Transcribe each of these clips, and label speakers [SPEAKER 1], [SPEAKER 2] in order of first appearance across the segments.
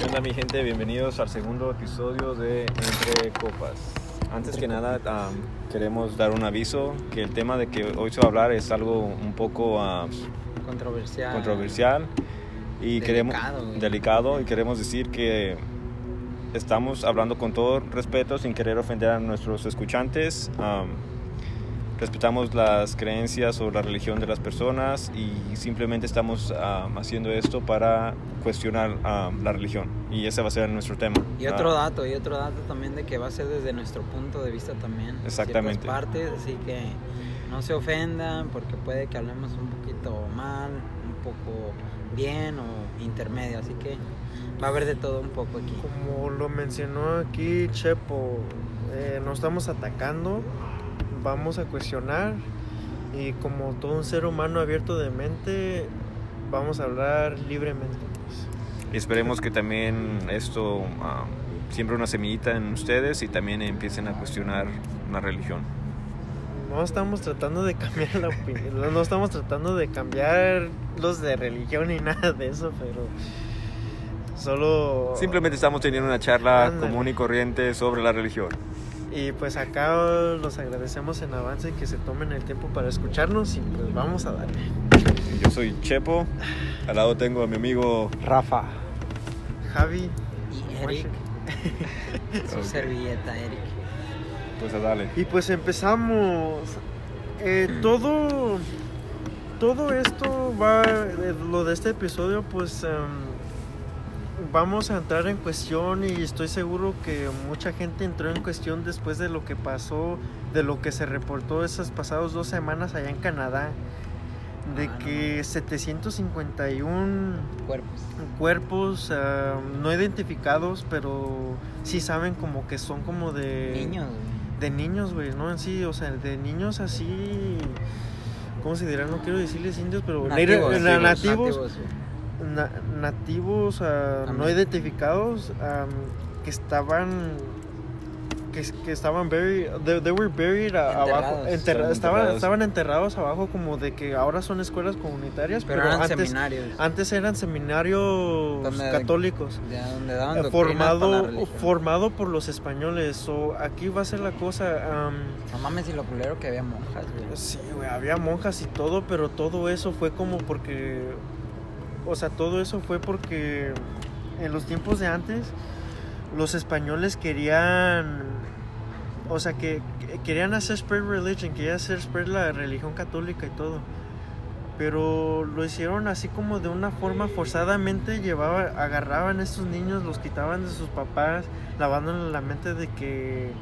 [SPEAKER 1] ¿Qué onda mi gente? Bienvenidos al segundo episodio de Entre Copas. Antes que nada um, queremos dar un aviso que el tema de que hoy se va a hablar es algo un poco uh,
[SPEAKER 2] Controversial.
[SPEAKER 1] controversial y queremos
[SPEAKER 2] Delicado, güey.
[SPEAKER 1] delicado y queremos decir que estamos hablando con todo respeto sin querer ofender a nuestros escuchantes. Um, respetamos las creencias o la religión de las personas y simplemente estamos um, haciendo esto para cuestionar um, la religión y ese va a ser nuestro tema.
[SPEAKER 2] Y otro
[SPEAKER 1] Ah,
[SPEAKER 2] dato, y otro dato también de que va a ser desde nuestro punto de vista también.
[SPEAKER 1] Exactamente.
[SPEAKER 2] partes, así que no se ofendan porque puede que hablemos un poquito mal, un poco bien o intermedio, así que va a haber de todo un poco aquí.
[SPEAKER 3] Como lo mencionó aquí Chepo, eh, no estamos atacando, vamos a cuestionar y como todo un ser humano abierto de mente, vamos a hablar libremente. pues.
[SPEAKER 1] y esperemos que también esto um, siembre una semillita en ustedes y también empiecen a cuestionar la religión.
[SPEAKER 3] No estamos tratando de cambiar la opinión, no- no estamos tratando de cambiar los de religión ni nada de eso, pero solo...
[SPEAKER 1] Simplemente estamos teniendo una charla
[SPEAKER 3] Ándale.
[SPEAKER 1] común y corriente sobre la religión.
[SPEAKER 3] Y pues acá los agradecemos en avance que se tomen el tiempo para escucharnos y pues vamos a darle.
[SPEAKER 1] Yo soy Chepo, al lado tengo a mi amigo
[SPEAKER 3] Rafa. Javi.
[SPEAKER 2] Y Eric, su servilleta, Eric.
[SPEAKER 1] Pues a darle.
[SPEAKER 3] Y pues empezamos. Eh, todo, todo esto va, eh, lo de este episodio, pues em, vamos a entrar en cuestión y estoy seguro que mucha gente entró en cuestión después de lo que pasó, de lo que se reportó esas pasadas dos semanas allá en Canadá, de
[SPEAKER 2] Ah, no
[SPEAKER 3] que 751
[SPEAKER 2] Cuerpos.
[SPEAKER 3] cuerpos ah, no identificados, pero sí saben como que son como de
[SPEAKER 2] Niños, güey.
[SPEAKER 3] de niños, güey, ¿no? En sí, o sea, de niños así. ¿Cómo se dirá? No quiero decirles indios, pero
[SPEAKER 2] Nativos,
[SPEAKER 3] nativos,
[SPEAKER 2] nativos,
[SPEAKER 3] nativos,
[SPEAKER 2] güey.
[SPEAKER 3] Na- nativos, ah, no identificados am, que estaban. Que, que estaban buried, they, they were buried a- abajo,
[SPEAKER 2] Enterrados.
[SPEAKER 3] enterra-
[SPEAKER 1] Estaban
[SPEAKER 3] estaban,
[SPEAKER 1] enterrados.
[SPEAKER 3] estaban enterrados abajo como de que ahora son escuelas comunitarias,
[SPEAKER 2] Pero,
[SPEAKER 3] pero,
[SPEAKER 2] eran
[SPEAKER 3] antes,
[SPEAKER 2] seminarios.
[SPEAKER 3] antes eran seminarios
[SPEAKER 2] Donde-
[SPEAKER 3] católicos.
[SPEAKER 2] de donde daban
[SPEAKER 3] Eh, formado formado por los españoles so, aquí va a ser la cosa am,
[SPEAKER 2] No mames, y lo culero que había monjas, güey.
[SPEAKER 3] sí güey había monjas y todo pero todo eso fue como porque o sea todo eso fue porque en los tiempos de antes los españoles querían o sea que que querían hacer spread religion querían hacer spread la religión católica y todo. Pero lo hicieron así como de una forma forzadamente llevaba agarraban a estos niños los quitaban de sus papás lavándoles la mente de que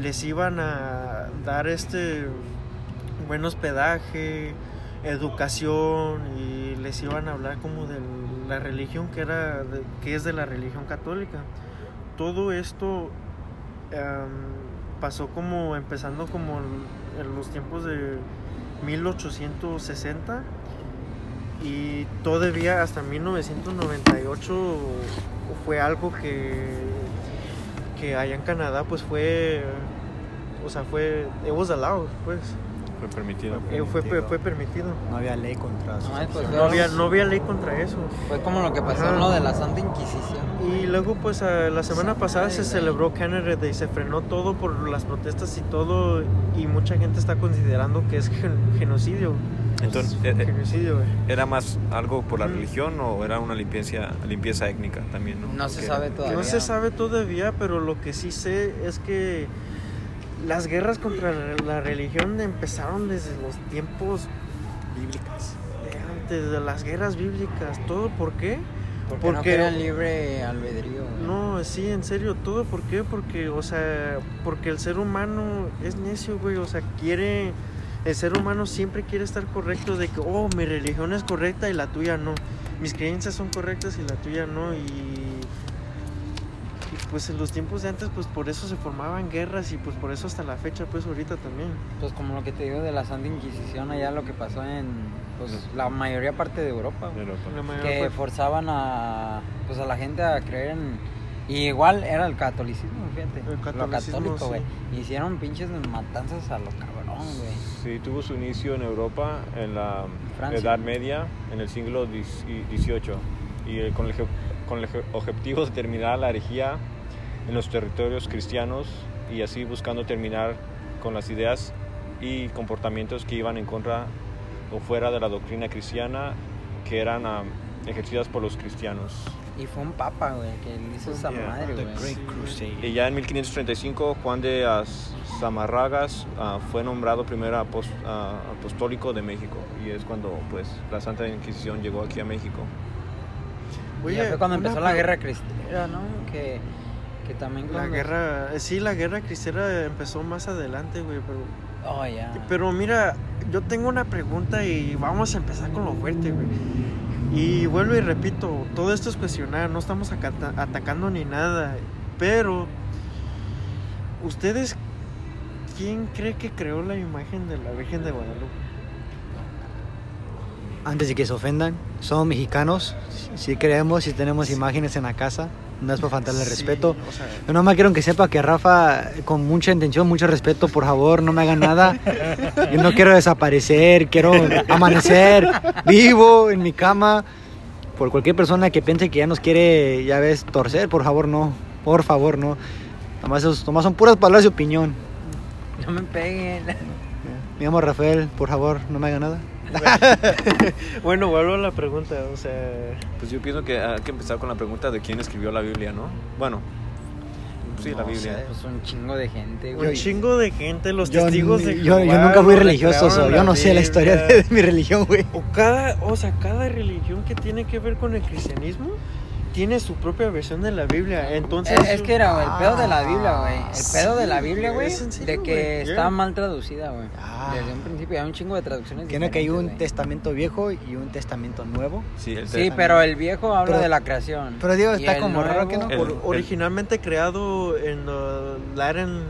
[SPEAKER 3] les iban a dar este buen hospedaje educación y les iban a hablar como de la religión que era que es de la religión católica. Todo esto em, pasó como empezando como en los tiempos de 1860 y todavía hasta 1998 fue algo que que allá en Canadá pues fue o sea fue it was allowed pues
[SPEAKER 1] Fue permitido.
[SPEAKER 3] Eh, fue, fue, fue permitido
[SPEAKER 4] No había ley contra sus
[SPEAKER 2] No, pues,
[SPEAKER 3] no había no había ley contra eso
[SPEAKER 2] Fue como lo que pasó en lo de la Santa Inquisición.
[SPEAKER 3] y luego pues a- la semana pasada se celebró Canada Day se frenó todo por las protestas y todo y mucha gente está considerando que es gen- genocidio
[SPEAKER 1] Entonces, eh, eh,
[SPEAKER 3] genocidio.
[SPEAKER 1] ¿era más algo por la
[SPEAKER 3] Mm.
[SPEAKER 1] religión o era una limpieza, limpieza étnica también? No,
[SPEAKER 2] No se sabe todavía.
[SPEAKER 3] No se sabe todavía, pero lo que sí sé es que las guerras contra la religión empezaron desde los tiempos
[SPEAKER 4] bíblicas.
[SPEAKER 3] de antes, de las guerras bíblicas. ¿Todo por qué?
[SPEAKER 2] Porque, no
[SPEAKER 3] porque-
[SPEAKER 2] querían libre albedrío.
[SPEAKER 3] No, sí, en serio, ¿todo por qué? Porque, o sea, porque el ser humano es necio, güey, o sea, quiere... El ser humano siempre quiere estar correcto de que, oh, mi religión es correcta y la tuya no. Mis creencias son correctas y la tuya no. Y pues en los tiempos de antes, pues por eso se formaban guerras y pues por eso hasta la fecha, pues ahorita también.
[SPEAKER 2] Pues como lo que te digo de la Santa Inquisición, allá lo que pasó en pues, la mayoría parte de Europa.
[SPEAKER 1] pues,
[SPEAKER 3] La mayor
[SPEAKER 2] que
[SPEAKER 3] parte-
[SPEAKER 2] forzaban a pues a la gente a creer en y igual era el catolicismo fíjate
[SPEAKER 3] El
[SPEAKER 2] lo
[SPEAKER 3] catolicismo,
[SPEAKER 2] católico güey
[SPEAKER 3] sí.
[SPEAKER 2] hicieron pinches matanzas a lo cabrón güey
[SPEAKER 1] Sí, tuvo su inicio en Europa en la
[SPEAKER 2] Francia.
[SPEAKER 1] Edad Media, en el siglo XVIII. Y el- con el, con el objetivo de terminar la herejía en los territorios cristianos y así buscando terminar con las ideas y comportamientos que iban en contra o fuera de la doctrina cristiana que eran am, ejercidas por los cristianos.
[SPEAKER 2] Y fue un papa, güey, que hizo esa
[SPEAKER 1] Yeah.
[SPEAKER 2] madre,
[SPEAKER 4] The
[SPEAKER 2] güey.
[SPEAKER 4] Great Crusade.
[SPEAKER 1] Y ya en 1535 Juan de As- Zamarragas ah, fue nombrado primer apos- ah, apostólico de México y es cuando pues la Santa Inquisición llegó aquí a México.
[SPEAKER 2] Y
[SPEAKER 3] Oye,
[SPEAKER 2] ya fue cuando empezó la guerra cristera, ¿no? Que, que también
[SPEAKER 3] La
[SPEAKER 2] cuando-
[SPEAKER 3] guerra, eh, sí, la guerra cristera empezó más adelante, güey, pero...
[SPEAKER 2] Oh, ya.
[SPEAKER 3] Pero mira, yo tengo una pregunta y vamos a empezar con lo fuerte, güey. Y vuelvo y repito, todo esto es cuestionar, no estamos atacando ni nada, pero ustedes, ¿quién cree que creó la imagen de la Virgen de Guadalupe?
[SPEAKER 4] Antes de que se ofendan, somos mexicanos. Si creemos, si tenemos imágenes en la casa, no es para faltarle
[SPEAKER 3] Sí,
[SPEAKER 4] respeto.
[SPEAKER 3] o sea,
[SPEAKER 4] Yo nomás quiero que sepa que Rafa, con mucha intención, mucho respeto, por favor, no me haga nada. Yo no quiero desaparecer, quiero amanecer vivo en mi cama. Por cualquier persona que piense que ya nos quiere, ya ves, torcer, por favor, no. Por favor, no. Nomás, esos- nomás son puras palabras de opinión.
[SPEAKER 2] No me peguen.
[SPEAKER 4] Me llamo Rafael, por favor, no me haga nada.
[SPEAKER 3] bueno, vuelvo a la pregunta, o sea,
[SPEAKER 1] Pues yo pienso que hay que empezar con la pregunta de quién escribió la Biblia, ¿no? Bueno, sí, la Biblia.
[SPEAKER 4] sé.
[SPEAKER 2] Pues un chingo de gente,
[SPEAKER 3] un
[SPEAKER 2] güey.
[SPEAKER 3] chingo de gente, los
[SPEAKER 4] Yo,
[SPEAKER 3] testigos de
[SPEAKER 4] yo, yo nunca fui religioso, so, yo no sé la historia
[SPEAKER 3] Biblia.
[SPEAKER 4] de mi religión, güey.
[SPEAKER 3] O cada, o sea, cada religión que tiene que ver con el cristianismo tiene su propia versión de la Biblia. Entonces,
[SPEAKER 2] Es, es que era, güey, el pedo de la Biblia, güey. El
[SPEAKER 3] Ah,
[SPEAKER 2] pedo de la Biblia, güey, de que
[SPEAKER 3] güey,
[SPEAKER 2] está mal traducida, güey.
[SPEAKER 4] Ah.
[SPEAKER 2] Desde un principio hay un chingo de traducciones
[SPEAKER 4] Tiene que hay un testamento viejo y un testamento nuevo.
[SPEAKER 1] Sí, el
[SPEAKER 2] Sí, pero el viejo habla
[SPEAKER 4] Pero-
[SPEAKER 2] de la creación.
[SPEAKER 4] pero digo, está como raro que no-
[SPEAKER 1] El-
[SPEAKER 3] or-
[SPEAKER 1] el-
[SPEAKER 3] originalmente creado en uh, Latin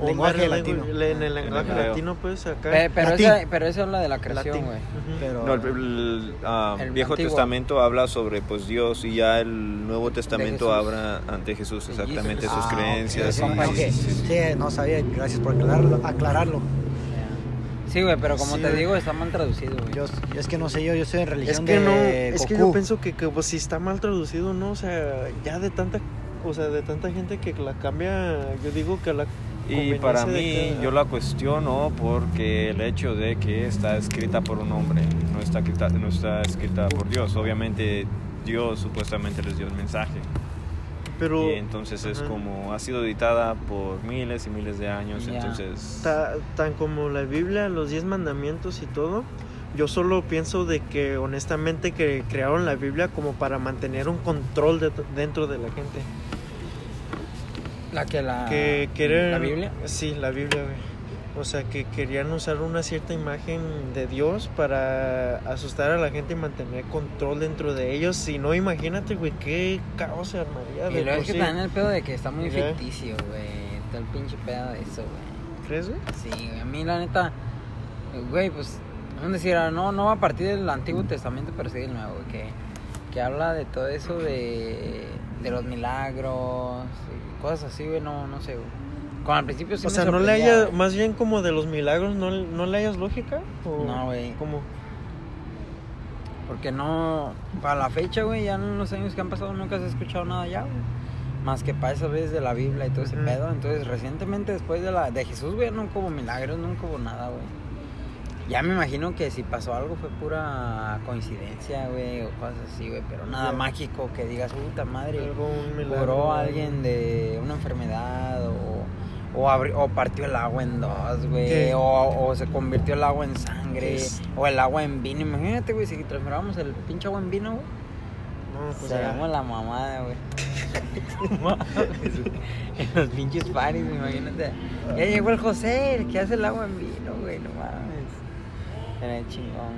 [SPEAKER 4] Lenguaje
[SPEAKER 3] Latin
[SPEAKER 4] latino.
[SPEAKER 3] en el
[SPEAKER 1] En
[SPEAKER 3] lenguaje
[SPEAKER 1] hebreo.
[SPEAKER 3] latino, pues acá.
[SPEAKER 2] Pe- pero,
[SPEAKER 4] Latín.
[SPEAKER 2] esa- pero eso habla de la creación, güey.
[SPEAKER 4] Pero
[SPEAKER 1] No, el, el, ah,
[SPEAKER 2] El
[SPEAKER 1] Viejo
[SPEAKER 2] antiguo.
[SPEAKER 1] Testamento habla sobre pues Dios y ya el Nuevo Testamento habla ante Jesús, exactamente
[SPEAKER 2] Jesus.
[SPEAKER 1] sus
[SPEAKER 4] Ah,
[SPEAKER 1] creencias. sí, sí, sí, sí,
[SPEAKER 4] no sabía, gracias por aclararlo. aclararlo.
[SPEAKER 2] Sí, güey, pero como
[SPEAKER 3] Sí,
[SPEAKER 2] te digo, está mal traducido, güey.
[SPEAKER 4] Yo, yo es que no sé, yo, yo soy en
[SPEAKER 3] Es
[SPEAKER 4] religión
[SPEAKER 3] que
[SPEAKER 4] de
[SPEAKER 3] no, es que yo pienso que, que, pues, si está mal traducido, no, o sea, ya de tanta, o sea, de tanta gente que la cambia, yo digo que la
[SPEAKER 1] Y para mí yo la cuestiono porque el hecho de que está escrita por un hombre, no está escrita, no está escrita por Dios. Obviamente Dios supuestamente les dio el mensaje.
[SPEAKER 3] pero
[SPEAKER 1] y entonces es
[SPEAKER 3] ajá.
[SPEAKER 1] como ha sido editada por miles y miles de años,
[SPEAKER 2] Ya.
[SPEAKER 1] entonces
[SPEAKER 3] ta- tan como la Biblia, los diez mandamientos y todo, yo solo pienso de que honestamente que crearon la Biblia como para mantener un control de- dentro de la gente.
[SPEAKER 2] La que la.
[SPEAKER 3] que
[SPEAKER 2] ¿La Biblia?
[SPEAKER 3] Sí, la Biblia, güey. O sea, que querían usar una cierta imagen de Dios para asustar a la gente y mantener control dentro de ellos. Si no, imagínate, güey, qué caos se armaría.
[SPEAKER 2] Y
[SPEAKER 3] de
[SPEAKER 2] luego
[SPEAKER 3] por
[SPEAKER 2] es que
[SPEAKER 3] sí.
[SPEAKER 2] también el pedo de que está muy ficticio, güey. Todo el pinche pedo de eso, güey.
[SPEAKER 3] ¿Crees, güey?
[SPEAKER 2] Sí, güey, a mí la neta, güey, pues, vamos a decir, no, no va a partir del Antiguo Testamento, pero sí del Nuevo, güey, que, que habla de todo eso de, de los milagros, y cosas así, güey, no, no sé, güey. Como al principio sí
[SPEAKER 3] O
[SPEAKER 2] me
[SPEAKER 3] sea, no le
[SPEAKER 2] sorprendía,
[SPEAKER 3] haya,
[SPEAKER 2] güey.
[SPEAKER 3] más bien como de los milagros, ¿no, no le hayas lógica? ¿O
[SPEAKER 2] No, güey.
[SPEAKER 3] ¿Cómo?
[SPEAKER 2] Porque no, para la fecha, güey, ya en los años que han pasado nunca se ha escuchado nada ya, güey. Más que para esa vez de la Biblia y todo ese
[SPEAKER 3] Ujú.
[SPEAKER 2] pedo. Entonces, recientemente, después de la de Jesús, güey, nunca hubo milagros, nunca hubo nada, güey. Ya me imagino que si pasó algo fue pura coincidencia, güey, o cosas así, güey. Pero nada mágico que digas, puta madre,
[SPEAKER 3] Algo,
[SPEAKER 2] curó a alguien de una enfermedad o, o, abri- o partió el agua en dos, güey. O, o se convirtió el agua en sangre. O el agua en vino. Imagínate, güey, si transformamos el pinche agua en vino, güey.
[SPEAKER 3] No, pues
[SPEAKER 2] Se
[SPEAKER 3] ya.
[SPEAKER 2] llama la mamada, güey. en los pinches paris, imagínate. Ya llegó el José, el que hace el agua en vino, güey, no mames. Era chingón.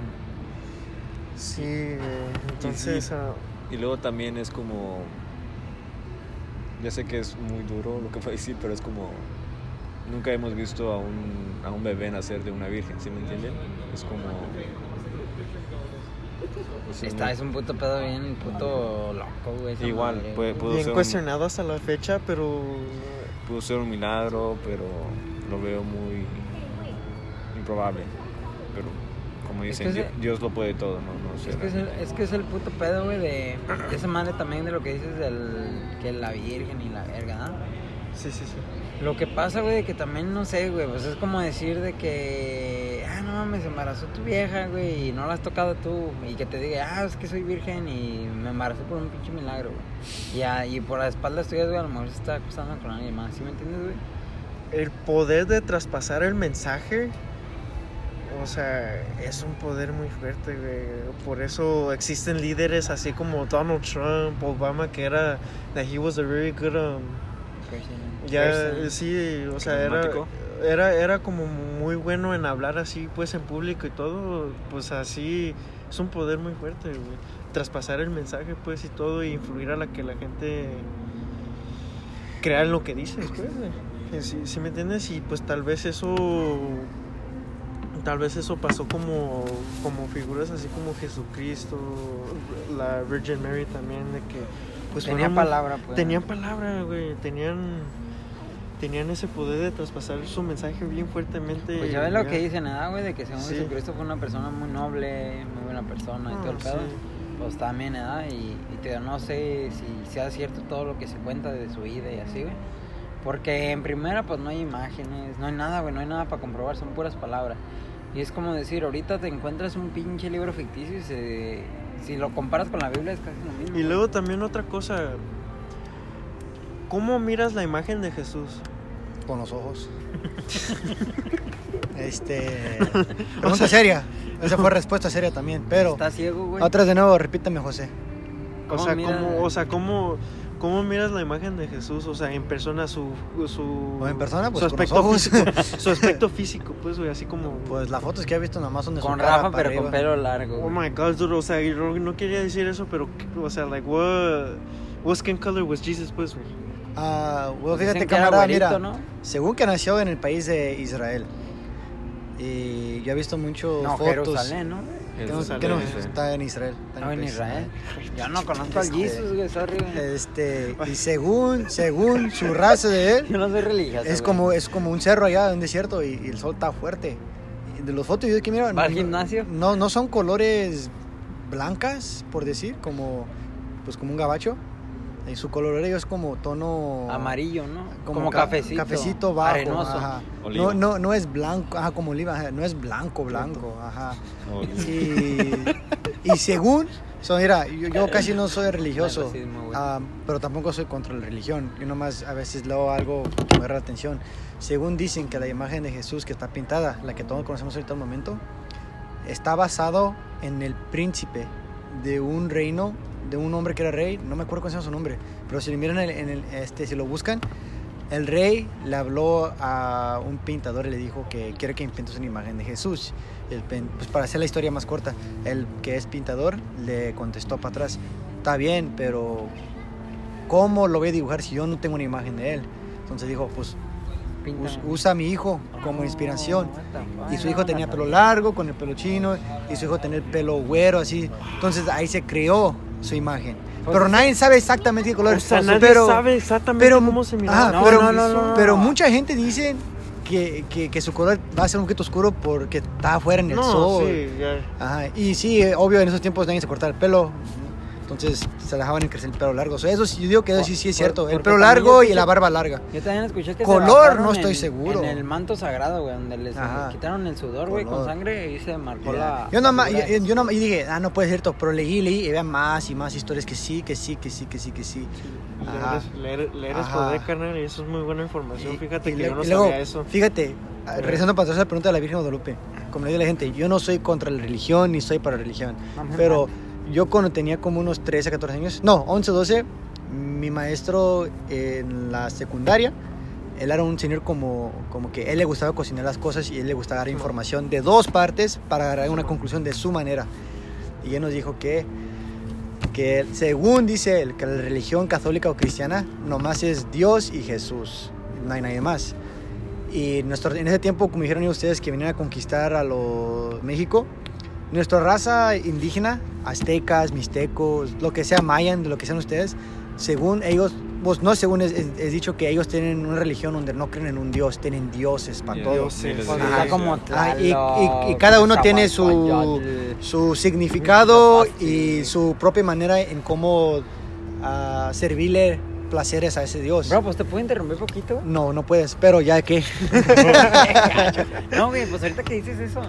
[SPEAKER 3] Sí. Entonces, ah,
[SPEAKER 1] Y luego también es como. Ya sé que es muy duro lo que voy a decir, pero es como. Nunca hemos visto a un, a un bebé nacer de una virgen, ¿sí me entienden? Es como. es
[SPEAKER 2] Está,
[SPEAKER 1] muy-
[SPEAKER 2] es un puto pedo bien puto loco, güey.
[SPEAKER 1] Igual,
[SPEAKER 2] madre,
[SPEAKER 1] puede-
[SPEAKER 2] güey.
[SPEAKER 1] pudo
[SPEAKER 3] bien
[SPEAKER 1] ser un-
[SPEAKER 3] cuestionado hasta la fecha, pero
[SPEAKER 1] pudo ser un milagro, pero lo veo muy improbable. Como
[SPEAKER 2] Es
[SPEAKER 1] dicen,
[SPEAKER 2] que ese-
[SPEAKER 1] Dios lo puede todo, ¿no? no sé,
[SPEAKER 2] Es que es el, es que es el puto pedo, güey, de, de esa madre también de lo que dices del que la virgen y la verga, ¿no?
[SPEAKER 3] Sí, sí, sí.
[SPEAKER 2] Lo que pasa, güey, de que también, no sé, güey, pues es como decir de que, ah, no mames, se embarazó tu vieja, güey, y no la has tocado tú, y que te diga, ah, es que soy virgen y me embarazó por un pinche milagro, güey. Y, a- y por las espaldas tuyas, güey, a lo mejor se está acostando con alguien más, ¿sí me entiendes, güey?
[SPEAKER 3] El poder de traspasar el mensaje, o sea, es un poder muy fuerte, güey. Por eso existen líderes así como Donald Trump, Obama, que era, that he was a very good, um, ya, sí, o sea, era, era, era como muy bueno en hablar así, pues, en público y todo, pues así, es un poder muy fuerte, güey. Traspasar el mensaje, pues, y todo, y influir a la que la gente crea en lo que dices, pues, güey. ¿Sí, sí me entiendes? Y pues tal vez eso, tal vez eso pasó como, como figuras así como Jesucristo, la Virgin Mary también, de que, pues,
[SPEAKER 2] Tenía
[SPEAKER 3] fueron muy-
[SPEAKER 2] palabra, pues.
[SPEAKER 3] Tenían palabra, güey. Tenían, tenían ese poder de traspasar su mensaje bien fuertemente.
[SPEAKER 2] Pues ya ves lo que dicen, ¿verdad, güey? De que según
[SPEAKER 3] Sí.
[SPEAKER 2] Jesucristo fue una persona muy noble, muy buena persona y todo el
[SPEAKER 3] Ah,
[SPEAKER 2] pedo.
[SPEAKER 3] sí.
[SPEAKER 2] Pues también, ¿verdad? Y, y te digo, no sé si sea cierto todo lo que se cuenta de su vida y así, güey. Porque en primera, pues no hay imágenes, no hay nada, güey, no hay nada para comprobar, son puras palabras. Y es como decir, ahorita te encuentras un pinche libro ficticio y se- si lo comparas con la Biblia es casi lo mismo.
[SPEAKER 3] Y luego también otra cosa. ¿Cómo miras la imagen de Jesús?
[SPEAKER 4] Con los ojos. este. Pregunta seria. Esa fue respuesta seria también. Pero.
[SPEAKER 2] Está ciego, güey.
[SPEAKER 4] Otra de nuevo, repítame, José.
[SPEAKER 3] O
[SPEAKER 2] ¿Cómo
[SPEAKER 3] sea,
[SPEAKER 2] mira-
[SPEAKER 3] ¿cómo, o sea, ¿cómo, ¿cómo miras la imagen de Jesús? O sea, en persona, su. su
[SPEAKER 4] O en persona, pues,
[SPEAKER 3] su
[SPEAKER 4] con los
[SPEAKER 3] aspecto
[SPEAKER 4] ojos.
[SPEAKER 3] físico. su aspecto físico, pues, güey, así como.
[SPEAKER 4] Pues las fotos que he visto nomás son de su
[SPEAKER 2] Con Rafa,
[SPEAKER 4] para
[SPEAKER 2] pero con
[SPEAKER 4] arriba.
[SPEAKER 2] pelo largo.
[SPEAKER 3] Oh my god, dude, o sea, y no, no quería decir eso, pero, o sea, like, what, what skin color was Jesus, pues, güey?
[SPEAKER 4] Ah, bueno,
[SPEAKER 2] Pues
[SPEAKER 4] fíjate,
[SPEAKER 2] dicen que
[SPEAKER 4] camarada,
[SPEAKER 2] güerito,
[SPEAKER 4] mira.
[SPEAKER 2] ¿no?
[SPEAKER 4] Según que nació en el país de Israel. Y yo he visto muchas
[SPEAKER 2] No,
[SPEAKER 4] fotos.
[SPEAKER 2] Jerusalén, ¿no?
[SPEAKER 4] No,
[SPEAKER 3] sí.
[SPEAKER 4] está en Israel. está
[SPEAKER 2] No,
[SPEAKER 4] el
[SPEAKER 2] en
[SPEAKER 4] país.
[SPEAKER 2] Israel. Yo no conozco al Jesus, güey, sorry.
[SPEAKER 4] Este, y según, según su raza de él,
[SPEAKER 2] Yo no soy religioso.
[SPEAKER 4] es como, es como un cerro allá, un desierto, y, y el sol está fuerte. Y de los fotos y videos que miro,
[SPEAKER 2] ¿Va al
[SPEAKER 4] no-
[SPEAKER 2] gimnasio?
[SPEAKER 4] No, no son colores blancas, por decir, como, pues como un gabacho. Y su color es como tono
[SPEAKER 2] Amarillo, ¿no?
[SPEAKER 4] como,
[SPEAKER 2] Como,
[SPEAKER 4] ca-
[SPEAKER 2] cafecito.
[SPEAKER 4] cafecito bajo,
[SPEAKER 2] Arenoso.
[SPEAKER 4] ajá.
[SPEAKER 1] Oliva.
[SPEAKER 4] No, no, no es blanco, ajá, como oliva, ajá, no es blanco, blanco, ajá. Y, y según, so, mira, yo, yo casi no soy religioso, ah, pero tampoco soy contra la religión. Yo nomás a veces leo algo que me agarra la atención. Según dicen que la imagen de Jesús que está pintada, la que todos conocemos ahorita al momento, está basado en el príncipe de un reino, de un hombre que era rey, no me acuerdo cuál es su nombre, pero si lo miran en el, en el- este, si lo buscan, el rey le habló a un pintador y le dijo que quiere que pintes una imagen de Jesús. El pues para hacer la historia más corta, el que es pintador le contestó para atrás, está bien, pero ¿cómo lo voy a dibujar si yo no tengo una imagen de él? Entonces dijo, pues usa a mi hijo como
[SPEAKER 2] Oh,
[SPEAKER 4] inspiración.
[SPEAKER 2] fuck,
[SPEAKER 4] Y su hijo tenía pelo largo, con el pelo chino, y su hijo tenía el pelo güero, así. Entonces ahí se creó su imagen. Pero nadie sabe exactamente qué color
[SPEAKER 3] O sea,
[SPEAKER 4] es.
[SPEAKER 3] nadie
[SPEAKER 4] pero,
[SPEAKER 3] sabe exactamente
[SPEAKER 4] pero,
[SPEAKER 3] cómo se
[SPEAKER 2] No,
[SPEAKER 4] pero,
[SPEAKER 2] no, no, no, no.
[SPEAKER 4] pero mucha gente dice que, que, que su color va a ser un poquito oscuro porque está afuera en el sol.
[SPEAKER 3] sí.
[SPEAKER 4] Ajá, y sí, eh, obvio, en esos tiempos nadie se cortaba el pelo. Entonces se dejaban en crecer el pelo largo. O sea, eso sí, yo digo que eso sí, sí es
[SPEAKER 2] Por-
[SPEAKER 4] cierto. El pelo largo
[SPEAKER 2] yo
[SPEAKER 4] y la
[SPEAKER 2] escuché-
[SPEAKER 4] barba larga.
[SPEAKER 2] Yo también escuché que
[SPEAKER 4] Color,
[SPEAKER 2] se
[SPEAKER 4] no estoy
[SPEAKER 2] en-
[SPEAKER 4] seguro.
[SPEAKER 2] En el manto sagrado, güey, donde les
[SPEAKER 4] Ajá.
[SPEAKER 2] quitaron el sudor, güey, con sangre y se marcó
[SPEAKER 4] Ya.
[SPEAKER 2] la.
[SPEAKER 4] Yo nomás, yo, yo nomás- y dije, ah, no puede ser cierto, pero leí, leí y vean más y más historias que sí, que sí, que sí, que sí, que sí. Ajá.
[SPEAKER 3] Leer, es- leer, es poder, carnal, y eso es muy buena información.
[SPEAKER 4] Y-
[SPEAKER 3] Fíjate
[SPEAKER 4] y
[SPEAKER 3] que
[SPEAKER 4] le-
[SPEAKER 3] yo no
[SPEAKER 4] luego,
[SPEAKER 3] sabía eso.
[SPEAKER 4] Fíjate, ah, regresando para atrás a la pregunta de la Virgen de Guadalupe, como le digo a la gente, yo no soy contra la religión ni soy para la religión,
[SPEAKER 2] No
[SPEAKER 4] pero
[SPEAKER 2] mames.
[SPEAKER 4] Yo cuando tenía como unos 13, 14 años, no, 11, 12, mi maestro en la secundaria, él era un señor como, como que él le gustaba cocinar las cosas y él le gustaba dar información de dos partes para agarrar una conclusión de su manera. Y él nos dijo que, que según dice él, que la religión católica o cristiana nomás es Dios y Jesús, no hay nadie más. Y nuestro, en ese tiempo, como dijeron ustedes, que venían a conquistar a los México, nuestra raza indígena, aztecas, mixtecos, lo que sea mayan, de lo que sean ustedes, según ellos, pues no según es, es- es dicho que ellos tienen una religión donde no creen en un dios, tienen dioses para
[SPEAKER 1] Yeah.
[SPEAKER 4] todo. Ajá.
[SPEAKER 2] como.
[SPEAKER 4] Ah, y, y- cada uno tiene su, su significado y su propia manera en cómo ah, servirle placeres a ese dios.
[SPEAKER 2] Bro, pues te puedo interrumpir poquito.
[SPEAKER 4] No, no puedes, pero ya que...
[SPEAKER 2] no, güey, pues ahorita que dices eso,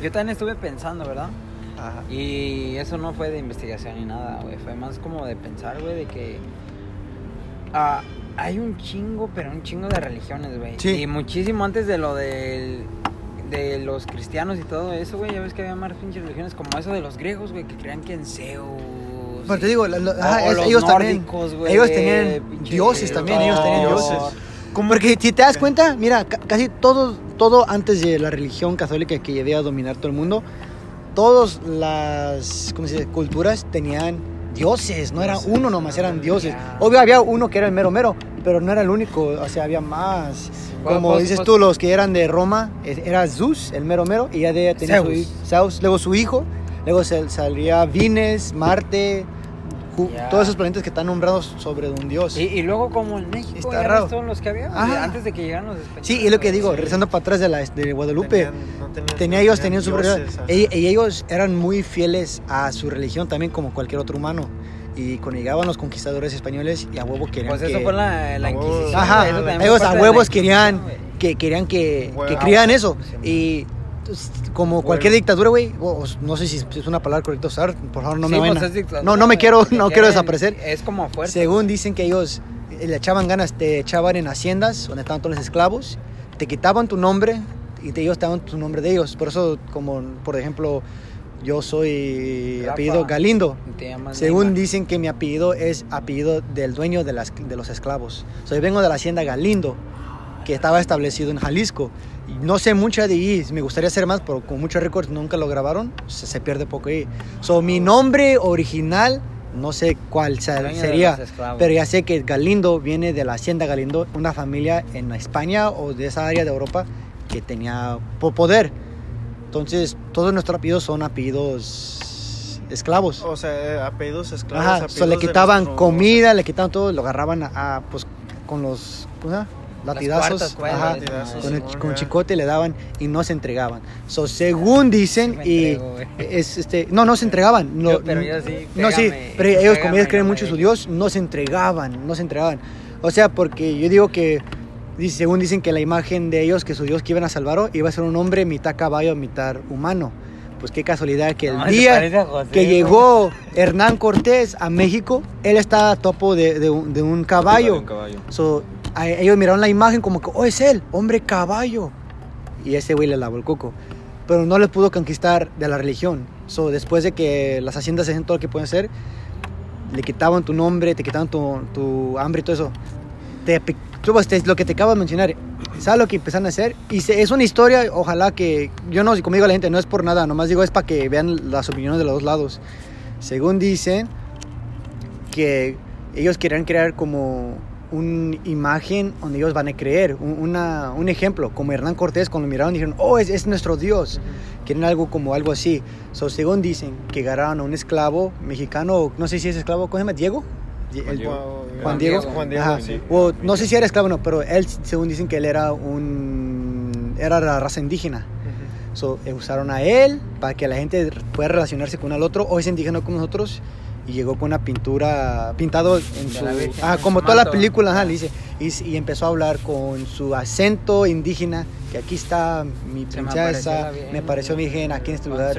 [SPEAKER 2] yo también estuve pensando, ¿verdad?
[SPEAKER 4] Ajá.
[SPEAKER 2] Y eso no fue de investigación ni nada, güey. Fue más como de pensar, güey, de que ah, hay un chingo, pero un chingo de religiones, güey.
[SPEAKER 4] Sí.
[SPEAKER 2] Y muchísimo antes de lo del- de los cristianos y todo eso, güey. Ya ves que había más pinches religiones como eso de los griegos, güey, que creían que en Zeus.
[SPEAKER 4] Pero te digo, la- la- ajá, es-
[SPEAKER 2] los
[SPEAKER 4] ellos también,
[SPEAKER 2] nórdicos, güey,
[SPEAKER 4] ellos
[SPEAKER 2] de
[SPEAKER 4] tenían dioses también, ellos tenían
[SPEAKER 3] dioses.
[SPEAKER 4] Porque si te das cuenta, mira, ca- casi todo, todo antes de la religión católica que llevé a dominar todo el mundo, todas las ¿cómo se dice? culturas tenían dioses, no era uno nomás, eran dioses. Obvio había uno que era el mero mero, pero no era el único, o sea, había más.
[SPEAKER 2] Bueno,
[SPEAKER 4] Como
[SPEAKER 2] pues-
[SPEAKER 4] dices
[SPEAKER 2] pues-
[SPEAKER 4] tú, los que eran de Roma, eh, era Zeus, el mero mero, y ya de tenía su
[SPEAKER 2] Zeus.
[SPEAKER 4] hi- Zeus, luego su hijo, luego sal- salía Venus, Marte, Ju-
[SPEAKER 2] Ya.
[SPEAKER 4] todos esos planetas que están nombrados sobre un dios.
[SPEAKER 2] Y, y luego como en México,
[SPEAKER 4] Está
[SPEAKER 2] ya todos los que había,
[SPEAKER 4] Ajá.
[SPEAKER 2] antes de que llegaran los españoles.
[SPEAKER 4] Sí, es lo que digo,
[SPEAKER 2] Sí.
[SPEAKER 4] regresando para atrás de, la, de Guadalupe.
[SPEAKER 3] Tenían- no tenían-
[SPEAKER 4] tenía
[SPEAKER 3] no
[SPEAKER 4] ellos tenían su religión y, y ellos eran muy fieles a su religión también como cualquier otro humano y cuando llegaban los conquistadores españoles y a huevo querían
[SPEAKER 2] Pues
[SPEAKER 4] que
[SPEAKER 2] eso fue la, la. Inquisición.
[SPEAKER 4] Ajá, ellos a huevos querían que querían que,
[SPEAKER 3] Huevo.
[SPEAKER 4] que crean eso y como cualquier dictadura güey no sé si es una palabra correcta usar por favor no
[SPEAKER 2] Sí,
[SPEAKER 4] me vayan
[SPEAKER 2] pues
[SPEAKER 4] a- no no me
[SPEAKER 2] güey,
[SPEAKER 4] quiero no quiero desaparecer
[SPEAKER 2] Es como fuerza.
[SPEAKER 4] según dicen que ellos eh, le echaban ganas, te echaban en haciendas donde estaban todos los esclavos, te quitaban tu nombre y te, ellos te daban tu nombre de ellos. Por eso, como por ejemplo, yo soy
[SPEAKER 2] Rafa.
[SPEAKER 4] apellido Galindo. Según
[SPEAKER 2] Neymar.
[SPEAKER 4] dicen que mi apellido es apellido del dueño de, las, de los esclavos. Soy vengo de la hacienda Galindo, que estaba establecido en Jalisco. No sé mucho de ahí, me gustaría hacer más, pero con muchos récords nunca lo grabaron, se, se pierde poco ahí. So, mi nombre original, no sé cuál se-
[SPEAKER 2] Dueño de
[SPEAKER 4] sería, pero ya sé que Galindo viene de la hacienda Galindo, una familia en España o de esa área de Europa que tenía po- poder. Entonces, todos nuestros apellidos son apellidos esclavos.
[SPEAKER 3] O sea, eh, apellidos esclavos.
[SPEAKER 4] Ajá,
[SPEAKER 3] apellidos
[SPEAKER 4] so le quitaban
[SPEAKER 3] nuestro-
[SPEAKER 4] comida, le quitaban todo, lo agarraban a, a, pues con los ¿cómo se llama?
[SPEAKER 2] Pues,
[SPEAKER 4] ajá, con, el, con chicote le daban y no se entregaban. So, según dicen
[SPEAKER 2] Sí
[SPEAKER 4] y
[SPEAKER 2] entrego,
[SPEAKER 4] es este no no se entregaban, no,
[SPEAKER 2] Yo- pero yo sí,
[SPEAKER 4] no sí,
[SPEAKER 2] pégame,
[SPEAKER 4] pero ellos como
[SPEAKER 2] pégame,
[SPEAKER 4] ellos creen mucho en su. Dios, no se entregaban, no se entregaban. O sea, porque yo digo que dice- según dicen que la imagen de ellos que su Dios que iban a salvar iba a ser un hombre mitad caballo, mitad humano. Pues qué casualidad que el
[SPEAKER 2] No,
[SPEAKER 4] día
[SPEAKER 2] José,
[SPEAKER 4] que llegó Hernán Cortés a México, él estaba a topo de, de un, de un caballo.
[SPEAKER 1] Un caballo.
[SPEAKER 4] So, ellos miraron la imagen como que, oh, es él, hombre caballo. Y ese güey le lavó el coco. Pero no le pudo conquistar de la religión. So, después de que las haciendas hacen todo lo que pueden hacer, le quitaban tu nombre, te quitaban tu, tu hambre y todo eso. Te, tú, te- lo que te acabo de mencionar, ¿sabes lo que empezaron a hacer? Y se- es una historia, ojalá que, yo no, digo a la gente, no es por nada, nomás digo es para que vean las opiniones de los dos lados. Según dicen, que ellos querían crear como una imagen donde ellos van a creer, un, una- un ejemplo, como Hernán Cortés cuando miraron dijeron, oh, es, es nuestro Dios. Quieren algo como algo así. So, según dicen, que agarraron a un esclavo mexicano, no sé si es esclavo, ¿cómo se llama? ¿Diego?
[SPEAKER 1] Juan
[SPEAKER 4] El-
[SPEAKER 1] Diego.
[SPEAKER 4] Juan
[SPEAKER 2] Juan
[SPEAKER 4] Diego.
[SPEAKER 3] Juan Diego,
[SPEAKER 4] Ajá.
[SPEAKER 3] sí.
[SPEAKER 4] O, no sé si era esclavo o no, pero él, según dicen que él era un... Era la raza indígena.
[SPEAKER 3] Ujú.
[SPEAKER 4] So, eh, usaron a él para que la gente pueda relacionarse con el otro, o es indígena como nosotros, y llegó con una pintura, pintado en
[SPEAKER 2] De
[SPEAKER 4] su...
[SPEAKER 2] Virgen,
[SPEAKER 4] Ah, como
[SPEAKER 2] su
[SPEAKER 4] toda la película, ajá, le dice, y, empezó a hablar con su acento indígena, que aquí está mi
[SPEAKER 2] Se
[SPEAKER 4] princesa, me pareció virgen aquí en este lugar.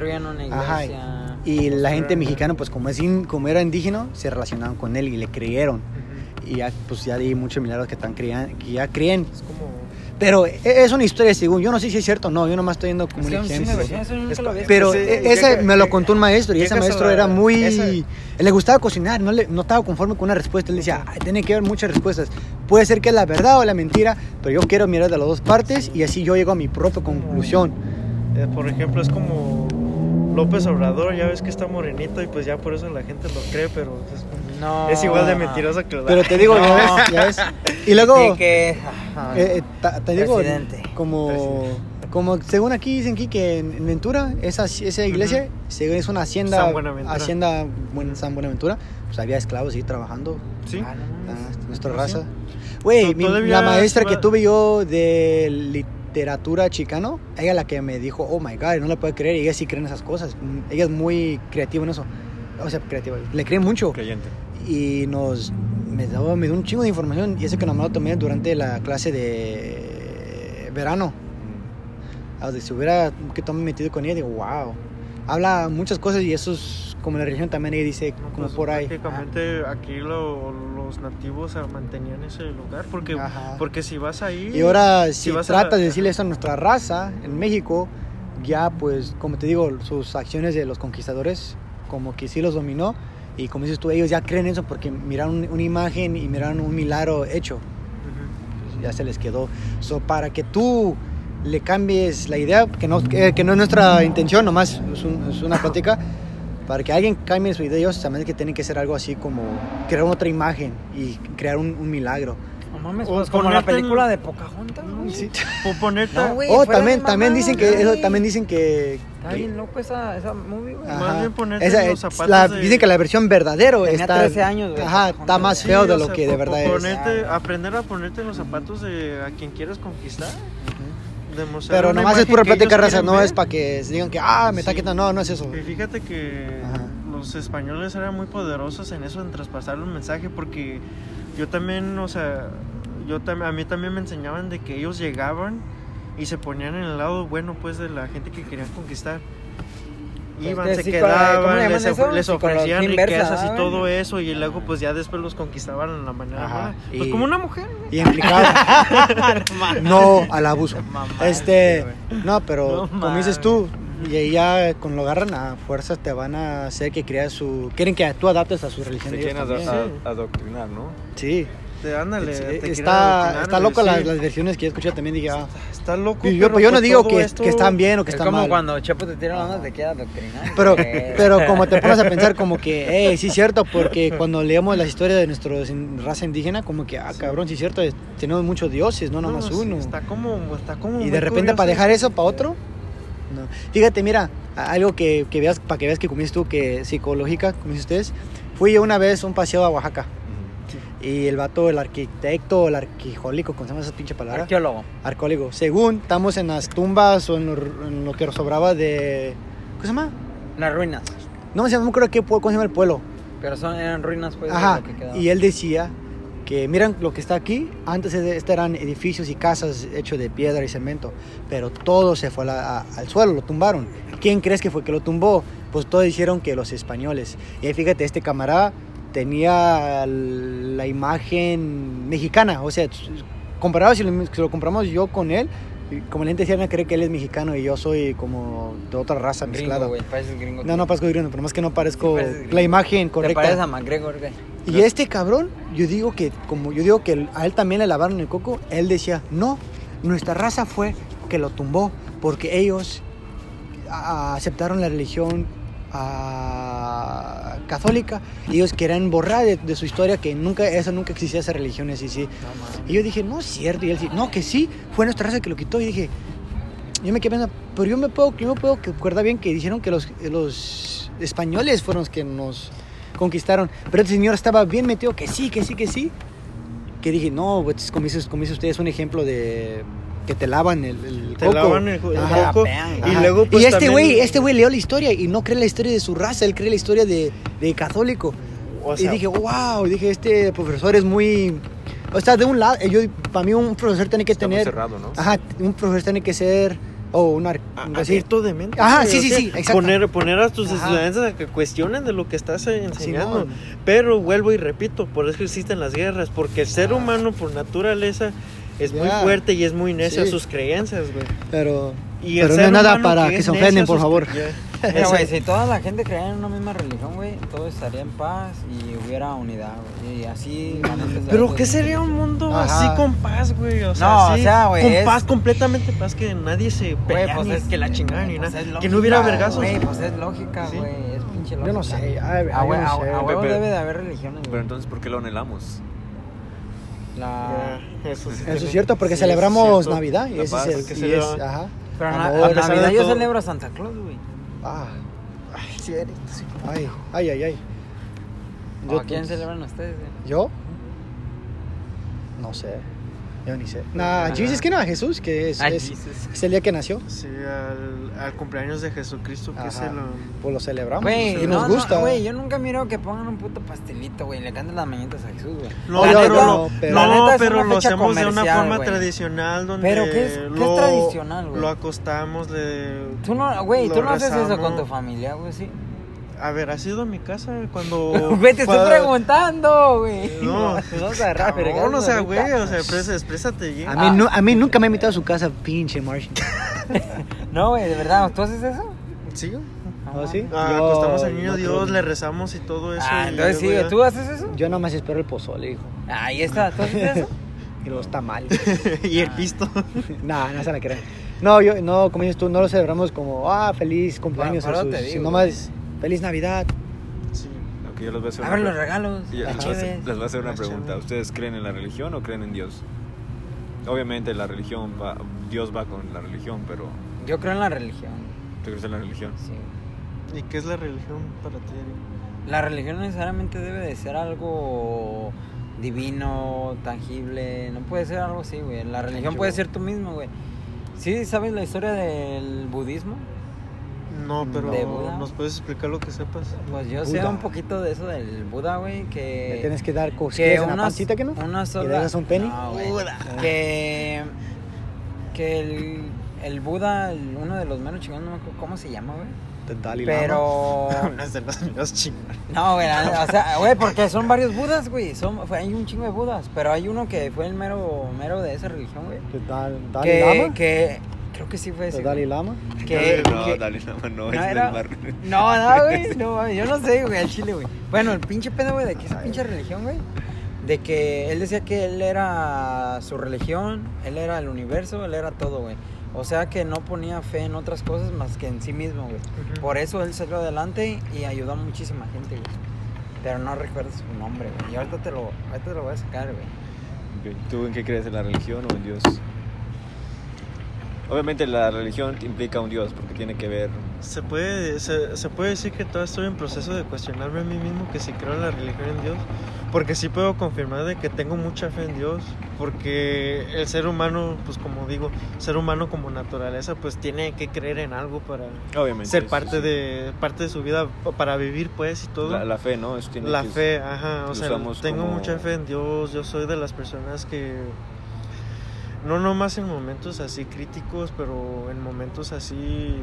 [SPEAKER 4] Ajá. Y la gente mexicana, pues como, es in- como era indígena, se relacionaban con él y le creyeron. Y ya, pues ya di muchos milagros que, están crean, que ya creen.
[SPEAKER 3] Es como.
[SPEAKER 4] Pero e- es una historia según, yo no sé si es cierto o no, yo nomás estoy yendo como
[SPEAKER 2] Es
[SPEAKER 4] un
[SPEAKER 2] que un
[SPEAKER 4] ejemplo.
[SPEAKER 3] Es pa-
[SPEAKER 2] había
[SPEAKER 4] Pero
[SPEAKER 3] Sí,
[SPEAKER 4] e-
[SPEAKER 3] ¿qué-
[SPEAKER 4] ese
[SPEAKER 3] qué-
[SPEAKER 4] me lo contó un maestro y ese maestro era muy...
[SPEAKER 3] Esa-
[SPEAKER 4] Le gustaba cocinar, no, le, no estaba conforme con una respuesta. Él decía, "Ay, tiene que haber muchas respuestas. Puede ser que es la verdad o la mentira, pero yo quiero mirar de las dos partes y así yo llego a mi propia conclusión.
[SPEAKER 3] eh, por ejemplo, es como López Obrador, ya ves que está morenito y pues ya por eso la gente lo cree, pero pues,
[SPEAKER 2] No.
[SPEAKER 3] es igual de mentiroso que la
[SPEAKER 4] Pero te digo, ya
[SPEAKER 2] No.
[SPEAKER 4] ves, ya ves. Y luego,
[SPEAKER 2] Y que... ajá.
[SPEAKER 4] eh, eh, ta- te digo,
[SPEAKER 2] Presidente.
[SPEAKER 4] como, como según aquí dicen aquí que en en Ventura, esa, esa iglesia, según es una hacienda,
[SPEAKER 3] San Buenaventura.
[SPEAKER 4] hacienda buen- San Buenaventura, pues había esclavos ahí trabajando.
[SPEAKER 3] Sí.
[SPEAKER 2] Ah, no
[SPEAKER 4] Ah, nuestra
[SPEAKER 3] ¿Ah,
[SPEAKER 4] raza. Güey, la maestra que tuve yo de literatura chicano, ella la que me dijo, oh my god, no la puedo creer, y ella sí cree en esas cosas. Ella es muy creativa en eso. O sea, creativa, le cree mucho.
[SPEAKER 1] Creyente.
[SPEAKER 4] Y nos me dio, me dio un chingo de información, y eso que nomás lo tomé durante la clase de verano. A ver, si hubiera que tomé metido con ella, digo, wow. Habla muchas cosas y eso es como la religión también, ella dice,
[SPEAKER 3] No,
[SPEAKER 4] como
[SPEAKER 3] pues,
[SPEAKER 4] por ahí.
[SPEAKER 3] Prácticamente aquí lo- los nativos ah, mantenían ese lugar. Porque,
[SPEAKER 4] Ajá.
[SPEAKER 3] porque si vas ahí.
[SPEAKER 4] Y ahora, si,
[SPEAKER 3] si vas a-
[SPEAKER 4] tratas de decirle eso a nuestra raza en México, ya pues, como te digo, sus acciones de los conquistadores, como que sí los dominó. Y como dices tú, ellos ya creen eso porque miraron una imagen y miraron un milagro hecho.
[SPEAKER 3] Ujú.
[SPEAKER 4] Pues, ya se les quedó. So, para que tú le cambies la idea, que no, que, que no es nuestra intención, nomás es, un- es una plática, para que alguien cambie su idea, ellos también que tienen que ser algo así como crear otra imagen y crear un, un milagro.
[SPEAKER 2] No mames,
[SPEAKER 3] O
[SPEAKER 2] pues como la
[SPEAKER 3] en-
[SPEAKER 2] película de Pocahontas, güey.
[SPEAKER 4] Sí.
[SPEAKER 3] O ponerte.
[SPEAKER 2] No, güey.
[SPEAKER 4] Oh, también, también dicen que eso, también dicen que,
[SPEAKER 2] Está
[SPEAKER 4] que-
[SPEAKER 2] bien loco esa, esa movie, güey.
[SPEAKER 4] Ajá.
[SPEAKER 3] Más bien ponerte
[SPEAKER 4] Esa
[SPEAKER 3] en los zapatos
[SPEAKER 4] la-
[SPEAKER 3] de-
[SPEAKER 4] Dicen que la versión verdadero
[SPEAKER 2] Tenía
[SPEAKER 4] está.
[SPEAKER 2] 13 años, güey,
[SPEAKER 4] Ajá, está más
[SPEAKER 3] Sí,
[SPEAKER 4] feo de lo
[SPEAKER 3] sea,
[SPEAKER 4] que de verdad es.
[SPEAKER 3] ponerte- aprender a ponerte en los zapatos de a quien quieres conquistar. Demostrar
[SPEAKER 4] Pero nomás es pura plática raza, no
[SPEAKER 3] ver.
[SPEAKER 4] es para que se digan que, ah, me está
[SPEAKER 3] Sí.
[SPEAKER 4] quitando. No, no es eso.
[SPEAKER 3] Y fíjate que
[SPEAKER 4] Ajá.
[SPEAKER 3] los españoles eran muy poderosos en eso, en traspasar un mensaje, porque yo también, o sea, yo también, a mí también me enseñaban de que ellos llegaban y se ponían en el lado bueno, pues, de la gente que querían conquistar.
[SPEAKER 2] Pues
[SPEAKER 3] Iban, se
[SPEAKER 2] sí, ¿cómo le
[SPEAKER 3] quedaban, les, les ofrecían
[SPEAKER 2] inversa,
[SPEAKER 3] riquezas y todo eso, y luego, pues, ya después los conquistaban en la manera
[SPEAKER 4] Ajá,
[SPEAKER 3] buena. Pues
[SPEAKER 4] y-
[SPEAKER 3] como una mujer. ¿no?
[SPEAKER 4] Y implicado. no al abuso.
[SPEAKER 2] Mamá,
[SPEAKER 4] Este, no, pero
[SPEAKER 2] No
[SPEAKER 4] como dices tú, y ahí ya con lo agarran a fuerzas te van a hacer que creas su. Quieren que tú adaptes a su religión.
[SPEAKER 1] Se
[SPEAKER 4] ellos
[SPEAKER 1] quieren adoctrinar, ¿no?
[SPEAKER 4] Sí,
[SPEAKER 3] Te, ándale, te quieren
[SPEAKER 4] está, está loco
[SPEAKER 3] sí.
[SPEAKER 4] las, las versiones que yo escuché también. Dije, ah,
[SPEAKER 3] Está loco.
[SPEAKER 4] y yo,
[SPEAKER 3] pero
[SPEAKER 4] pues yo no
[SPEAKER 3] pues
[SPEAKER 4] digo que,
[SPEAKER 3] esto-
[SPEAKER 4] que están bien o que
[SPEAKER 2] Es
[SPEAKER 4] están
[SPEAKER 2] como
[SPEAKER 4] mal.
[SPEAKER 2] cuando Chepo te tira la onda, te queda adoctrinado.
[SPEAKER 4] Pero, pero como te pones a pensar como que, hey, sí es cierto, porque cuando leemos la historia de nuestra raza indígena, como que, ah, cabrón, sí es cierto, tenemos muchos dioses, no
[SPEAKER 3] No,
[SPEAKER 4] nomás
[SPEAKER 3] sí,
[SPEAKER 4] uno.
[SPEAKER 3] Está como, está como.
[SPEAKER 4] Y de repente
[SPEAKER 3] curioso
[SPEAKER 4] para dejar eso para otro. No. Fíjate, mira, algo que, que veas, para que veas que comiste tú, que psicológica, como dicen ustedes. Fui yo una vez a un paseo a Oaxaca. Y el vato, el arquitecto, el arquijólico, ¿cómo se llama esa pinche palabra?
[SPEAKER 2] Arqueólogo.
[SPEAKER 4] Arqueólogo. Según estamos en las tumbas o en lo, en lo que sobraba de. ¿Cómo se llama?
[SPEAKER 2] Las ruinas.
[SPEAKER 4] No no me acuerdo qué, cómo se llama el pueblo.
[SPEAKER 2] Pero son, eran ruinas, pues,
[SPEAKER 4] Ajá.
[SPEAKER 2] que.
[SPEAKER 4] Y él decía que miran lo que está aquí, antes este eran edificios y casas hechos de piedra y cemento, pero todo se fue a la- a- al suelo, lo tumbaron. ¿Quién crees que fue que lo tumbó? Pues todos dijeron que los españoles. Y ahí fíjate, este camarada tenía la imagen mexicana, o sea, comparado si lo, si lo compramos yo con él, como la gente decía, cree que él es mexicano y yo soy como de otra raza
[SPEAKER 2] Gringo,
[SPEAKER 4] mezclada.
[SPEAKER 2] gringo.
[SPEAKER 4] No, no parezco gringo, pero más que no parezco
[SPEAKER 2] Sí,
[SPEAKER 4] la imagen
[SPEAKER 2] Te
[SPEAKER 4] correcta.
[SPEAKER 2] pareces a McGregor, güey.
[SPEAKER 4] Y este cabrón, yo digo que, como yo digo que a él también le lavaron el coco, él decía, no, nuestra raza fue que lo tumbó, porque ellos aceptaron la religión ah, católica, ellos querían borrar de, de su historia que nunca, eso nunca existía, esa religión así, sí. Y yo dije, no es cierto, y él dice, no, que sí, fue nuestra raza que lo quitó, y dije, yo me quedé pensando, pero yo me puedo, yo me puedo acordar bien que dijeron que los, los españoles fueron los que nos conquistaron. Pero el señor estaba bien metido que sí, que sí, que sí. Que dije, no, pues, como dice, como dice usted, es un ejemplo de que te lavan el, el
[SPEAKER 3] Te
[SPEAKER 4] coco.
[SPEAKER 3] lavan el, el
[SPEAKER 4] Ajá.
[SPEAKER 3] coco. Y
[SPEAKER 4] Ajá.
[SPEAKER 3] luego, pues,
[SPEAKER 4] y este
[SPEAKER 3] también-
[SPEAKER 4] güey, este güey leyó la historia y no cree la historia de su raza, él cree la historia de, de católico.
[SPEAKER 3] O sea,
[SPEAKER 4] y dije, wow, dije, este profesor es muy... O sea, de un lado, yo, para mí un profesor tiene que
[SPEAKER 1] Está muy
[SPEAKER 4] tener...
[SPEAKER 1] cerrado, ¿no?
[SPEAKER 4] Ajá, un profesor tiene que ser... O un... ar-
[SPEAKER 3] abierto de mente.
[SPEAKER 4] Ajá, sí, sí,
[SPEAKER 3] sea,
[SPEAKER 4] sí, exacto.
[SPEAKER 3] Poner, poner a tus
[SPEAKER 4] Ajá.
[SPEAKER 3] estudiantes a que cuestionen de lo que estás eh, enseñando.
[SPEAKER 4] Simón.
[SPEAKER 3] Pero vuelvo y repito, por eso existen las guerras, porque el ser humano por naturaleza es muy fuerte y es muy necio a
[SPEAKER 4] Sí.
[SPEAKER 3] sus creencias, güey.
[SPEAKER 4] Pero...
[SPEAKER 3] Y
[SPEAKER 4] Pero no es nada para que
[SPEAKER 3] es
[SPEAKER 4] se ofenden, por favor.
[SPEAKER 2] Mira, güey, si toda la gente creyera en una misma religión, güey, todo estaría en paz y hubiera unidad, güey. Y así...
[SPEAKER 3] Pero ¿qué sería un mundo
[SPEAKER 4] Ajá.
[SPEAKER 3] así con paz, güey? O sea,
[SPEAKER 2] No, o
[SPEAKER 3] así,
[SPEAKER 2] sea, güey,
[SPEAKER 3] Con
[SPEAKER 2] es-
[SPEAKER 3] paz, completamente paz, que nadie se
[SPEAKER 2] Güey,
[SPEAKER 3] pelea
[SPEAKER 2] pues
[SPEAKER 3] ni
[SPEAKER 2] es
[SPEAKER 3] que la chingada ni
[SPEAKER 2] pues
[SPEAKER 3] nada. que no hubiera vergazos.
[SPEAKER 2] Güey, pues es lógica,
[SPEAKER 3] Sí.
[SPEAKER 2] güey. Es pinche lógica.
[SPEAKER 4] Yo no sé, a, a- no sé.
[SPEAKER 2] a
[SPEAKER 1] pero-
[SPEAKER 2] debe de haber religiones,
[SPEAKER 1] Pero
[SPEAKER 2] güey.
[SPEAKER 1] entonces, ¿por qué lo anhelamos?
[SPEAKER 2] La...
[SPEAKER 3] Ya, eso sí.
[SPEAKER 4] Eso es cierto, porque
[SPEAKER 3] Sí,
[SPEAKER 4] celebramos
[SPEAKER 3] cierto.
[SPEAKER 4] Navidad y ese es el...
[SPEAKER 3] que
[SPEAKER 4] y
[SPEAKER 3] se
[SPEAKER 4] es- ajá.
[SPEAKER 2] Pero
[SPEAKER 4] Amor, a
[SPEAKER 2] Navidad yo celebro a Santa Claus, güey.
[SPEAKER 4] Ah, ay, sí. Ay, ay, ay, ay.
[SPEAKER 2] ¿O
[SPEAKER 4] Yo-
[SPEAKER 2] a quién celebran ustedes?
[SPEAKER 4] ¿Yo? No sé. Yo ni sé. Nah,
[SPEAKER 3] Ajá.
[SPEAKER 4] Jesus que no, a Jesús, que es,
[SPEAKER 2] Ah,
[SPEAKER 4] es, es el día que nació.
[SPEAKER 3] Sí, al, al cumpleaños de Jesucristo, que
[SPEAKER 4] Ajá.
[SPEAKER 3] el... um,
[SPEAKER 4] Pues lo celebramos.
[SPEAKER 2] Güey,
[SPEAKER 4] y nos
[SPEAKER 2] no,
[SPEAKER 4] gusta.
[SPEAKER 2] No, güey, yo nunca miro que pongan un puto pastelito, güey, y le canten las mañanitas a Jesús, güey.
[SPEAKER 3] No,
[SPEAKER 2] La
[SPEAKER 4] yo
[SPEAKER 3] pero,
[SPEAKER 2] neta-
[SPEAKER 3] lo,
[SPEAKER 4] pero-
[SPEAKER 3] no,
[SPEAKER 2] la neta es
[SPEAKER 3] pero lo hacemos de una forma
[SPEAKER 2] güey.
[SPEAKER 3] tradicional donde
[SPEAKER 2] Pero ¿qué es- qué es
[SPEAKER 3] lo,
[SPEAKER 2] tradicional, güey?
[SPEAKER 3] lo acostamos, le...
[SPEAKER 2] Tú no, güey,
[SPEAKER 3] lo
[SPEAKER 2] tú no haces eso con tu familia, güey, sí.
[SPEAKER 3] A ver, ¿has ido a mi casa cuando...
[SPEAKER 2] Güey, te estoy preguntando, güey.
[SPEAKER 3] No,
[SPEAKER 2] Nos vamos a agarrar,
[SPEAKER 3] cabrón,
[SPEAKER 2] vergazos
[SPEAKER 3] o sea, güey, o sea, expresa- exprésate bien.
[SPEAKER 4] A mí, nu- a mí nunca me ha invitado a su casa, pinche Martian.
[SPEAKER 2] No, güey, de verdad, ¿tú haces eso?
[SPEAKER 3] ¿Sí?
[SPEAKER 4] ¿Oh, sí?
[SPEAKER 3] Ah,
[SPEAKER 4] Yo
[SPEAKER 3] acostamos al niño
[SPEAKER 4] no
[SPEAKER 3] Dios,
[SPEAKER 4] creo-
[SPEAKER 3] le rezamos y todo eso.
[SPEAKER 2] Ah,
[SPEAKER 3] y
[SPEAKER 2] entonces sí, ¿tú haces eso?
[SPEAKER 4] Yo nada más espero el pozole, hijo.
[SPEAKER 2] Ahí está, ¿tú haces eso?
[SPEAKER 4] Y los tamales.
[SPEAKER 3] y el pisto.
[SPEAKER 4] nah, no se la crean. No, yo, no, como dices tú, no lo celebramos como, ah, feliz cumpleaños.
[SPEAKER 2] Bueno, pero
[SPEAKER 4] sus-
[SPEAKER 2] te digo,
[SPEAKER 4] sino más, feliz Navidad.
[SPEAKER 3] Sí.
[SPEAKER 1] Ok, yo les voy a hacer
[SPEAKER 2] Abren
[SPEAKER 1] una
[SPEAKER 2] los regalos,
[SPEAKER 1] yo les voy a hacer- les voy a hacer una pregunta. ¿Ustedes creen en la religión o creen en Dios? Obviamente la religión va, Dios va con la religión, pero
[SPEAKER 2] Yo creo en la religión,
[SPEAKER 1] ¿tú crees en la religión?
[SPEAKER 2] sí.
[SPEAKER 3] ¿Y qué es la religión para ti?
[SPEAKER 2] La religión necesariamente debe de ser algo divino, tangible. No puede ser algo así, güey. La religión puede ser tú mismo, güey. ¿Sí sabes la historia del budismo?
[SPEAKER 3] No, pero
[SPEAKER 2] ¿De Buda?
[SPEAKER 3] ¿nos puedes explicar lo que sepas?
[SPEAKER 2] Pues yo sé un poquito de eso del Buda, güey,
[SPEAKER 4] Le
[SPEAKER 2] que...
[SPEAKER 4] tienes que dar
[SPEAKER 2] que
[SPEAKER 4] cosquillas en la
[SPEAKER 2] una,
[SPEAKER 4] pancita, ¿que no?
[SPEAKER 2] una
[SPEAKER 4] ¿Y
[SPEAKER 2] sola...
[SPEAKER 4] le das un penny?
[SPEAKER 2] No.
[SPEAKER 3] Buda.
[SPEAKER 2] Que... Que el, el Buda, el- uno de los menos chingones, no me acuerdo cómo se llama, güey.
[SPEAKER 4] Dalai.
[SPEAKER 2] Pero...
[SPEAKER 3] Unas de las mías chingonas.
[SPEAKER 2] No, güey, o sea, güey, porque son varios budas, güey. Son, fue- hay un chingo de budas, pero hay uno que fue el mero, mero de esa religión, güey.
[SPEAKER 4] ¿De Dal- Dalai
[SPEAKER 2] Que,
[SPEAKER 4] Lama?
[SPEAKER 2] que, creo que sí fue
[SPEAKER 4] ¿De
[SPEAKER 2] ese.
[SPEAKER 4] Dalai. Lama?
[SPEAKER 2] Que,
[SPEAKER 1] no,
[SPEAKER 2] que-
[SPEAKER 1] Dalai Lama no,
[SPEAKER 2] no
[SPEAKER 1] es
[SPEAKER 2] era-
[SPEAKER 1] del mar.
[SPEAKER 2] No, no, güey, no, yo no sé, güey, al chile, güey. Bueno, el pinche pedo, güey, de que esa pinche religión, güey. De que él decía que él era su religión, él era el universo, él era todo, güey. O sea que no ponía fe en otras cosas más que en sí mismo, güey. Por eso él salió adelante y ayudó a muchísima gente, güey. Pero no recuerdo su nombre, güey. Y ahorita te lo, ahorita te lo voy a sacar, güey.
[SPEAKER 1] ¿Tú en qué crees? ¿En la religión o en Dios? Obviamente la religión implica un Dios porque tiene que ver...
[SPEAKER 3] Se puede, se, se puede decir que todavía estoy en proceso de cuestionarme a mí mismo que si creo en la religión en Dios. Porque sí puedo confirmar de que tengo mucha fe en Dios. Porque el ser humano, pues como digo, ser humano como naturaleza, pues tiene que creer en algo para
[SPEAKER 1] Obviamente.
[SPEAKER 3] ser parte
[SPEAKER 1] sí.
[SPEAKER 3] de parte de su vida, para vivir pues y todo.
[SPEAKER 1] La, la fe, ¿no? Eso tiene
[SPEAKER 3] La
[SPEAKER 1] que-
[SPEAKER 3] fe, ajá, o sea, tengo
[SPEAKER 1] como-
[SPEAKER 3] mucha fe en Dios, yo soy de las personas que no nomás en momentos así críticos, pero en momentos así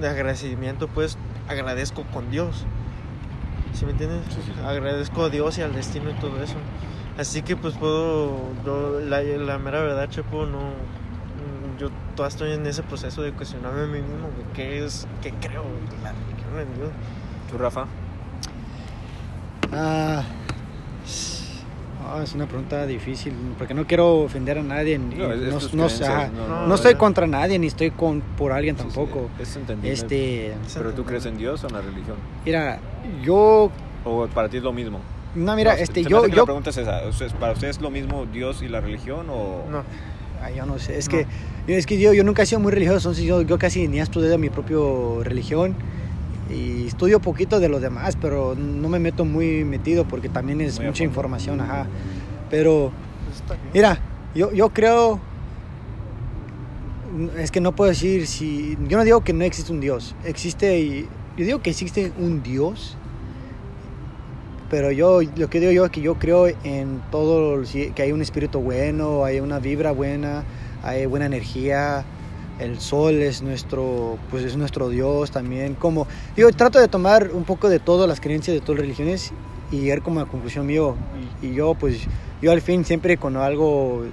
[SPEAKER 3] de agradecimiento, pues agradezco con Dios. ¿Sí me entiendes?
[SPEAKER 1] Sí, sí, sí.
[SPEAKER 3] Agradezco a Dios y al destino y todo eso. Así que pues puedo, yo, la, la mera verdad, Chepo, no, yo todavía estoy en ese proceso de cuestionarme a mí mismo, güey, ¿qué es, qué creo? La religión en Dios.
[SPEAKER 1] ¿Tú, Rafa?
[SPEAKER 4] Ah, ah, es una pregunta difícil, porque no quiero ofender a nadie.
[SPEAKER 1] No, es-
[SPEAKER 4] no, no- ajá,
[SPEAKER 1] no,
[SPEAKER 3] no,
[SPEAKER 4] no estoy contra nadie, ni estoy con, por alguien
[SPEAKER 1] Sí, sí,
[SPEAKER 4] tampoco.
[SPEAKER 1] es entendible.
[SPEAKER 4] Este,
[SPEAKER 1] ¿Pero tú crees en Dios o en la religión?
[SPEAKER 4] mira, yo,
[SPEAKER 1] ¿O para ti es lo mismo?
[SPEAKER 4] no, mira,
[SPEAKER 1] No,
[SPEAKER 4] este,
[SPEAKER 1] se me
[SPEAKER 4] yo, yo,
[SPEAKER 1] La pregunta es esa. ¿ustedes- ¿Para ustedes es lo mismo Dios y la religión o...?
[SPEAKER 3] No.
[SPEAKER 4] Ay, yo no sé, es
[SPEAKER 3] No.
[SPEAKER 4] que, yo, es que yo, yo nunca he sido muy religioso, entonces yo, yo casi ni he estudiado mi propia religión y estudio poquito de los demás, pero no me meto muy metido porque también es
[SPEAKER 1] Muy
[SPEAKER 4] mucha información, ajá. Pero,
[SPEAKER 3] Pues
[SPEAKER 4] mira, yo, yo creo, es que no puedo decir si, yo no digo que no existe un Dios, existe, y- yo digo que existe un Dios, pero yo lo que digo yo es que yo creo en todo, que hay un espíritu bueno, hay una vibra buena, hay buena energía, el sol es nuestro, pues es nuestro Dios también. Como, digo, trato de tomar un poco de todas las creencias de todas las religiones y llegar como a la conclusión mío. Y, y yo, pues, yo al fin siempre cuando algo,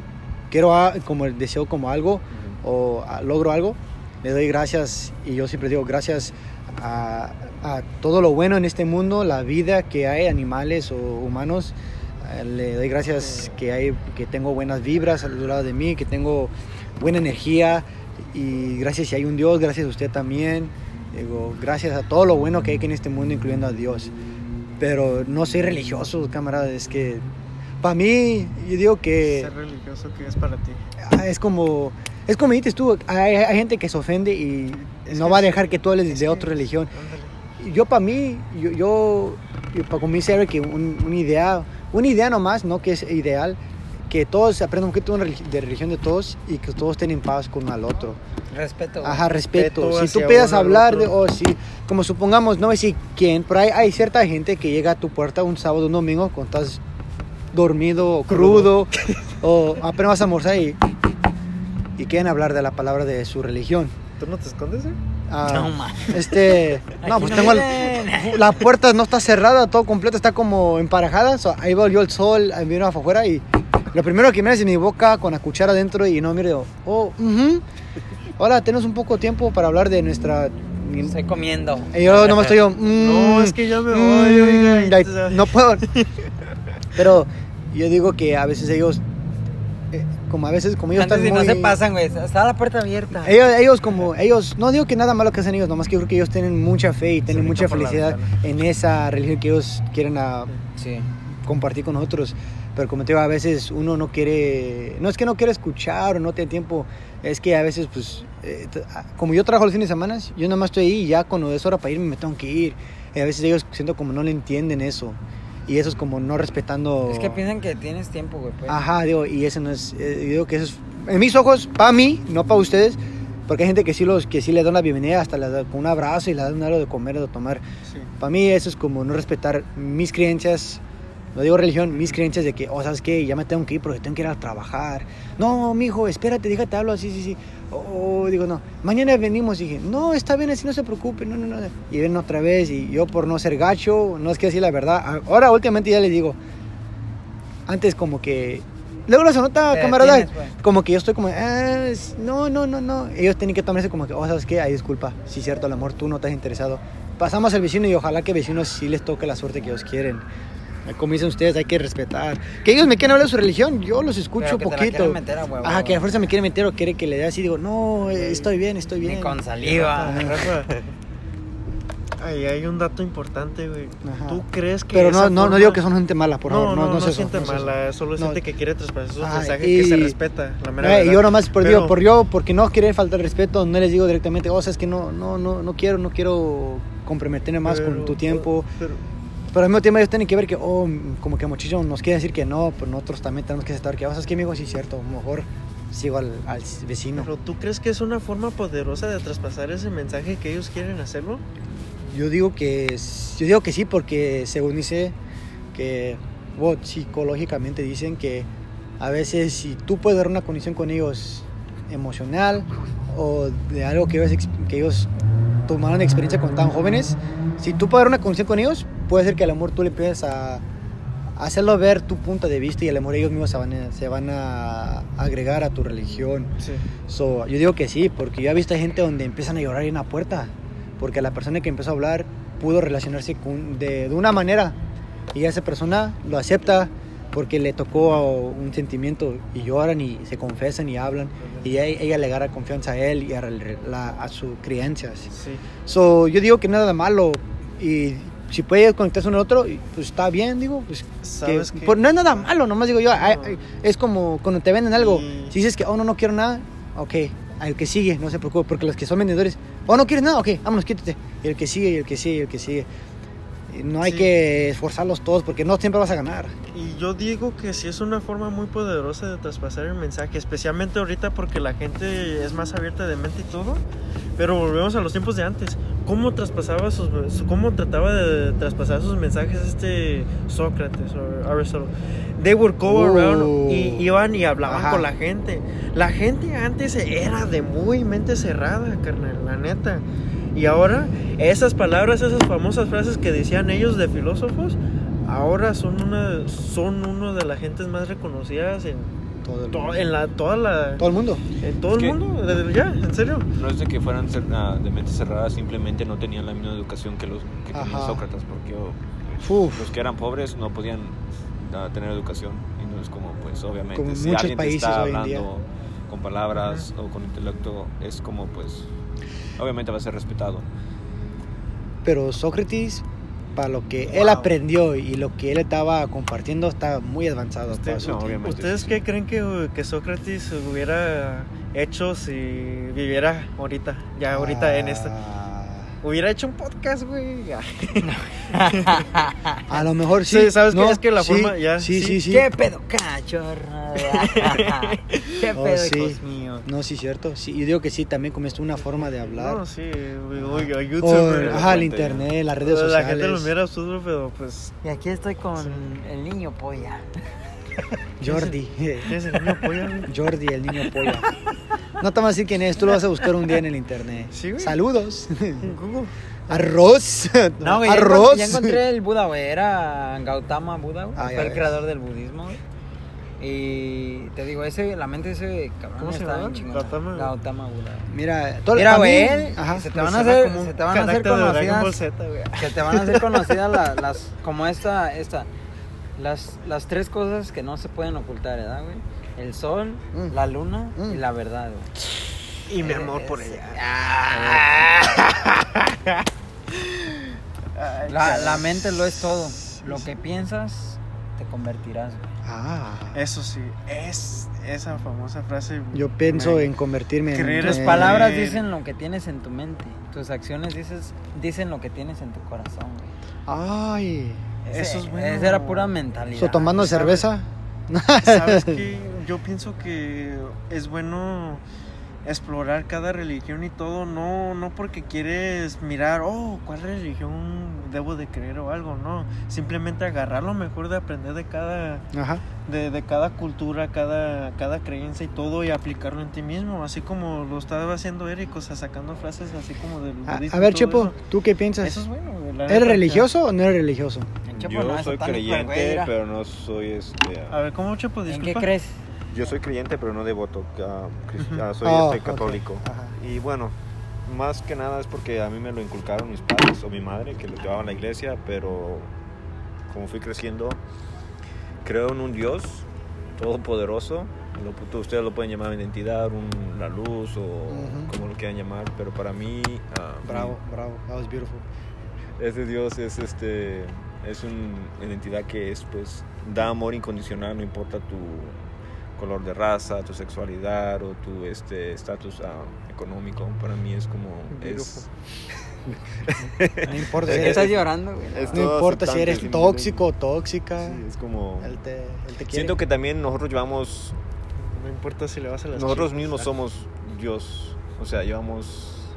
[SPEAKER 4] quiero a- como deseo como algo o a- logro algo, le doy gracias y yo siempre digo gracias a, a todo lo bueno en este mundo, la vida que hay, animales o humanos. eh, Le doy gracias que, hay, que tengo buenas vibras al lado de mí, que tengo buena energía y gracias si hay un Dios, gracias a usted también. Digo, gracias a todo lo bueno que hay aquí en este mundo, incluyendo a Dios. Pero no soy religioso, camarada, es que para mí, yo digo que
[SPEAKER 3] Ser religioso, ¿qué es para ti?
[SPEAKER 4] Ah, es como es como dices tú hay, hay gente que se ofende y
[SPEAKER 3] Es
[SPEAKER 4] no va a dejar que tú hables
[SPEAKER 3] Es
[SPEAKER 4] de otra religión
[SPEAKER 3] Ándale.
[SPEAKER 4] yo para mí yo, yo y pa- como dice Eric, que un- una idea, una idea nomás, no que es ideal, que todos aprendan un poquito de relig- de religión de todos y que todos estén en paz con al otro.
[SPEAKER 2] Respeto.
[SPEAKER 4] Ajá, respeto.
[SPEAKER 3] Respeto
[SPEAKER 4] Si tú empiezas a hablar de,
[SPEAKER 3] otro.
[SPEAKER 4] o si, como supongamos, no decir quién, pero hay, hay cierta gente que llega a tu puerta un sábado, un domingo, cuando estás dormido o crudo, o apenas vas a almorzar y, y quieren hablar de la palabra de su religión.
[SPEAKER 3] ¿Tú no te escondes, eh?
[SPEAKER 4] Ah,
[SPEAKER 2] No, man.
[SPEAKER 4] este, no, pues
[SPEAKER 2] no
[SPEAKER 4] tengo
[SPEAKER 2] vienen.
[SPEAKER 4] la puerta no está cerrada, todo completo, está como emparejada. so, ahí yo el sol, ahí vino afuera y lo primero que miras es mi boca con la cuchara adentro y no miro, oh, ujú. Hola, tenemos un poco de tiempo para hablar de nuestra.
[SPEAKER 2] Estoy comiendo.
[SPEAKER 4] Y yo no me estoy yo. mm,
[SPEAKER 3] No, es que ya me
[SPEAKER 4] mm,
[SPEAKER 3] voy, oiga,
[SPEAKER 4] like,
[SPEAKER 3] tú-
[SPEAKER 4] no puedo. Pero yo digo que a veces ellos, eh, como a veces, como ellos
[SPEAKER 2] Antes
[SPEAKER 4] están
[SPEAKER 2] si no
[SPEAKER 4] muy.
[SPEAKER 2] se pasan, güey. Está la puerta abierta.
[SPEAKER 4] Ellos, ellos como, ellos, no digo que nada malo que hacen ellos, nomás que yo creo que ellos tienen mucha fe y tienen mucha felicidad en esa religión que ellos quieren ah,
[SPEAKER 2] Sí.
[SPEAKER 4] compartir con nosotros. Pero como te digo, a veces uno no quiere, no es que no quiere escuchar o no tiene tiempo, es que a veces, pues, eh, ah, como yo trabajo los fines de semana, yo nada más estoy ahí y ya cuando es hora para irme me tengo que ir. Y a veces ellos siento como no le entienden eso. Y eso es como no respetando...
[SPEAKER 2] Es que piensan que tienes tiempo, güey. pues.
[SPEAKER 4] Ajá, digo, y eso no es, eh, digo que eso es, en mis ojos, para mí, no para ustedes, porque hay gente que sí, los, que sí le dan la bienvenida, hasta le da con un abrazo y le dan algo de comer o de tomar.
[SPEAKER 3] Sí.
[SPEAKER 4] Para mí eso es como no respetar mis creencias, no digo religión, mis creencias de que, oh, ¿sabes qué? Ya me tengo que ir porque tengo que ir a trabajar. No, mijo, espérate, déjate hablo así, sí, sí. O digo, no, mañana venimos. Y dije, no, está bien así, no se preocupe, no, no, no. Y ven otra vez y yo por no ser gacho, no es que decir la verdad. Ahora últimamente ya les digo, antes como que... Luego se nota, camarada,
[SPEAKER 2] detienes, güey.
[SPEAKER 4] como que yo estoy como, es- no, no, no, no. Ellos tienen que tomarse como que, oh, ¿sabes qué? Ay, disculpa, sí, cierto, al amor, tú no estás interesado. Pasamos al vecino y ojalá que vecinos sí les toque la suerte que ellos quieren. Como dicen ustedes, hay que respetar. Que ellos me quieren hablar de su religión, yo los escucho
[SPEAKER 2] Pero que te la
[SPEAKER 4] poquito.
[SPEAKER 2] quieren meter a huevo,
[SPEAKER 4] Ajá, que a fuerza me quiere meter o quiere que le dé así, digo, no, eh, estoy bien, estoy bien.
[SPEAKER 2] Ni con saliva.
[SPEAKER 3] Ahí hay un dato importante, güey.
[SPEAKER 4] Ajá.
[SPEAKER 3] ¿Tú crees que
[SPEAKER 4] Pero no,
[SPEAKER 3] esa
[SPEAKER 4] no, no digo que son gente mala, por
[SPEAKER 3] no,
[SPEAKER 4] favor.
[SPEAKER 3] no, no,
[SPEAKER 4] es eso,
[SPEAKER 3] siente
[SPEAKER 4] no es eso.
[SPEAKER 3] mala, solo es
[SPEAKER 4] No.
[SPEAKER 3] gente que quiere traspasar esos
[SPEAKER 4] Ah,
[SPEAKER 3] mensajes
[SPEAKER 4] y-
[SPEAKER 3] que se respeta, la mera
[SPEAKER 4] Eh,
[SPEAKER 3] verdad.
[SPEAKER 4] yo nomás por,
[SPEAKER 3] Pero-
[SPEAKER 4] yo, por yo, porque no quieren faltar respeto, no les digo directamente, o sea, es que no, no, no, no quiero, no quiero comprometerme más con tu tiempo.
[SPEAKER 3] pero-
[SPEAKER 4] Pero al mismo tiempo ellos tienen que ver que, oh, como que Mochillo nos quiere decir que no, pero nosotros también tenemos que aceptar que, o sea, es que amigo, sí es cierto, mejor sigo al, al vecino.
[SPEAKER 3] Pero tú crees que es una forma poderosa de traspasar ese mensaje que ellos quieren hacerlo?
[SPEAKER 4] Yo digo que, yo digo que sí, porque según dice que, bueno, psicológicamente dicen que a veces si tú puedes dar una conexión con ellos emocional o de algo que ellos, que ellos tomaron experiencia cuando estaban jóvenes, si tú dar una conexión con ellos, puede ser que al amor tú le empieces a, a hacerlo ver tu punto de vista y al amor ellos mismos se van a, se van a agregar a tu religión.
[SPEAKER 3] Sí.
[SPEAKER 4] So, yo digo que sí, porque yo he visto gente donde empiezan a llorar en la puerta, porque la persona que empezó a hablar pudo relacionarse con, de, de una manera y esa persona lo acepta porque le tocó un sentimiento y lloran y se confesan y hablan y ella, ella le agarra confianza a él y a, la- a sus creencias.
[SPEAKER 3] Sí.
[SPEAKER 4] So, yo digo que nada de malo y si puede conectarse uno al otro, pues está bien, digo, pues
[SPEAKER 3] ¿Sabes
[SPEAKER 4] que-
[SPEAKER 3] qué?
[SPEAKER 4] por- no es nada malo, nomás digo yo,
[SPEAKER 3] No.
[SPEAKER 4] es como cuando te venden algo,
[SPEAKER 3] Y-
[SPEAKER 4] si dices que, oh, no, no quiero nada, ok, al que sigue, no se preocupe, porque los que son vendedores, oh, no quieres nada, ok, vámonos, quítate, y el que sigue, y el que sigue, y el que sigue. No hay
[SPEAKER 3] Sí.
[SPEAKER 4] que esforzarlos todos, porque no siempre vas a ganar.
[SPEAKER 3] Y yo digo que sí es una forma muy poderosa de traspasar el mensaje, especialmente ahorita porque la gente es más abierta de mente y todo. Pero volvemos a los tiempos de antes. ¿Cómo traspasaba sus, cómo trataba de traspasar sus mensajes este Sócrates o Aristotle? They would go
[SPEAKER 4] Uh.
[SPEAKER 3] around y iban y hablaban
[SPEAKER 4] Ajá.
[SPEAKER 3] con la gente. La gente antes era de muy mente cerrada, carnal, la neta. Y ahora esas palabras, esas famosas frases que decían ellos de filósofos, ahora son una son uno de las gentes más reconocidas en
[SPEAKER 4] Todo el,
[SPEAKER 3] to- en la toda la
[SPEAKER 4] todo el mundo.
[SPEAKER 3] en todo
[SPEAKER 1] Es
[SPEAKER 3] el mundo, ya, en serio.
[SPEAKER 1] No es de que fueran cer- ah, de mente cerrada, simplemente no tenían la misma educación que los que tenía
[SPEAKER 4] Ajá.
[SPEAKER 1] Sócrates, porque oh, los que eran pobres no podían ah, tener educación. Y no es como, pues, obviamente,
[SPEAKER 4] Como
[SPEAKER 1] si alguien te está hablando con palabras o con intelecto, es como, pues, obviamente va a ser respetado.
[SPEAKER 4] pero Sócrates, para lo que él aprendió y lo que él estaba compartiendo, está muy avanzado.
[SPEAKER 3] Usted-
[SPEAKER 1] no, obviamente.
[SPEAKER 3] ¿Ustedes
[SPEAKER 1] sí,
[SPEAKER 3] qué
[SPEAKER 1] sí.
[SPEAKER 3] creen que, que Sócrates hubiera hecho si viviera ahorita? Ya ahorita en esta. Hubiera hecho un podcast, güey.
[SPEAKER 4] A lo mejor sí.
[SPEAKER 3] Sí, ¿sabes qué?
[SPEAKER 4] ¿no?
[SPEAKER 3] Es que la
[SPEAKER 4] Sí,
[SPEAKER 3] forma- ya,
[SPEAKER 4] Sí, sí,
[SPEAKER 3] sí.
[SPEAKER 4] sí.
[SPEAKER 2] ¿Qué pedo, cachorro? ¿Qué
[SPEAKER 4] Oh,
[SPEAKER 2] pedo,
[SPEAKER 4] sí.
[SPEAKER 2] hijos míos?
[SPEAKER 4] No, sí, cierto. Sí, yo digo que sí, también como es una forma de hablar.
[SPEAKER 3] No, sí, oiga, YouTube.
[SPEAKER 4] ajá, el internet, las redes
[SPEAKER 3] la
[SPEAKER 4] sociales.
[SPEAKER 3] gente lo mira absurdo, pero pues.
[SPEAKER 2] Y aquí estoy con el niño polla.
[SPEAKER 4] Jordi.
[SPEAKER 3] ¿Qué es el niño polla, güey?
[SPEAKER 4] Jordi, el niño polla. No te vas a decir quién es, tú lo vas a buscar un día en el internet.
[SPEAKER 3] Sí, güey.
[SPEAKER 4] Saludos.
[SPEAKER 3] Google.
[SPEAKER 4] Arroz.
[SPEAKER 2] No, güey, ya
[SPEAKER 4] Arroz.
[SPEAKER 2] Ya encontré el Buda, güey. Era Gautama Buda, güey.
[SPEAKER 4] Ah,
[SPEAKER 2] Fue el
[SPEAKER 4] ves.
[SPEAKER 2] creador del budismo, güey. Y te digo, ese, la mente de ese cabrón
[SPEAKER 3] ¿Cómo se
[SPEAKER 2] está
[SPEAKER 3] llama?
[SPEAKER 2] bien chingona.
[SPEAKER 3] Gautama.
[SPEAKER 2] Gautama Buda.
[SPEAKER 4] Mira, todo
[SPEAKER 2] Mira, güey,
[SPEAKER 4] mí-
[SPEAKER 2] él
[SPEAKER 4] Ajá.
[SPEAKER 2] se te van a hacer, se te van a hacer conocidas.
[SPEAKER 3] Z, güey.
[SPEAKER 2] Se te van a hacer conocidas la- las, como esta, esta, las, las tres cosas que no se pueden ocultar, ¿verdad, güey? El sol,
[SPEAKER 4] Mm.
[SPEAKER 2] la luna y
[SPEAKER 4] Mm.
[SPEAKER 2] la verdad, güey.
[SPEAKER 3] Y mi amor por
[SPEAKER 2] Es-
[SPEAKER 3] ella.
[SPEAKER 2] La, la mente lo es todo. Lo que piensas, te convertirás, güey.
[SPEAKER 4] Ah.
[SPEAKER 3] Eso sí, es esa famosa frase.
[SPEAKER 4] Yo pienso
[SPEAKER 3] me-
[SPEAKER 4] en convertirme en.
[SPEAKER 3] Creer
[SPEAKER 2] Tus
[SPEAKER 4] en-
[SPEAKER 2] palabras dicen lo que tienes en tu mente. Tus acciones dices, dicen lo que tienes en tu corazón, güey.
[SPEAKER 4] Ay.
[SPEAKER 3] Eso es bueno.
[SPEAKER 2] Esa era pura mentalidad.
[SPEAKER 4] So, tomando
[SPEAKER 3] ¿sabes?
[SPEAKER 4] cerveza.
[SPEAKER 3] ¿Sabes qué? Yo pienso que es bueno explorar cada religión y todo, no, no porque quieres mirar, oh, ¿cuál religión debo de creer o algo? No, simplemente agarrar lo mejor de aprender de cada,
[SPEAKER 4] Ajá.
[SPEAKER 3] de, de cada cultura, cada, cada creencia y todo y aplicarlo en ti mismo, así como lo estaba haciendo Eric, o sea, sacando frases así como del
[SPEAKER 4] A,
[SPEAKER 3] budismo
[SPEAKER 4] a ver,
[SPEAKER 3] y todo
[SPEAKER 4] Chepo,
[SPEAKER 3] Eso.
[SPEAKER 4] ¿tú qué piensas?
[SPEAKER 3] Eso es bueno,
[SPEAKER 4] ¿Eres religioso o no eres religioso?
[SPEAKER 2] Chepo
[SPEAKER 1] Yo
[SPEAKER 2] no
[SPEAKER 1] soy creyente, pero no soy este.
[SPEAKER 3] A ver, ¿cómo Chepo?
[SPEAKER 2] ¿En
[SPEAKER 3] Disculpa.
[SPEAKER 2] qué crees?
[SPEAKER 1] Yo soy creyente, pero no devoto. ah, soy
[SPEAKER 4] Oh,
[SPEAKER 1] católico. Y bueno, más que nada es porque a mí me lo inculcaron mis padres o mi madre, que los llevaban a la iglesia, pero como fui creciendo, creo en un Dios todopoderoso. Lo, ustedes lo pueden llamar identidad, un, la luz o
[SPEAKER 4] Ujú.
[SPEAKER 1] como lo quieran llamar, pero para mí, ah,
[SPEAKER 4] Bravo, bravo. That was beautiful.
[SPEAKER 1] ese Dios es este es un- una entidad que es pues da amor incondicional, no importa tu color de raza, tu sexualidad o tu este estatus ah, económico. Para mí es como es,
[SPEAKER 4] No importa si
[SPEAKER 2] ¿Qué
[SPEAKER 4] eres,
[SPEAKER 2] estás llorando, güey?
[SPEAKER 1] Es
[SPEAKER 4] no importa si eres tóxico o tóxica.
[SPEAKER 1] sí, es como
[SPEAKER 4] Él te, él te quiere.
[SPEAKER 1] siento que también nosotros llevamos
[SPEAKER 3] No importa si le vas a las
[SPEAKER 1] nosotros mismos
[SPEAKER 3] ¿verdad?
[SPEAKER 1] somos Dios, o sea, llevamos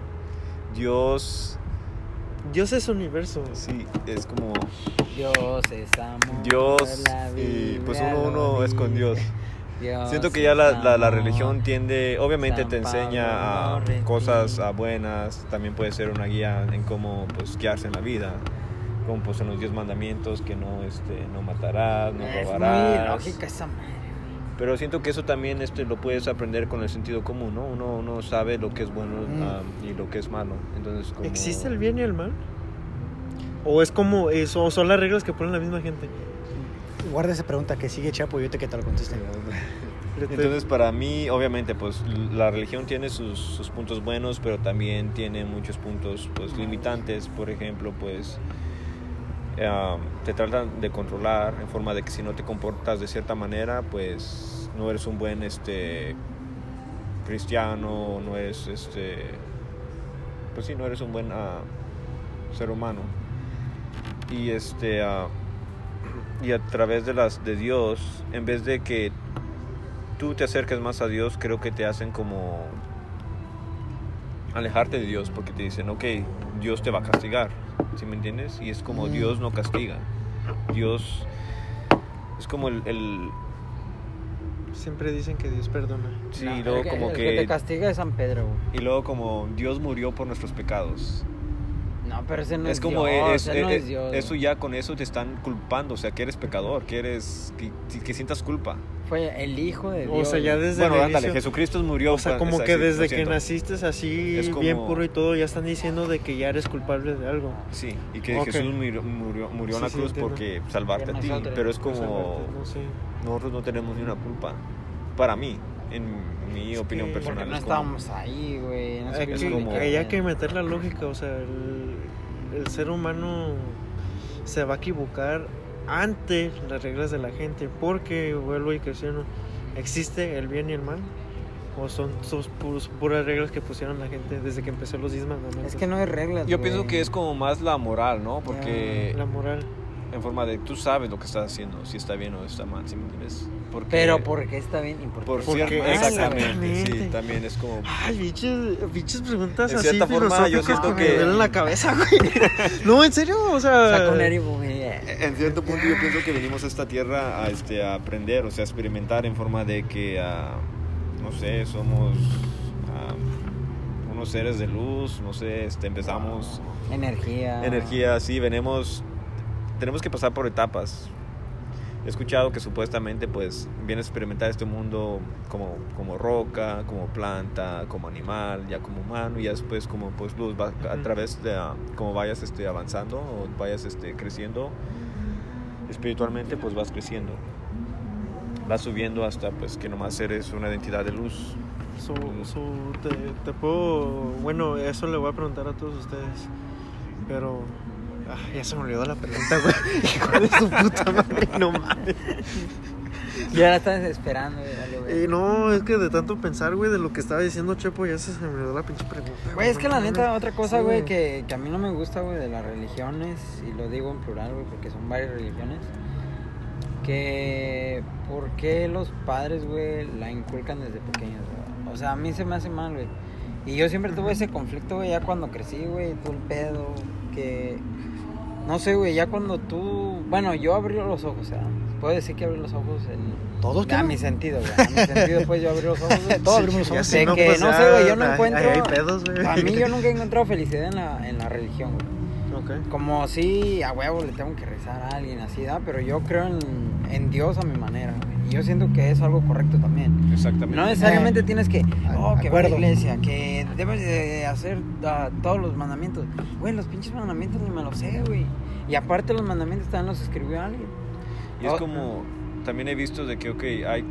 [SPEAKER 1] Dios,
[SPEAKER 3] Dios es universo.
[SPEAKER 1] sí, es como
[SPEAKER 2] Dios es amor.
[SPEAKER 1] Dios
[SPEAKER 2] la
[SPEAKER 1] y pues uno, uno es con. Dios.
[SPEAKER 2] Dios
[SPEAKER 1] Siento que ya la, la, religión tiende, obviamente
[SPEAKER 2] San
[SPEAKER 1] te enseña a
[SPEAKER 2] Pablo
[SPEAKER 1] cosas a buenas, también puede ser una guía en cómo pues guiarse en la vida, como pues en los diez mandamientos que no este no matarás, no
[SPEAKER 2] Es
[SPEAKER 1] robarás.
[SPEAKER 2] muy lógica esa madre, güey.
[SPEAKER 1] Pero siento que eso también este lo puedes aprender con el sentido común, ¿no? Uno, uno sabe lo que es bueno
[SPEAKER 4] Mm.
[SPEAKER 1] ah, y lo que es malo. Entonces, como...
[SPEAKER 3] ¿Existe el bien y el mal? ¿O es como eso, o son las reglas que pone la misma gente?
[SPEAKER 4] Guarda esa pregunta que sigue Chapo y yo te que te lo conteste.
[SPEAKER 1] Entonces para mí, obviamente, pues la religión tiene sus, sus puntos buenos, pero también tiene muchos puntos pues limitantes. Por ejemplo, pues um, te tratan de controlar en forma de que si no te comportas de cierta manera, pues no eres un buen este cristiano, no eres este pues sí, no eres un buen ah, ser humano. Y este ah, y a través de las de Dios, en vez de que tú te acerques más a Dios, creo que te hacen como alejarte de Dios, porque te dicen, ok, Dios te va a castigar, ¿sí me entiendes? Y es como
[SPEAKER 4] Mm.
[SPEAKER 1] Dios no castiga, Dios es como el, el
[SPEAKER 3] Siempre dicen que Dios perdona.
[SPEAKER 1] sí,
[SPEAKER 2] No,
[SPEAKER 1] y luego
[SPEAKER 2] el
[SPEAKER 1] como
[SPEAKER 2] el
[SPEAKER 1] que,
[SPEAKER 2] te castiga es San Pedro,
[SPEAKER 1] y luego como Dios murió por nuestros pecados.
[SPEAKER 2] No, pero ese no es,
[SPEAKER 1] es como
[SPEAKER 2] Dios,
[SPEAKER 1] es-
[SPEAKER 2] él no
[SPEAKER 1] es-
[SPEAKER 2] es Dios.
[SPEAKER 1] eso ya con eso te están culpando, o sea, que eres pecador, que eres que, que sientas culpa.
[SPEAKER 2] Fue el hijo de Dios.
[SPEAKER 3] O sea, ya desde
[SPEAKER 1] Bueno,
[SPEAKER 3] el
[SPEAKER 1] ándale,
[SPEAKER 3] inicio-
[SPEAKER 1] Jesucristo murió.
[SPEAKER 3] O sea,
[SPEAKER 1] pa-
[SPEAKER 3] como
[SPEAKER 1] es
[SPEAKER 3] que desde que naciste así,
[SPEAKER 1] Es como-
[SPEAKER 3] bien puro y todo, ya están diciendo de que ya eres culpable de algo.
[SPEAKER 1] Sí, y que
[SPEAKER 3] Ok.
[SPEAKER 1] Jesús murió, murió, murió en la
[SPEAKER 3] Sí, sí,
[SPEAKER 1] cruz
[SPEAKER 3] entiendo.
[SPEAKER 1] porque salvarte a ti. Pero es como
[SPEAKER 3] no sé.
[SPEAKER 1] nosotros no tenemos ni una culpa. Para mí, en mi
[SPEAKER 3] Es
[SPEAKER 1] opinión
[SPEAKER 3] que-
[SPEAKER 2] Porque
[SPEAKER 1] personal.
[SPEAKER 2] no
[SPEAKER 1] es como-
[SPEAKER 2] estábamos ahí, güey. No
[SPEAKER 3] Hay
[SPEAKER 2] supimos
[SPEAKER 3] que,
[SPEAKER 2] ni
[SPEAKER 1] como-
[SPEAKER 2] pedo.
[SPEAKER 3] que meter la lógica, o sea, el, el ser humano se va a equivocar ante las reglas de la gente, porque, vuelvo y cuestiono, ¿existe el bien y el mal? ¿O son sus puros- puras reglas que pusieron la gente desde que empezó los 10 mandamientos?
[SPEAKER 2] Es que no hay reglas.
[SPEAKER 1] Yo pienso que es como más la moral, ¿no? Porque
[SPEAKER 3] La moral.
[SPEAKER 1] En forma de tú sabes lo que estás haciendo, si está bien o está mal, ¿sí me entiendes? Porque,
[SPEAKER 2] Pero ¿por qué está bien y por
[SPEAKER 3] Porque
[SPEAKER 1] cierto, exactamente,
[SPEAKER 3] exactamente.
[SPEAKER 1] sí, también es como
[SPEAKER 3] Ay, biches, biches preguntas
[SPEAKER 1] En
[SPEAKER 3] así
[SPEAKER 1] cierta forma, yo siento
[SPEAKER 3] me
[SPEAKER 1] que-
[SPEAKER 3] duelen la cabeza, güey. no, en serio, o sea...
[SPEAKER 2] Güey.
[SPEAKER 1] En cierto punto yo pienso que venimos a esta tierra a, este, a aprender, o sea, a experimentar en forma de que, ah, no sé, somos ah, unos seres de luz, no sé, este, empezamos
[SPEAKER 2] Energía.
[SPEAKER 1] energía, sí, venimos, tenemos que pasar por etapas. He escuchado que supuestamente pues viene a experimentar este mundo como, como roca, como planta, como animal, ya como humano y ya después como pues luz, va a través de ah, como vayas este, avanzando o vayas este, creciendo espiritualmente pues vas creciendo. Vas subiendo hasta pues que nomás eres una identidad de luz.
[SPEAKER 3] So, so, te, te puedo... Bueno, eso le voy a preguntar a todos ustedes. Pero... ah, ya se me olvidó la pregunta, güey. Hijo de su puta madre, no mames.
[SPEAKER 2] Y ahora estás esperando, güey. dale, güey.
[SPEAKER 3] Eh, no, es que de tanto pensar, güey, de lo que estaba diciendo Chepo, ya se, me olvidó la pinche pregunta.
[SPEAKER 2] Güey, es que la neta, otra cosa,
[SPEAKER 3] Sí,
[SPEAKER 2] güey, que, que a mí no me gusta, güey, de las religiones, y lo digo en plural, güey, porque son varias religiones, que ¿por qué los padres, güey, la inculcan desde pequeños, güey? O sea, a mí se me hace mal, güey. Y yo siempre tuve ese conflicto, güey, ya cuando crecí, güey, todo el pedo, que... No sé, güey, ya cuando tú... Bueno, yo abrí los ojos, o sea, puedo decir que abrí los ojos en...
[SPEAKER 4] ¿Todos,
[SPEAKER 2] A mi sentido, güey. A mi sentido, pues yo abrí los ojos.
[SPEAKER 4] Todos abrimos los ojos.
[SPEAKER 3] sé,
[SPEAKER 2] De que,
[SPEAKER 3] pues,
[SPEAKER 2] no sé, güey, yo no
[SPEAKER 3] ahí-
[SPEAKER 2] encuentro-
[SPEAKER 3] hay pedos.
[SPEAKER 2] A mí yo nunca he encontrado felicidad en la, en la religión, güey.
[SPEAKER 3] Ok.
[SPEAKER 2] Como si a huevo le tengo que rezar a alguien así, ¿da? Pero yo creo en, en Dios a mi manera, güey. Y yo siento que es algo correcto también.
[SPEAKER 1] Exactamente.
[SPEAKER 2] No necesariamente tienes que, oh, que va a la
[SPEAKER 4] acuerdo.
[SPEAKER 2] iglesia, que debes de hacer ah, todos los mandamientos. Güey, los pinches mandamientos ni me los sé, güey. Y aparte los mandamientos también los escribió alguien.
[SPEAKER 1] Y es
[SPEAKER 2] Oh.
[SPEAKER 1] como, también he visto de que, ok, hay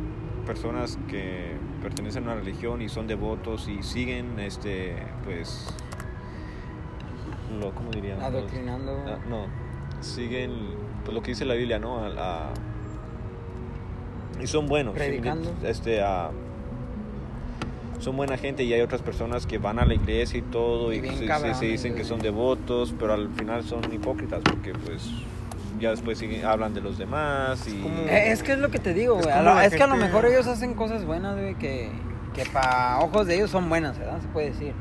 [SPEAKER 1] personas que pertenecen a una religión y son devotos y siguen, este, pues, lo, ¿cómo dirían?
[SPEAKER 2] Adoctrinando.
[SPEAKER 1] Ah, no, siguen, pues lo que dice la Biblia, ¿no? A- a- y son buenos. Este, a- son buena gente y hay otras personas que van a la iglesia y todo y
[SPEAKER 2] Y
[SPEAKER 1] se- dicen que son devotos, pero al final son hipócritas porque pues ya después siguen- hablan de los demás y...
[SPEAKER 2] es que es lo que te digo,
[SPEAKER 3] Es
[SPEAKER 2] güey. Que a lo mejor ellos hacen cosas buenas, güey, que, que para ojos de ellos son buenas, ¿verdad? Se puede decir.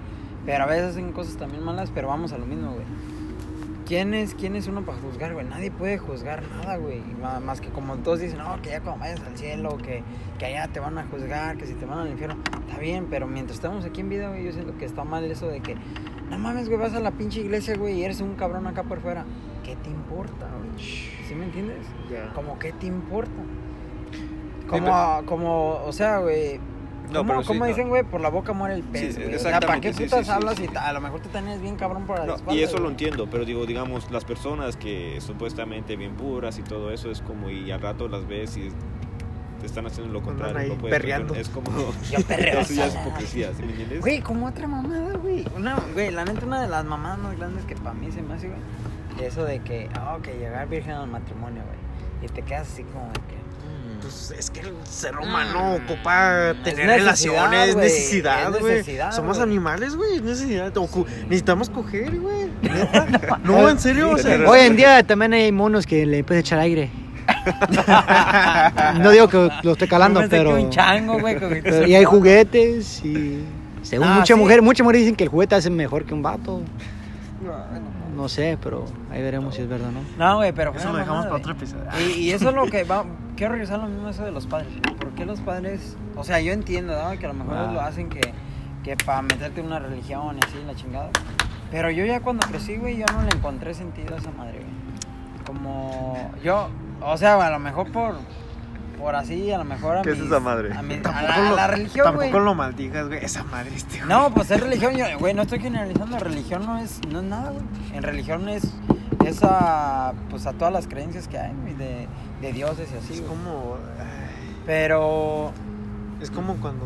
[SPEAKER 2] Pero a veces hacen cosas también malas, pero vamos a lo mismo, güey. ¿Quién es, ¿Quién es uno para juzgar, güey? Nadie puede juzgar nada, güey. Más que como todos dicen, no, que ya cuando vayas al cielo, que, que allá te van a juzgar, que si te van al infierno. Está bien, pero mientras estamos aquí en vida, güey, yo siento que está mal eso de que, no mames, güey, vas a la pinche iglesia, güey, y eres un cabrón acá por fuera. ¿Qué te importa, güey? ¿Sí me entiendes?
[SPEAKER 3] Ya.
[SPEAKER 2] Como, ¿qué te importa? Como, como, o sea, güey.
[SPEAKER 1] No,
[SPEAKER 2] ¿Cómo,
[SPEAKER 1] pero sí,
[SPEAKER 2] cómo
[SPEAKER 1] no.
[SPEAKER 2] dicen, güey? Por la boca muere el pez,
[SPEAKER 1] Sí,
[SPEAKER 2] o sea, ¿para qué
[SPEAKER 1] exactamente, sí,
[SPEAKER 2] putas
[SPEAKER 1] sí, sí,
[SPEAKER 2] hablas
[SPEAKER 1] sí.
[SPEAKER 2] y a lo mejor tú también bien cabrón por la
[SPEAKER 1] No,
[SPEAKER 2] espalda,
[SPEAKER 1] y eso lo entiendo, pero digo, digamos, las personas que supuestamente bien puras y todo eso es como, y al rato las ves y te están haciendo lo contrario.
[SPEAKER 3] ahí
[SPEAKER 1] no puedes
[SPEAKER 3] perreando.
[SPEAKER 1] Es como.
[SPEAKER 2] Yo perreo
[SPEAKER 1] Eso ya es hipocresía, ¿sí me entiendes?
[SPEAKER 2] Güey, como otra mamada, güey. Una, güey, la neta, una de las mamadas más grandes que para mí se me hace, güey. Eso de que, oh, que llegar virgen al matrimonio, güey. Y te quedas así como de que. Mm.
[SPEAKER 3] Pues es que el ser humano ocupa
[SPEAKER 2] Es
[SPEAKER 3] tener
[SPEAKER 2] necesidad,
[SPEAKER 3] relaciones,
[SPEAKER 2] güey,
[SPEAKER 3] necesidad,
[SPEAKER 2] es
[SPEAKER 3] güey. Somos animales, güey, es necesidad. Ocu- Necesitamos coger, güey. No, en serio, o sea.
[SPEAKER 1] Tener
[SPEAKER 4] Hoy en día también hay monos que le pueden echar aire. no digo que lo esté calando, pero,
[SPEAKER 2] un chango, güey. con-
[SPEAKER 4] pero- Y hay juguetes y... Según
[SPEAKER 2] Ah,
[SPEAKER 4] muchas
[SPEAKER 2] sí.
[SPEAKER 4] mujeres, muchas mujeres dicen que el juguete hace mejor que un vato. No sé, pero ahí veremos si es verdad o no.
[SPEAKER 2] No, güey, pero.
[SPEAKER 3] Eso lo dejamos
[SPEAKER 2] mamada,
[SPEAKER 3] para otro episodio.
[SPEAKER 2] Y, y eso es lo que va. Quiero regresar a lo mismo eso de los padres. ¿Por qué los padres.? O sea, yo entiendo, ¿no? Que a lo mejor
[SPEAKER 4] Ah.
[SPEAKER 2] lo hacen que, que para meterte en una religión y así, la chingada. Pero yo ya cuando crecí, güey, yo no le encontré sentido a esa madre, güey. Como. Yo. O sea, a lo mejor por. Por así, a lo mejor a
[SPEAKER 1] ¿Qué es
[SPEAKER 2] mis-
[SPEAKER 1] esa madre?
[SPEAKER 2] A, mi- a
[SPEAKER 3] Tampoco
[SPEAKER 2] la, a
[SPEAKER 3] lo-
[SPEAKER 2] la religión, güey.
[SPEAKER 3] Tampoco lo maldigas, güey. Esa madre este, güey.
[SPEAKER 2] No, pues es religión, yo- güey, no estoy generalizando, religión no es, no es nada, güey. En religión es, es a, pues a todas las creencias que hay, güey, de, de dioses y así,
[SPEAKER 3] Es
[SPEAKER 2] güey.
[SPEAKER 3] como. ay,
[SPEAKER 2] Pero,
[SPEAKER 3] Es como cuando.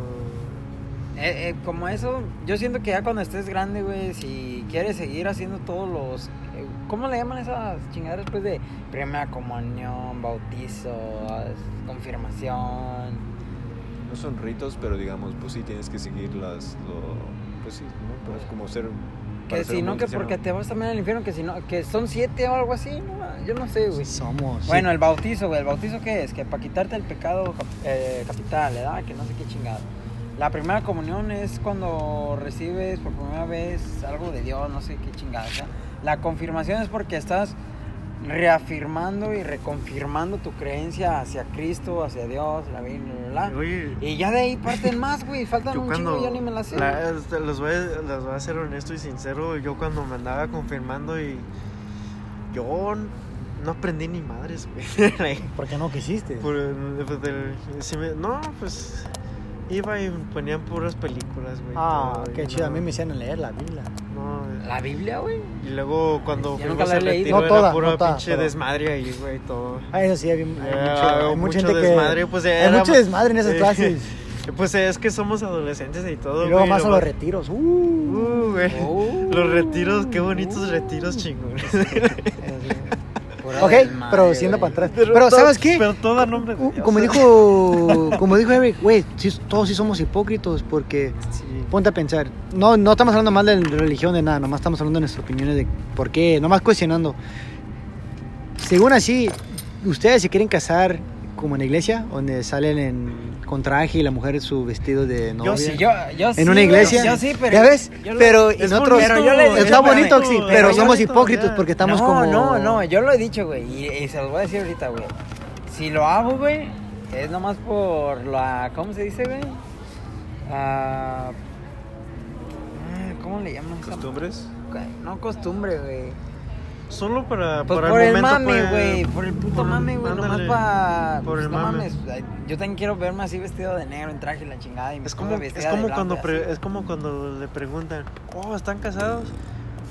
[SPEAKER 2] eh, eh, como eso, yo siento que ya cuando estés grande, güey, si quieres seguir haciendo todos los, ¿cómo le llaman esas chingaderas después de primera comunión, bautizo, confirmación?
[SPEAKER 1] no son ritos, pero digamos, pues sí tienes que seguir las, lo, pues sí, ¿no? Pues como ser...
[SPEAKER 2] Que si no, que porque te vas también al infierno, que si no, que son siete o algo así, no, yo no sé, güey.
[SPEAKER 4] Somos. sí.
[SPEAKER 2] Bueno, el bautizo, güey. ¿El bautizo qué es? Que para quitarte el pecado eh, capital, ¿verdad? Que no sé qué chingado. La primera comunión es cuando recibes por primera vez algo de Dios, no sé qué chingada. ¿verdad? La confirmación es porque estás reafirmando y reconfirmando tu creencia hacia Cristo, hacia Dios, la Biblia, bla, bla.
[SPEAKER 3] Oye,
[SPEAKER 2] Y ya de ahí parten más, güey. Faltan un chingo y yo ni me la sé.
[SPEAKER 3] la- este, los, voy a, los voy a ser honesto y sincero. Yo cuando me andaba confirmando y... Yo no aprendí ni madres, güey.
[SPEAKER 4] ¿Por qué no quisiste?
[SPEAKER 3] Por pues, me- no, pues... Iba y ponían puras películas, güey.
[SPEAKER 4] Ah,
[SPEAKER 3] todo,
[SPEAKER 4] qué chido. A
[SPEAKER 3] no-
[SPEAKER 4] mí me hicieron leer la Biblia.
[SPEAKER 3] No,
[SPEAKER 2] La Biblia, güey.
[SPEAKER 3] y luego cuando
[SPEAKER 2] Yo
[SPEAKER 3] fuimos al retiro
[SPEAKER 4] No
[SPEAKER 3] era
[SPEAKER 4] toda,
[SPEAKER 3] pura
[SPEAKER 4] no toda,
[SPEAKER 3] pinche
[SPEAKER 4] toda.
[SPEAKER 3] desmadre ahí, güey, todo.
[SPEAKER 4] Ah, eso sí, hay, hay mucho, hay mucha
[SPEAKER 3] mucho
[SPEAKER 4] gente que...
[SPEAKER 3] desmadre, pues,
[SPEAKER 4] hay
[SPEAKER 3] era-
[SPEAKER 4] mucho desmadre en esas clases.
[SPEAKER 3] Pues es que somos adolescentes y todo,
[SPEAKER 4] y luego
[SPEAKER 3] güey,
[SPEAKER 4] más a
[SPEAKER 3] lo
[SPEAKER 4] los retiros. Uh,
[SPEAKER 3] Uh, güey.
[SPEAKER 2] Oh.
[SPEAKER 3] Los retiros, qué bonitos retiros chingones.
[SPEAKER 2] Pura
[SPEAKER 4] ok, pero siendo para atrás. Pero, ¿sabes qué?
[SPEAKER 3] Pero todo a nombre de Dios.
[SPEAKER 4] como dijo como dijo Eric, güey, sí, todos sí somos hipócritas porque
[SPEAKER 3] Sí.
[SPEAKER 4] ponte a pensar, no no estamos hablando mal de religión de nada, nomás estamos hablando de nuestras opiniones de por qué, nomás cuestionando. Según así, ustedes se quieren casar como en la iglesia, donde salen en con traje y la mujer su vestido de novia.
[SPEAKER 3] sí,
[SPEAKER 2] Yo, yo sí,
[SPEAKER 4] en una iglesia.
[SPEAKER 2] Yo sí, pero.
[SPEAKER 4] ¿Ya ves?
[SPEAKER 2] yo lo-
[SPEAKER 4] pero
[SPEAKER 3] Es
[SPEAKER 4] nosotros
[SPEAKER 3] bonito,
[SPEAKER 2] Pero yo le-
[SPEAKER 4] está bonito, sí,
[SPEAKER 3] pero
[SPEAKER 4] pero
[SPEAKER 3] yo
[SPEAKER 4] somos hipócritas
[SPEAKER 3] ya.
[SPEAKER 4] porque estamos
[SPEAKER 2] no,
[SPEAKER 4] como
[SPEAKER 2] no, no, yo lo he dicho, güey. Y, y se los voy a decir ahorita, güey. Si lo hago, güey, es nomás por la. ¿Cómo se dice, güey? Ah, ¿Cómo le llaman?
[SPEAKER 1] ¿Costumbres?
[SPEAKER 2] No costumbre, güey.
[SPEAKER 3] Solo para,
[SPEAKER 2] Pues
[SPEAKER 3] para
[SPEAKER 2] por el, mame,
[SPEAKER 3] pues,
[SPEAKER 2] güey. Por el puto
[SPEAKER 3] por-
[SPEAKER 2] mame, güey. Nomás para.
[SPEAKER 3] Por el
[SPEAKER 2] no
[SPEAKER 3] mame.
[SPEAKER 2] mames. Yo también quiero verme así vestido de negro en traje y la chingada. Y
[SPEAKER 3] Es como, es como
[SPEAKER 2] blanco
[SPEAKER 3] cuando pre- es como cuando le preguntan, oh, ¿están casados?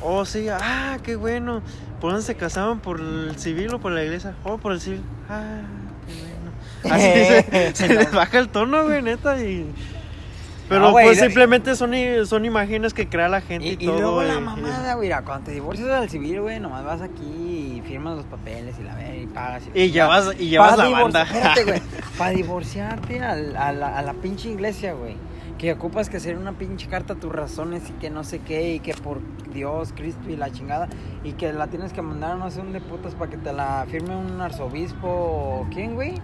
[SPEAKER 3] Oh, sí, ah, qué bueno. ¿Por dónde se casaban? ¿Por el civil o por la iglesia? Oh, por el civil. Ah, qué bueno. Así se, se les baja el tono, güey, neta. Y... Pero pues
[SPEAKER 2] y-
[SPEAKER 3] simplemente son, son imágenes que crea la gente y,
[SPEAKER 2] Y, y
[SPEAKER 3] todo.
[SPEAKER 2] luego la
[SPEAKER 3] y-
[SPEAKER 2] mamada, güey, cuando te divorcias del civil, güey, nomás vas aquí y firmas los papeles y la ver y pagas.
[SPEAKER 3] Y ya
[SPEAKER 2] la-
[SPEAKER 3] vas- y llevas
[SPEAKER 2] Pa'
[SPEAKER 3] la banda.
[SPEAKER 2] Espérate, güey. Para divorciarte al- a, la, a la pinche iglesia, güey. Que ocupas que hacer una pinche carta a tus razones y que no sé qué, y que por Dios, Cristo y la chingada, y que la tienes que mandar a no sé dónde putas para que te la firme un arzobispo o quién, güey.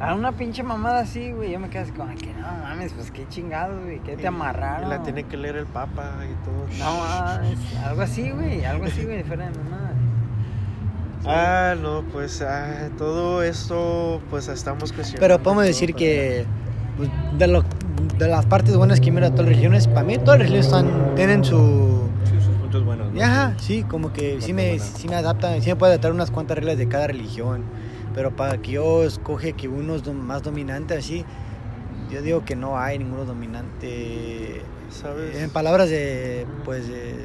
[SPEAKER 2] A una pinche mamada así, güey. Yo me quedo así como que no mames, pues qué chingados, güey. ¿Qué
[SPEAKER 3] y-
[SPEAKER 2] te amarraron?
[SPEAKER 3] Y la tiene que leer el papa y todo.
[SPEAKER 2] No mames, algo así, güey, algo así, güey, fuera de mamada.
[SPEAKER 3] Ah, no, pues ah, todo esto, pues estamos cuestionando.
[SPEAKER 4] Pero podemos decir que pues, de, lo, de las partes buenas que mira todas las religiones, para mí todas las religiones están, tienen su...
[SPEAKER 1] Sí, sus puntos buenos. ¿no?
[SPEAKER 4] Ajá, sí, como que sí me, sí me adaptan, sí me puede adaptar unas cuantas reglas de cada religión. Pero para que yo escoge que uno es más dominante así, yo digo que no hay ninguno dominante.
[SPEAKER 3] ¿Sabes?
[SPEAKER 4] En palabras de, pues, de...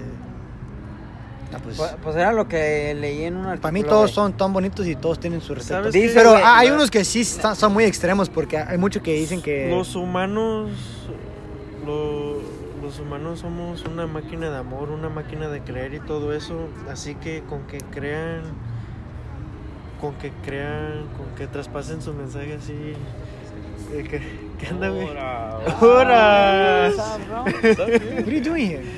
[SPEAKER 4] ah, pues,
[SPEAKER 2] Pues, pues era lo que leí en un artículo.
[SPEAKER 4] para mí todos son tan bonitos y todos tienen su respeto. Pero hay
[SPEAKER 3] la-
[SPEAKER 4] unos que sí son muy extremos porque hay muchos que dicen que...
[SPEAKER 3] Los humanos, lo- los humanos somos una máquina de amor, una máquina de creer y todo eso. Así que con que crean, con que crean, con que traspasen su mensaje así. eh, que, que anda, güey.
[SPEAKER 2] Bro?
[SPEAKER 4] What are you doing here?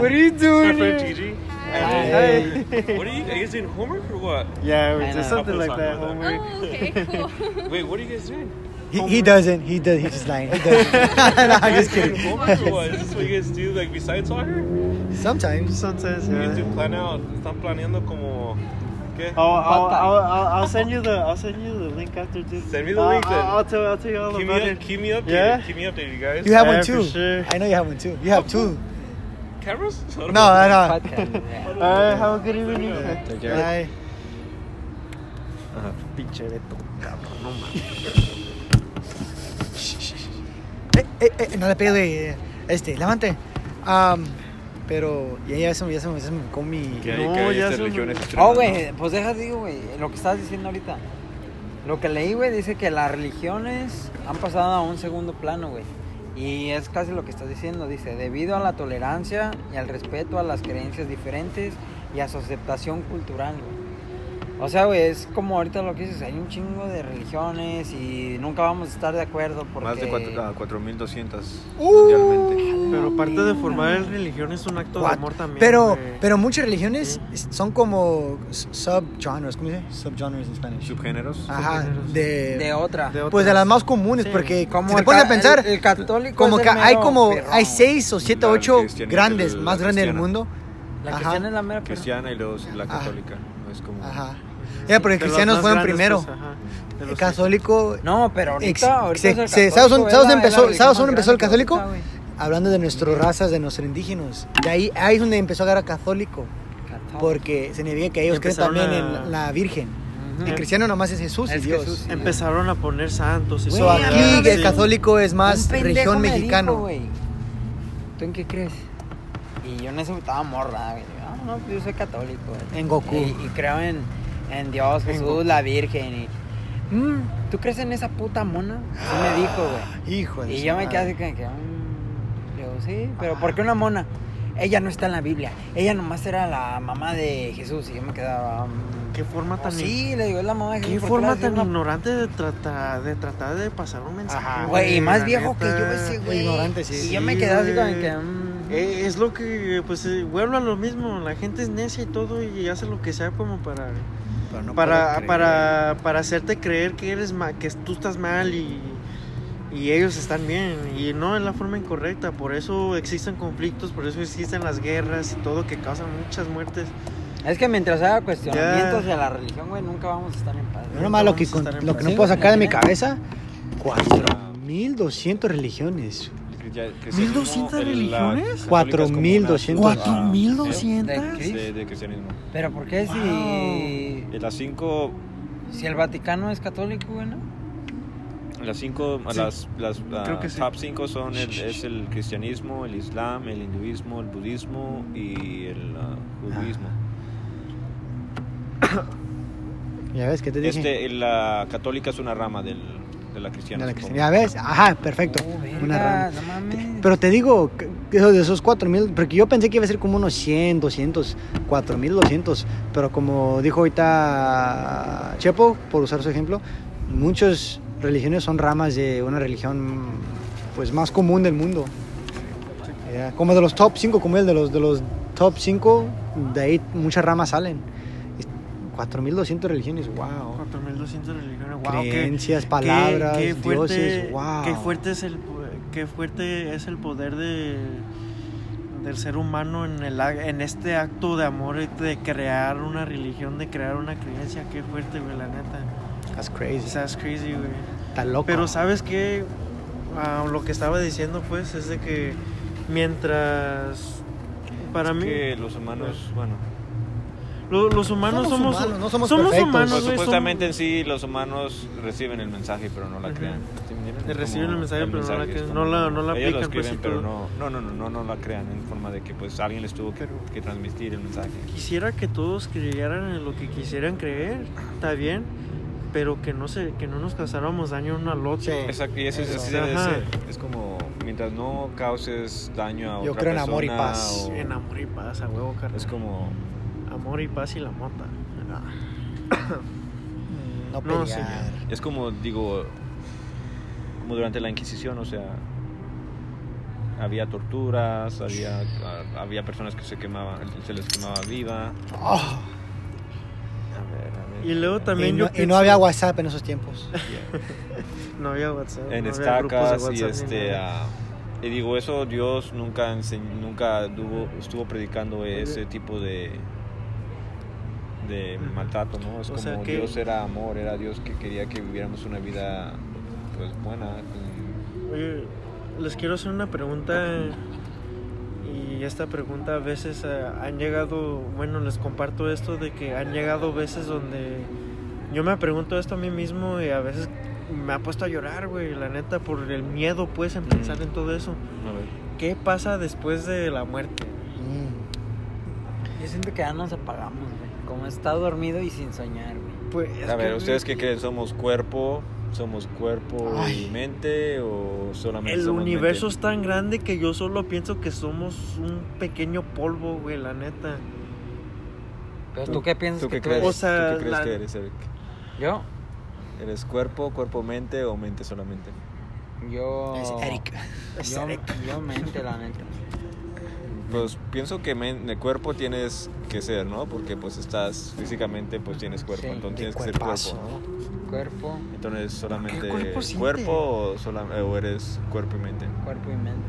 [SPEAKER 3] What are you
[SPEAKER 5] My
[SPEAKER 3] doing?
[SPEAKER 5] friend
[SPEAKER 3] here?
[SPEAKER 5] Gigi.
[SPEAKER 3] Hey.
[SPEAKER 5] What are you guys doing? Homework or what?
[SPEAKER 3] Yeah,
[SPEAKER 2] I
[SPEAKER 3] it's
[SPEAKER 2] know.
[SPEAKER 3] something like that. Homework.
[SPEAKER 6] Oh, okay, cool.
[SPEAKER 5] Wait, what are you guys doing?
[SPEAKER 4] he, he doesn't. He does. He's just lying. He doesn't. no, I'm just kidding.
[SPEAKER 5] Homework or what? Is this what you guys do like besides soccer?
[SPEAKER 4] Sometimes.
[SPEAKER 3] Sometimes,
[SPEAKER 5] You guys do
[SPEAKER 3] yeah.
[SPEAKER 5] plan out. Están planeando como. ¿Qué?
[SPEAKER 3] I'll, I'll, I'll, I'll, I'll send you the I'll send you the link after this.
[SPEAKER 5] Send me the
[SPEAKER 3] I'll-
[SPEAKER 5] link then.
[SPEAKER 3] I'll, I'll tell I'll tell you all
[SPEAKER 5] keep me,
[SPEAKER 3] about
[SPEAKER 5] up,
[SPEAKER 3] it.
[SPEAKER 5] keep me updated.
[SPEAKER 3] Yeah?
[SPEAKER 5] Keep me updated, you guys.
[SPEAKER 4] You have
[SPEAKER 3] Yeah,
[SPEAKER 4] one too.
[SPEAKER 3] sure.
[SPEAKER 4] I know you have one too. You have two.
[SPEAKER 5] Cameras? I don't
[SPEAKER 4] No,
[SPEAKER 5] know.
[SPEAKER 4] no, no.
[SPEAKER 2] Yeah.
[SPEAKER 3] Alright, have a good evening.
[SPEAKER 1] Take care.
[SPEAKER 4] Ay,
[SPEAKER 1] Ajá.
[SPEAKER 3] Pinche Beto, cabrón, no mames.
[SPEAKER 4] eh, eh, eh, no le pegues, güey. Este, levante. Am, pero ya, ya, se, me- ya, se, me- ya se me con mi.
[SPEAKER 1] Que hay,
[SPEAKER 3] No,
[SPEAKER 1] que hay
[SPEAKER 3] ya se me-
[SPEAKER 1] religiones
[SPEAKER 2] Oh, güey, pues deja, digo, güey, lo que estabas diciendo ahorita. Lo que leí, güey, dice que las religiones han pasado a un segundo plano, güey. Y es casi lo que estás diciendo, dice, debido a la tolerancia y al respeto a las creencias diferentes y a su aceptación cultural, güey. O sea, güey, es como ahorita lo que dices, hay un chingo de religiones y nunca vamos a estar de acuerdo porque...
[SPEAKER 1] Más de cuatro- ah, 4.200
[SPEAKER 4] Uh.
[SPEAKER 1] mundialmente.
[SPEAKER 3] Pero parte de formar el religión es un acto de
[SPEAKER 4] What?
[SPEAKER 3] amor también.
[SPEAKER 4] Pero, pero muchas religiones son como subgenres, ¿cómo se dice? Subgenres en español.
[SPEAKER 1] Subgéneros.
[SPEAKER 4] Ajá,
[SPEAKER 3] Subgéneros.
[SPEAKER 4] de,
[SPEAKER 2] De otra.
[SPEAKER 3] De
[SPEAKER 4] pues de las más comunes,
[SPEAKER 3] Sí.
[SPEAKER 4] porque
[SPEAKER 2] Como
[SPEAKER 4] si te
[SPEAKER 2] el
[SPEAKER 4] pones a pensar,
[SPEAKER 2] el- el católico
[SPEAKER 4] como
[SPEAKER 2] es
[SPEAKER 4] que
[SPEAKER 2] el
[SPEAKER 4] hay como
[SPEAKER 2] perrón.
[SPEAKER 4] hay seis o siete,
[SPEAKER 1] La
[SPEAKER 4] ocho
[SPEAKER 1] cristiana-
[SPEAKER 4] grandes,
[SPEAKER 1] la
[SPEAKER 4] más grandes del mundo.
[SPEAKER 2] La
[SPEAKER 4] Ajá.
[SPEAKER 2] cristiana es la mera perrón.
[SPEAKER 1] Cristiana y luego la católica. No es como...
[SPEAKER 4] Ajá. Ya, porque cristianos fueron primero.
[SPEAKER 3] pues, ajá, de
[SPEAKER 4] El católico,
[SPEAKER 2] No, pero ahorita,
[SPEAKER 4] se- se- ¿sabes dónde- empezó- sabes el católico?
[SPEAKER 2] ahorita,
[SPEAKER 4] hablando de nuestras razas, de nuestros indígenas, de ahí, ahí es donde empezó a agarrar católico,
[SPEAKER 2] Católico.
[SPEAKER 4] porque se significa que ellos creen también
[SPEAKER 3] a-
[SPEAKER 4] en la Virgen. El cristiano nomás es Jesús y
[SPEAKER 2] Es
[SPEAKER 4] Dios.
[SPEAKER 2] Jesús, sí.
[SPEAKER 3] Empezaron a poner santos y
[SPEAKER 4] So, aquí el católico es más región
[SPEAKER 2] me
[SPEAKER 4] mexicano.
[SPEAKER 2] dijo, güey, ¿Tú en qué crees? Y yo en eso estaba morra, güey. Ah, no, pues yo soy católico, güey.
[SPEAKER 4] En Goku.
[SPEAKER 2] Y, y creo en, en Dios, Jesús, la Virgen. Y, "Mm, ¿Tú crees en esa puta mona? Así me dijo, güey.
[SPEAKER 4] Hijo de
[SPEAKER 2] Y yo me quedé
[SPEAKER 4] madre.
[SPEAKER 2] así como que, mm, digo, sí, pero ¿por qué una mona? Ella no está en la Biblia. Ella nomás era la mamá de Jesús. Y yo me quedaba. mm,
[SPEAKER 3] Qué forma
[SPEAKER 2] "Oh,
[SPEAKER 3] tan
[SPEAKER 2] sí, le digo, es la mamá de Jesús.
[SPEAKER 3] Qué
[SPEAKER 2] ¿por
[SPEAKER 3] forma tan
[SPEAKER 2] una-
[SPEAKER 3] ignorante de tratar de tratar de pasar un mensaje.
[SPEAKER 2] Ajá, güey, y más viejo que
[SPEAKER 3] neta.
[SPEAKER 2] yo ese, güey.
[SPEAKER 4] Ignorante, sí.
[SPEAKER 2] Y yo me
[SPEAKER 3] Sí,
[SPEAKER 2] quedé así como que. mm,
[SPEAKER 3] Eh, es lo que, pues, eh, vuelvo a lo mismo. La gente es necia y todo y hace lo que sea como para,
[SPEAKER 4] Pero no
[SPEAKER 3] para, para, para hacerte creer que eres ma- que tú estás mal y, y ellos están bien. Y no es la forma incorrecta. Por eso existen conflictos, por eso existen las guerras y todo que causan muchas muertes.
[SPEAKER 2] Es que mientras haya cuestionamientos
[SPEAKER 3] Ya.
[SPEAKER 2] hacia la religión, güey, nunca vamos a estar en paz.
[SPEAKER 4] Yo nomás lo que, con- lo que no puedo sacar de mi cabeza, 4.200 religiones.
[SPEAKER 1] Ya- cristianismo,
[SPEAKER 3] 1200
[SPEAKER 1] el- la
[SPEAKER 3] religiones?
[SPEAKER 1] católica es como
[SPEAKER 4] 4200.
[SPEAKER 1] una-
[SPEAKER 3] ¿Cuatro mil doscientos?
[SPEAKER 2] ¿De qué?
[SPEAKER 1] De, de cristianismo.
[SPEAKER 2] Pero ¿por qué si,
[SPEAKER 1] Y las cinco,
[SPEAKER 2] si el Vaticano es católico, güey, no?
[SPEAKER 1] las cinco,
[SPEAKER 3] Sí.
[SPEAKER 1] las, las ah,
[SPEAKER 3] Creo que sí.
[SPEAKER 1] top cinco son el, es el cristianismo, el islam, el hinduismo, el budismo y el ah, judaísmo.
[SPEAKER 4] Ya ves, ¿qué te dije?
[SPEAKER 1] Este, la católica es una rama del, de la cristiana.
[SPEAKER 4] De la cristianidad, ¿ves? Ajá, perfecto.
[SPEAKER 2] Oh,
[SPEAKER 4] Una rama.
[SPEAKER 2] No mames.
[SPEAKER 4] Pero te digo, de esos 4000, porque yo pensé que iba a ser como unos 100, 200, 4200, pero como dijo ahorita Chepo, por usar su ejemplo, muchas religiones son ramas de una religión pues más común del mundo. Ya, Como de los top 5, como el de los de los top 5, de ahí muchas ramas salen. 4200 religiones, wow.
[SPEAKER 3] 4200 religiones, wow. qué-
[SPEAKER 4] Creencias,
[SPEAKER 3] qué-
[SPEAKER 4] palabras,
[SPEAKER 3] qué fuerte,
[SPEAKER 4] dioses, wow.
[SPEAKER 3] Qué fuerte es el qué fuerte es el poder de del ser humano en el en este acto de amor de crear una religión, de crear una creencia, qué fuerte, güey, la neta.
[SPEAKER 4] That's crazy.
[SPEAKER 3] That's crazy, güey.
[SPEAKER 4] Está loco.
[SPEAKER 3] Pero sabes que lo que estaba diciendo pues es de que mientras para
[SPEAKER 1] Es
[SPEAKER 3] mí
[SPEAKER 1] que los humanos, bueno,
[SPEAKER 3] lo- los humanos
[SPEAKER 4] Somos
[SPEAKER 3] somos
[SPEAKER 4] humanos, no somos perfectos.
[SPEAKER 3] humanos,
[SPEAKER 1] pues, supuestamente en
[SPEAKER 3] somos-
[SPEAKER 1] sí los humanos reciben el mensaje pero no la crean. ¿Sí Es
[SPEAKER 3] reciben el mensaje, pero no la
[SPEAKER 1] es
[SPEAKER 3] crean, no la- no la
[SPEAKER 1] ellos lo
[SPEAKER 3] aplican, pues,
[SPEAKER 1] escriben,
[SPEAKER 3] y
[SPEAKER 1] pero no, no, no, no, no, no la crean en forma de que pues alguien les tuvo que, que transmitir el mensaje.
[SPEAKER 3] Quisiera que todos creyeran en lo que quisieran creer, está bien, pero que no se, que no nos causáramos daño uno al otro.
[SPEAKER 4] Sí.
[SPEAKER 1] Exacto, y eso es
[SPEAKER 4] Eso.
[SPEAKER 3] Ajá.
[SPEAKER 1] ser. Es como mientras no causes daño a
[SPEAKER 4] Yo
[SPEAKER 1] otra
[SPEAKER 4] creo en amor y
[SPEAKER 1] persona
[SPEAKER 4] paz.
[SPEAKER 1] o-
[SPEAKER 3] En amor y paz, a huevo, carnal.
[SPEAKER 1] Es como
[SPEAKER 3] amor y paz y la mota. Ah.
[SPEAKER 4] No
[SPEAKER 3] No,
[SPEAKER 4] pelear.
[SPEAKER 3] señor.
[SPEAKER 1] es como digo como durante la Inquisición, o sea, había torturas, había ah, había personas que se quemaban, se les quemaba viva.
[SPEAKER 4] Oh,
[SPEAKER 1] A ver, a ver.
[SPEAKER 3] Y luego
[SPEAKER 4] y,
[SPEAKER 3] también
[SPEAKER 4] no,
[SPEAKER 3] yo
[SPEAKER 4] y no había WhatsApp en esos tiempos.
[SPEAKER 3] No había WhatsApp.
[SPEAKER 1] en
[SPEAKER 3] no
[SPEAKER 1] estacas y
[SPEAKER 3] WhatsApp
[SPEAKER 1] este ah, y digo eso Dios nunca enseñ- nunca tuvo- estuvo predicando ese tipo de de maltrato no es
[SPEAKER 3] O
[SPEAKER 1] como
[SPEAKER 3] sea que-
[SPEAKER 1] Dios era amor era Dios que quería que viviéramos una vida pues buena
[SPEAKER 3] Oye, les quiero hacer una pregunta y esta pregunta a veces eh, han llegado, bueno, les comparto esto de que han llegado veces donde yo me pregunto esto a mí mismo y a veces me ha puesto a llorar, güey, la neta, por el miedo, pues, en pensar
[SPEAKER 1] Mm.
[SPEAKER 3] en todo eso.
[SPEAKER 1] a ver.
[SPEAKER 3] ¿Qué pasa después de la muerte?
[SPEAKER 4] Mm.
[SPEAKER 2] Yo siento que ya nos apagamos, güey. Como está dormido y sin soñar, güey.
[SPEAKER 3] Pues, es
[SPEAKER 1] a ver
[SPEAKER 3] que,
[SPEAKER 1] ustedes qué creen somos cuerpo somos cuerpo
[SPEAKER 4] Ay.
[SPEAKER 1] y mente o solamente
[SPEAKER 3] El
[SPEAKER 1] somos
[SPEAKER 3] universo
[SPEAKER 1] mente?
[SPEAKER 3] es tan grande que yo solo pienso que somos un pequeño polvo, güey, la neta.
[SPEAKER 2] Entonces, ¿tú qué piensas
[SPEAKER 1] ¿Tú
[SPEAKER 2] que
[SPEAKER 1] qué
[SPEAKER 2] tú
[SPEAKER 1] crees?
[SPEAKER 2] eres?
[SPEAKER 3] O sea,
[SPEAKER 1] ¿Tú qué crees
[SPEAKER 3] la-
[SPEAKER 1] que eres, Eric?
[SPEAKER 2] Yo,
[SPEAKER 1] ¿Eres cuerpo, cuerpo-mente o mente solamente?
[SPEAKER 2] yo...
[SPEAKER 4] Es Eric. Es
[SPEAKER 2] Yo,
[SPEAKER 4] Eric.
[SPEAKER 2] yo mente, la neta.
[SPEAKER 1] Pues pienso que men- el cuerpo tienes que ser, ¿no? Porque pues estás físicamente, pues tienes cuerpo,
[SPEAKER 2] Sí,
[SPEAKER 1] entonces tienes que ser
[SPEAKER 4] cuerpazo.
[SPEAKER 1] cuerpo, ¿no?
[SPEAKER 2] Cuerpo,
[SPEAKER 1] Entonces solamente
[SPEAKER 3] cuerpo
[SPEAKER 1] cuerpo o, sola- o eres cuerpo y mente.
[SPEAKER 2] cuerpo y mente.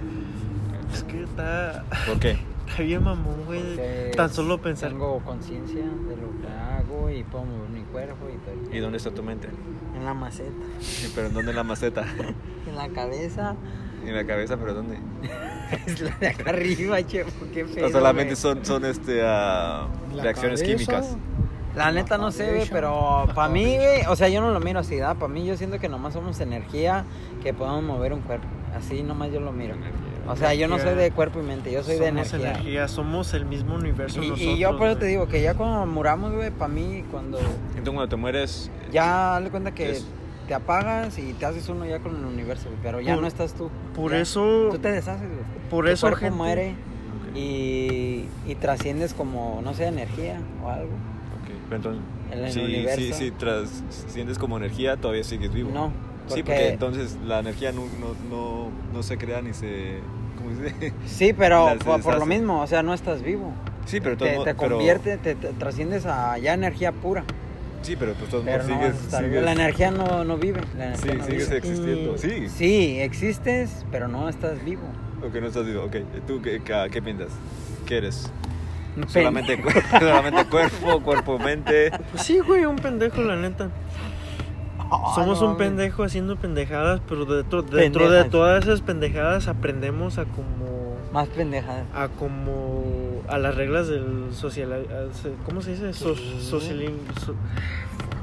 [SPEAKER 3] Es que está,
[SPEAKER 1] ¿Por qué?
[SPEAKER 3] está bien mamón, güey.
[SPEAKER 2] Porque
[SPEAKER 3] Tan solo pensar.
[SPEAKER 2] Tengo conciencia de lo que hago y puedo mover mi cuerpo y todo.
[SPEAKER 1] ¿Y dónde está tu mente?
[SPEAKER 2] En la maceta,
[SPEAKER 1] Sí, ¿Pero en dónde en la maceta?
[SPEAKER 2] en la cabeza.
[SPEAKER 1] ¿En la cabeza? ¿Pero dónde?
[SPEAKER 2] Es la de acá arriba, chefo, qué feo.
[SPEAKER 1] O solamente son, son este,
[SPEAKER 4] La
[SPEAKER 1] reacciones
[SPEAKER 4] cabeza.
[SPEAKER 1] químicas.
[SPEAKER 2] La neta no sé, güey, pero para mí, güey, o sea, yo no lo miro así, ¿da? Para mí yo siento que nomás somos energía que podemos mover un cuerpo. Así nomás yo lo miro. O sea, yo no soy de cuerpo y mente, yo soy de
[SPEAKER 3] somos
[SPEAKER 2] energía.
[SPEAKER 3] energía, somos el mismo universo
[SPEAKER 2] Y,
[SPEAKER 3] nosotros.
[SPEAKER 2] y yo por eso te digo que ya cuando muramos, güey, para mí, cuando
[SPEAKER 1] Entonces cuando te mueres,
[SPEAKER 2] ya dale cuenta que
[SPEAKER 1] Es-
[SPEAKER 2] te apagas y te haces uno ya con el universo, güey, pero ya
[SPEAKER 3] Por-
[SPEAKER 2] no estás tú.
[SPEAKER 3] Por
[SPEAKER 2] Ya.
[SPEAKER 3] eso,
[SPEAKER 2] Tú te deshaces, güey.
[SPEAKER 3] por
[SPEAKER 2] Tu
[SPEAKER 3] eso,
[SPEAKER 2] cuerpo
[SPEAKER 3] gente.
[SPEAKER 2] muere y, y trasciendes como, no sé, energía o algo.
[SPEAKER 1] ok, pero entonces,
[SPEAKER 2] En el
[SPEAKER 1] si,
[SPEAKER 2] universo.
[SPEAKER 1] si, si tras, sientes como energía, todavía sigues vivo.
[SPEAKER 2] No,
[SPEAKER 1] Sí,
[SPEAKER 2] porque-
[SPEAKER 1] porque entonces la energía no, no, no, no se crea ni se... ¿Cómo se dice?
[SPEAKER 2] Sí, pero por, por lo mismo, o sea, no estás vivo.
[SPEAKER 1] Sí, pero
[SPEAKER 2] Te,
[SPEAKER 1] pero-
[SPEAKER 2] convierte, te, te trasciendes a ya energía pura.
[SPEAKER 1] Sí, pero pues de todos
[SPEAKER 2] Pero
[SPEAKER 1] modos
[SPEAKER 2] no vas a
[SPEAKER 1] sigues... sigues
[SPEAKER 2] La energía no, no vive. La energía
[SPEAKER 1] sí,
[SPEAKER 2] no
[SPEAKER 1] sigues
[SPEAKER 2] vive.
[SPEAKER 1] existiendo.
[SPEAKER 3] Y-
[SPEAKER 1] Sí.
[SPEAKER 2] Sí, existes, pero no estás vivo.
[SPEAKER 1] Ok, no estás vivo. Ok, ¿tú qué, qué, qué piensas? ¿Qué eres?
[SPEAKER 2] Un
[SPEAKER 1] Solamente, solamente cuerpo, cuerpo, mente.
[SPEAKER 3] Pues sí, güey, un pendejo, la neta.
[SPEAKER 2] Ah,
[SPEAKER 3] Somos
[SPEAKER 2] no
[SPEAKER 3] un pendejo haciendo pendejadas, pero dentro, dentro de todas esas pendejadas aprendemos a como
[SPEAKER 2] Más pendeja.
[SPEAKER 3] a como a las reglas del social ¿cómo se dice? So-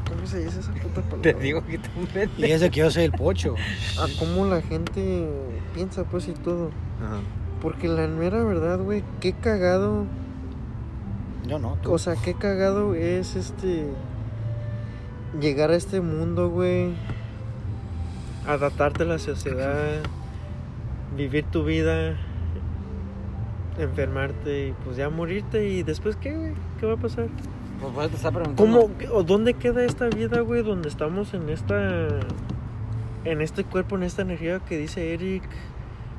[SPEAKER 3] ¿Cómo se dice esa puta palabra?
[SPEAKER 2] Te digo que pendejo.
[SPEAKER 4] Y eso que yo soy el pocho.
[SPEAKER 3] A cómo la gente piensa pues y todo.
[SPEAKER 1] Ajá.
[SPEAKER 3] Porque la mera verdad, güey, qué cagado,
[SPEAKER 4] Yo no. tú.
[SPEAKER 3] o sea, qué cagado es este llegar a este mundo, güey, adaptarte a la sociedad, vivir tu vida, enfermarte y pues ya morirte y después qué, güey, qué va a pasar?
[SPEAKER 2] Pues por eso te está preguntando.
[SPEAKER 3] ¿Cómo o dónde queda esta vida, güey, donde estamos en esta en este cuerpo, en esta energía que dice Eric?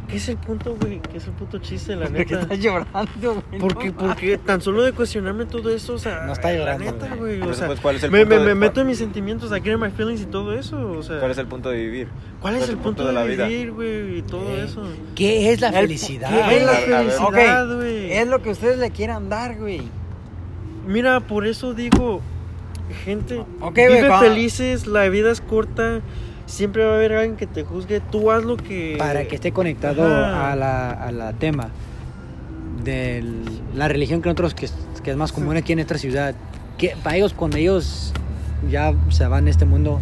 [SPEAKER 3] ¿Qué es el punto, güey? ¿Qué es el punto chiste, la
[SPEAKER 2] ¿Por qué
[SPEAKER 3] neta?
[SPEAKER 2] estás llorando, güey?
[SPEAKER 3] Porque, porque tan solo de cuestionarme todo eso, o sea,
[SPEAKER 4] No está llorando,
[SPEAKER 3] la neta,
[SPEAKER 4] güey.
[SPEAKER 3] o sea,
[SPEAKER 1] pues, ¿cuál es el
[SPEAKER 3] me,
[SPEAKER 1] punto
[SPEAKER 3] me,
[SPEAKER 1] de-
[SPEAKER 3] me meto en mis sentimientos, I get my feelings y todo eso, o sea,
[SPEAKER 1] ¿Cuál es el punto de vivir?
[SPEAKER 3] ¿cuál es el punto de,
[SPEAKER 1] la vida?
[SPEAKER 3] vivir, güey, y todo
[SPEAKER 4] Eh,
[SPEAKER 3] eso?
[SPEAKER 4] ¿Qué es la
[SPEAKER 2] El-
[SPEAKER 4] felicidad?
[SPEAKER 3] ¿Qué es la felicidad, güey?
[SPEAKER 2] Es lo que ustedes le quieran dar, güey.
[SPEAKER 3] Mira, por eso digo, gente,
[SPEAKER 2] Ok,
[SPEAKER 3] vive
[SPEAKER 2] cuando-
[SPEAKER 3] felices, la vida es corta, siempre va a haber alguien que te juzgue, tú haz lo que...
[SPEAKER 4] Para que esté conectado
[SPEAKER 3] Ajá.
[SPEAKER 4] a la, a la tema de la religión que nosotros, que, es- que es más común aquí en esta ciudad. que Para ellos, cuando ellos ya se van de este mundo,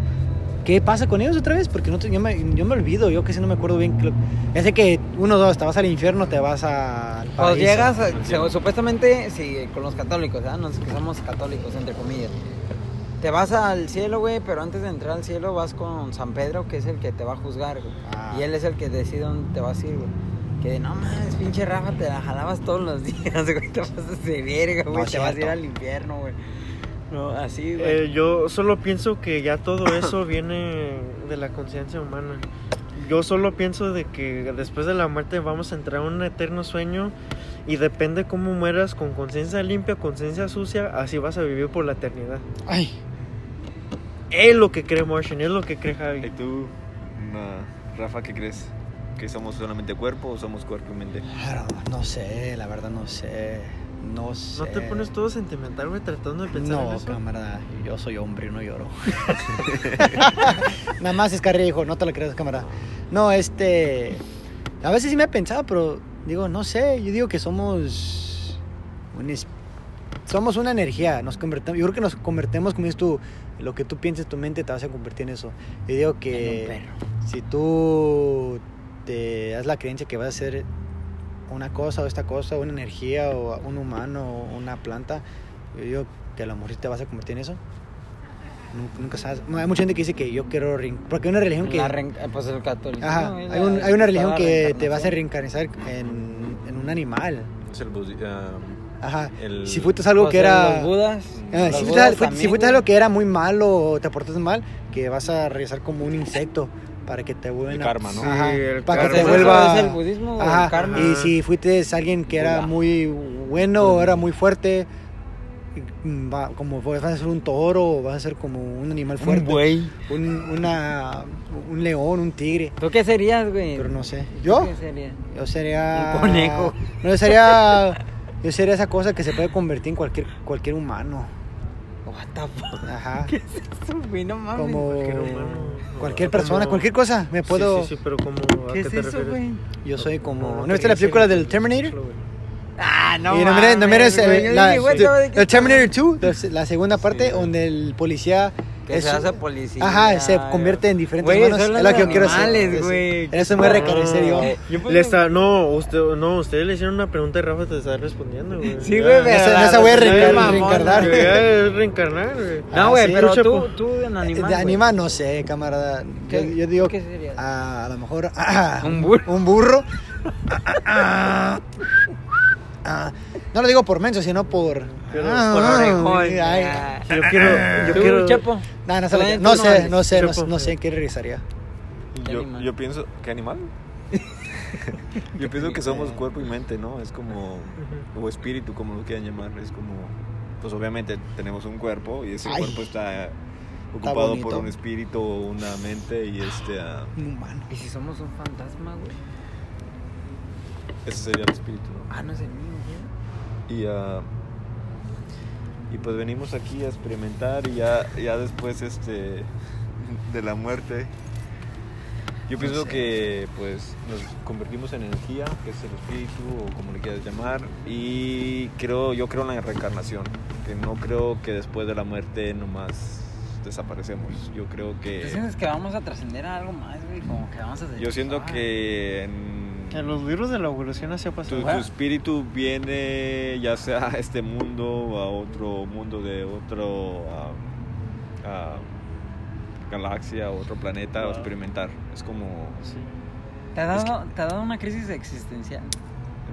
[SPEAKER 4] ¿qué pasa con ellos otra vez? Porque no te- yo, me, yo me olvido, yo que si no me acuerdo bien. Es de que uno, dos, te vas al infierno, te vas al
[SPEAKER 2] Cuando llegas, a- se- supuestamente, sí, con los católicos, ¿verdad? Nosotros que somos católicos, entre comillas. Te vas al cielo, güey, pero antes de entrar al cielo vas con San Pedro, que es el que te va a juzgar, güey.
[SPEAKER 4] Ah.
[SPEAKER 2] Y él es el que decide dónde te vas a ir, güey. Que no mames, pinche Rafa, te la jalabas todos los días, güey. Te pasas de verga, güey.
[SPEAKER 4] No
[SPEAKER 2] te vas a ir al infierno, güey. No, así, güey.
[SPEAKER 3] Eh, yo solo pienso que ya todo eso viene de la conciencia humana. Yo solo pienso de que después de la muerte vamos a entrar a un eterno sueño y depende cómo mueras con conciencia limpia, conciencia sucia, así vas a vivir por la eternidad.
[SPEAKER 4] Ay,
[SPEAKER 3] Es lo que cree Martian, es lo que cree
[SPEAKER 1] ¿Y
[SPEAKER 3] Javi.
[SPEAKER 1] tú, na- Rafa, qué crees? ¿Que somos solamente cuerpo o somos cuerpo y mente?
[SPEAKER 4] claro, no sé, la verdad no sé. No sé.
[SPEAKER 3] ¿No te pones todo sentimental, güey, tratando de pensar en
[SPEAKER 4] No,
[SPEAKER 3] eso?
[SPEAKER 4] cámara, yo soy hombre y no lloro. Nada más es carrijo, no te lo creas, cámara. No, este. A veces sí me he pensado, pero digo, no sé, yo digo que somos. un es- somos una energía, nos convertimos, yo creo que nos convertimos, como dices tú, lo que tú pienses, tu mente te vas a convertir en eso. Yo digo
[SPEAKER 2] En un
[SPEAKER 4] que
[SPEAKER 2] perro.
[SPEAKER 4] si tú te das la creencia que vas a ser una cosa o esta cosa, una energía o un humano o una planta, yo digo que a lo mejor te vas a convertir en eso. Nunca, sabes. Hay mucha gente que dice que yo quiero porque hay una religión que
[SPEAKER 2] La reen- eh, pues el catolicismo.
[SPEAKER 4] Ajá, hay,
[SPEAKER 2] la-
[SPEAKER 4] un- hay una religión que te vas a
[SPEAKER 2] reencarnación.
[SPEAKER 4] reencarnizar en, en un animal.
[SPEAKER 1] Es el budi- ah,
[SPEAKER 4] Ajá.
[SPEAKER 1] El-
[SPEAKER 4] Si fuiste algo que era...
[SPEAKER 2] Los budas.
[SPEAKER 4] Ah, si, fuiste,
[SPEAKER 2] también,
[SPEAKER 4] si fuiste
[SPEAKER 2] güey.
[SPEAKER 4] algo que era muy malo o te portaste mal, que vas a regresar como un insecto para que te vuelvan
[SPEAKER 1] karma, ¿no?
[SPEAKER 4] Ajá,
[SPEAKER 3] Sí, el
[SPEAKER 4] para que te vuelva...
[SPEAKER 2] es el budismo, el
[SPEAKER 4] Ajá,
[SPEAKER 2] karma.
[SPEAKER 4] Y si fuiste alguien que era muy bueno o era muy fuerte, mm, va- como vas a ser un toro o vas a ser como un animal fuerte.
[SPEAKER 2] buey.
[SPEAKER 4] Un, una, un león, un tigre.
[SPEAKER 2] ¿Tú qué serías, güey?
[SPEAKER 4] Pero no sé.
[SPEAKER 2] ¿Tú
[SPEAKER 4] ¿Yo?
[SPEAKER 2] qué serías?
[SPEAKER 4] Yo sería...
[SPEAKER 2] Un conejo.
[SPEAKER 4] No, yo sería... Yo sería esa cosa que se puede convertir en cualquier, cualquier humano.
[SPEAKER 2] What the fuck?
[SPEAKER 4] Ajá.
[SPEAKER 2] ¿Qué es eso, güey? No mames.
[SPEAKER 4] Como
[SPEAKER 3] Cualquier humano.
[SPEAKER 4] cualquier
[SPEAKER 3] Como-
[SPEAKER 4] persona, cualquier cosa. Me puedo...
[SPEAKER 3] Sí, sí, sí, pero como. ¿a
[SPEAKER 2] ¿Qué
[SPEAKER 3] qué
[SPEAKER 2] es
[SPEAKER 3] te
[SPEAKER 2] eso,
[SPEAKER 3] refieres?
[SPEAKER 2] güey?
[SPEAKER 4] Yo soy como... ¿No viste la película del Terminator?
[SPEAKER 2] Ah, no
[SPEAKER 4] y no mires, no mires el-
[SPEAKER 2] güey. Yo
[SPEAKER 4] la,
[SPEAKER 2] dije, güey, ¿sabes de qué
[SPEAKER 4] el Terminator 2, la- segunda parte, donde el policía
[SPEAKER 2] Que se
[SPEAKER 4] es-
[SPEAKER 2] hace policía.
[SPEAKER 4] Ajá, se convierte en diferentes
[SPEAKER 2] Güey,
[SPEAKER 4] manos.
[SPEAKER 2] estoy
[SPEAKER 4] Es lo que yo quiero hacer.
[SPEAKER 2] güey.
[SPEAKER 4] En eso me recarece yo.
[SPEAKER 2] Eh, yo
[SPEAKER 3] Le está, no, usted, no, ustedes le hicieron una pregunta y Rafa te está respondiendo, güey.
[SPEAKER 2] Sí, güey, pero
[SPEAKER 4] esa- esa reencarnar.
[SPEAKER 2] güey.
[SPEAKER 3] Es reencarnar, güey.
[SPEAKER 2] No,
[SPEAKER 4] Ah,
[SPEAKER 2] güey,
[SPEAKER 4] sí,
[SPEAKER 2] pero tú, tú en animal.
[SPEAKER 4] de animal no sé, camarada. Yo,
[SPEAKER 2] ¿Qué-
[SPEAKER 4] yo digo
[SPEAKER 2] qué serías?
[SPEAKER 4] a, a lo mejor ah,
[SPEAKER 2] Un burro.
[SPEAKER 4] Un burro. Ah, ah, no lo digo por menso, sino por ah,
[SPEAKER 2] Por orejón.
[SPEAKER 4] ay, ay.
[SPEAKER 2] ah.
[SPEAKER 3] Yo quiero, yo
[SPEAKER 2] ¿Tú,
[SPEAKER 3] quiero.
[SPEAKER 2] Chapo?
[SPEAKER 4] No, no sé, no sé, no sé, no,
[SPEAKER 3] Chapo.
[SPEAKER 4] no sé en qué regresaría.
[SPEAKER 2] ¿Qué
[SPEAKER 1] Yo, yo pienso, ¿qué animal? yo pienso que somos cuerpo y mente, ¿no? Es como, o espíritu, como lo quieran llamar. Es como, pues obviamente tenemos un cuerpo y ese
[SPEAKER 4] Ay.
[SPEAKER 1] cuerpo está ocupado por un espíritu o una mente y este, ah,
[SPEAKER 4] Un humano.
[SPEAKER 2] ¿Y si somos un fantasma, güey?
[SPEAKER 1] ese sería el espíritu, ¿no?
[SPEAKER 2] Ah, no es el mío.
[SPEAKER 1] Y, ah, y pues venimos aquí a experimentar y ya, ya después este, de la muerte, yo pienso que pues nos convertimos en energía, que es el espíritu o como le quieras llamar, y creo, yo creo en la reencarnación, que no creo que después de la muerte nomás desaparecemos, yo creo
[SPEAKER 2] ¿Tú
[SPEAKER 1] que...
[SPEAKER 2] sientes que vamos a trascender a algo más, güey? Como que vamos a.
[SPEAKER 1] Yo siento que en,
[SPEAKER 3] En los libros de la evolución así ha
[SPEAKER 1] tu,
[SPEAKER 3] pasado.
[SPEAKER 1] tu espíritu viene ya sea a este mundo o a otro mundo de otro ah, galaxia o otro planeta a experimentar. Es como,
[SPEAKER 3] Sí.
[SPEAKER 2] ¿Te ha, dado, ¿Te ha dado una crisis existencial?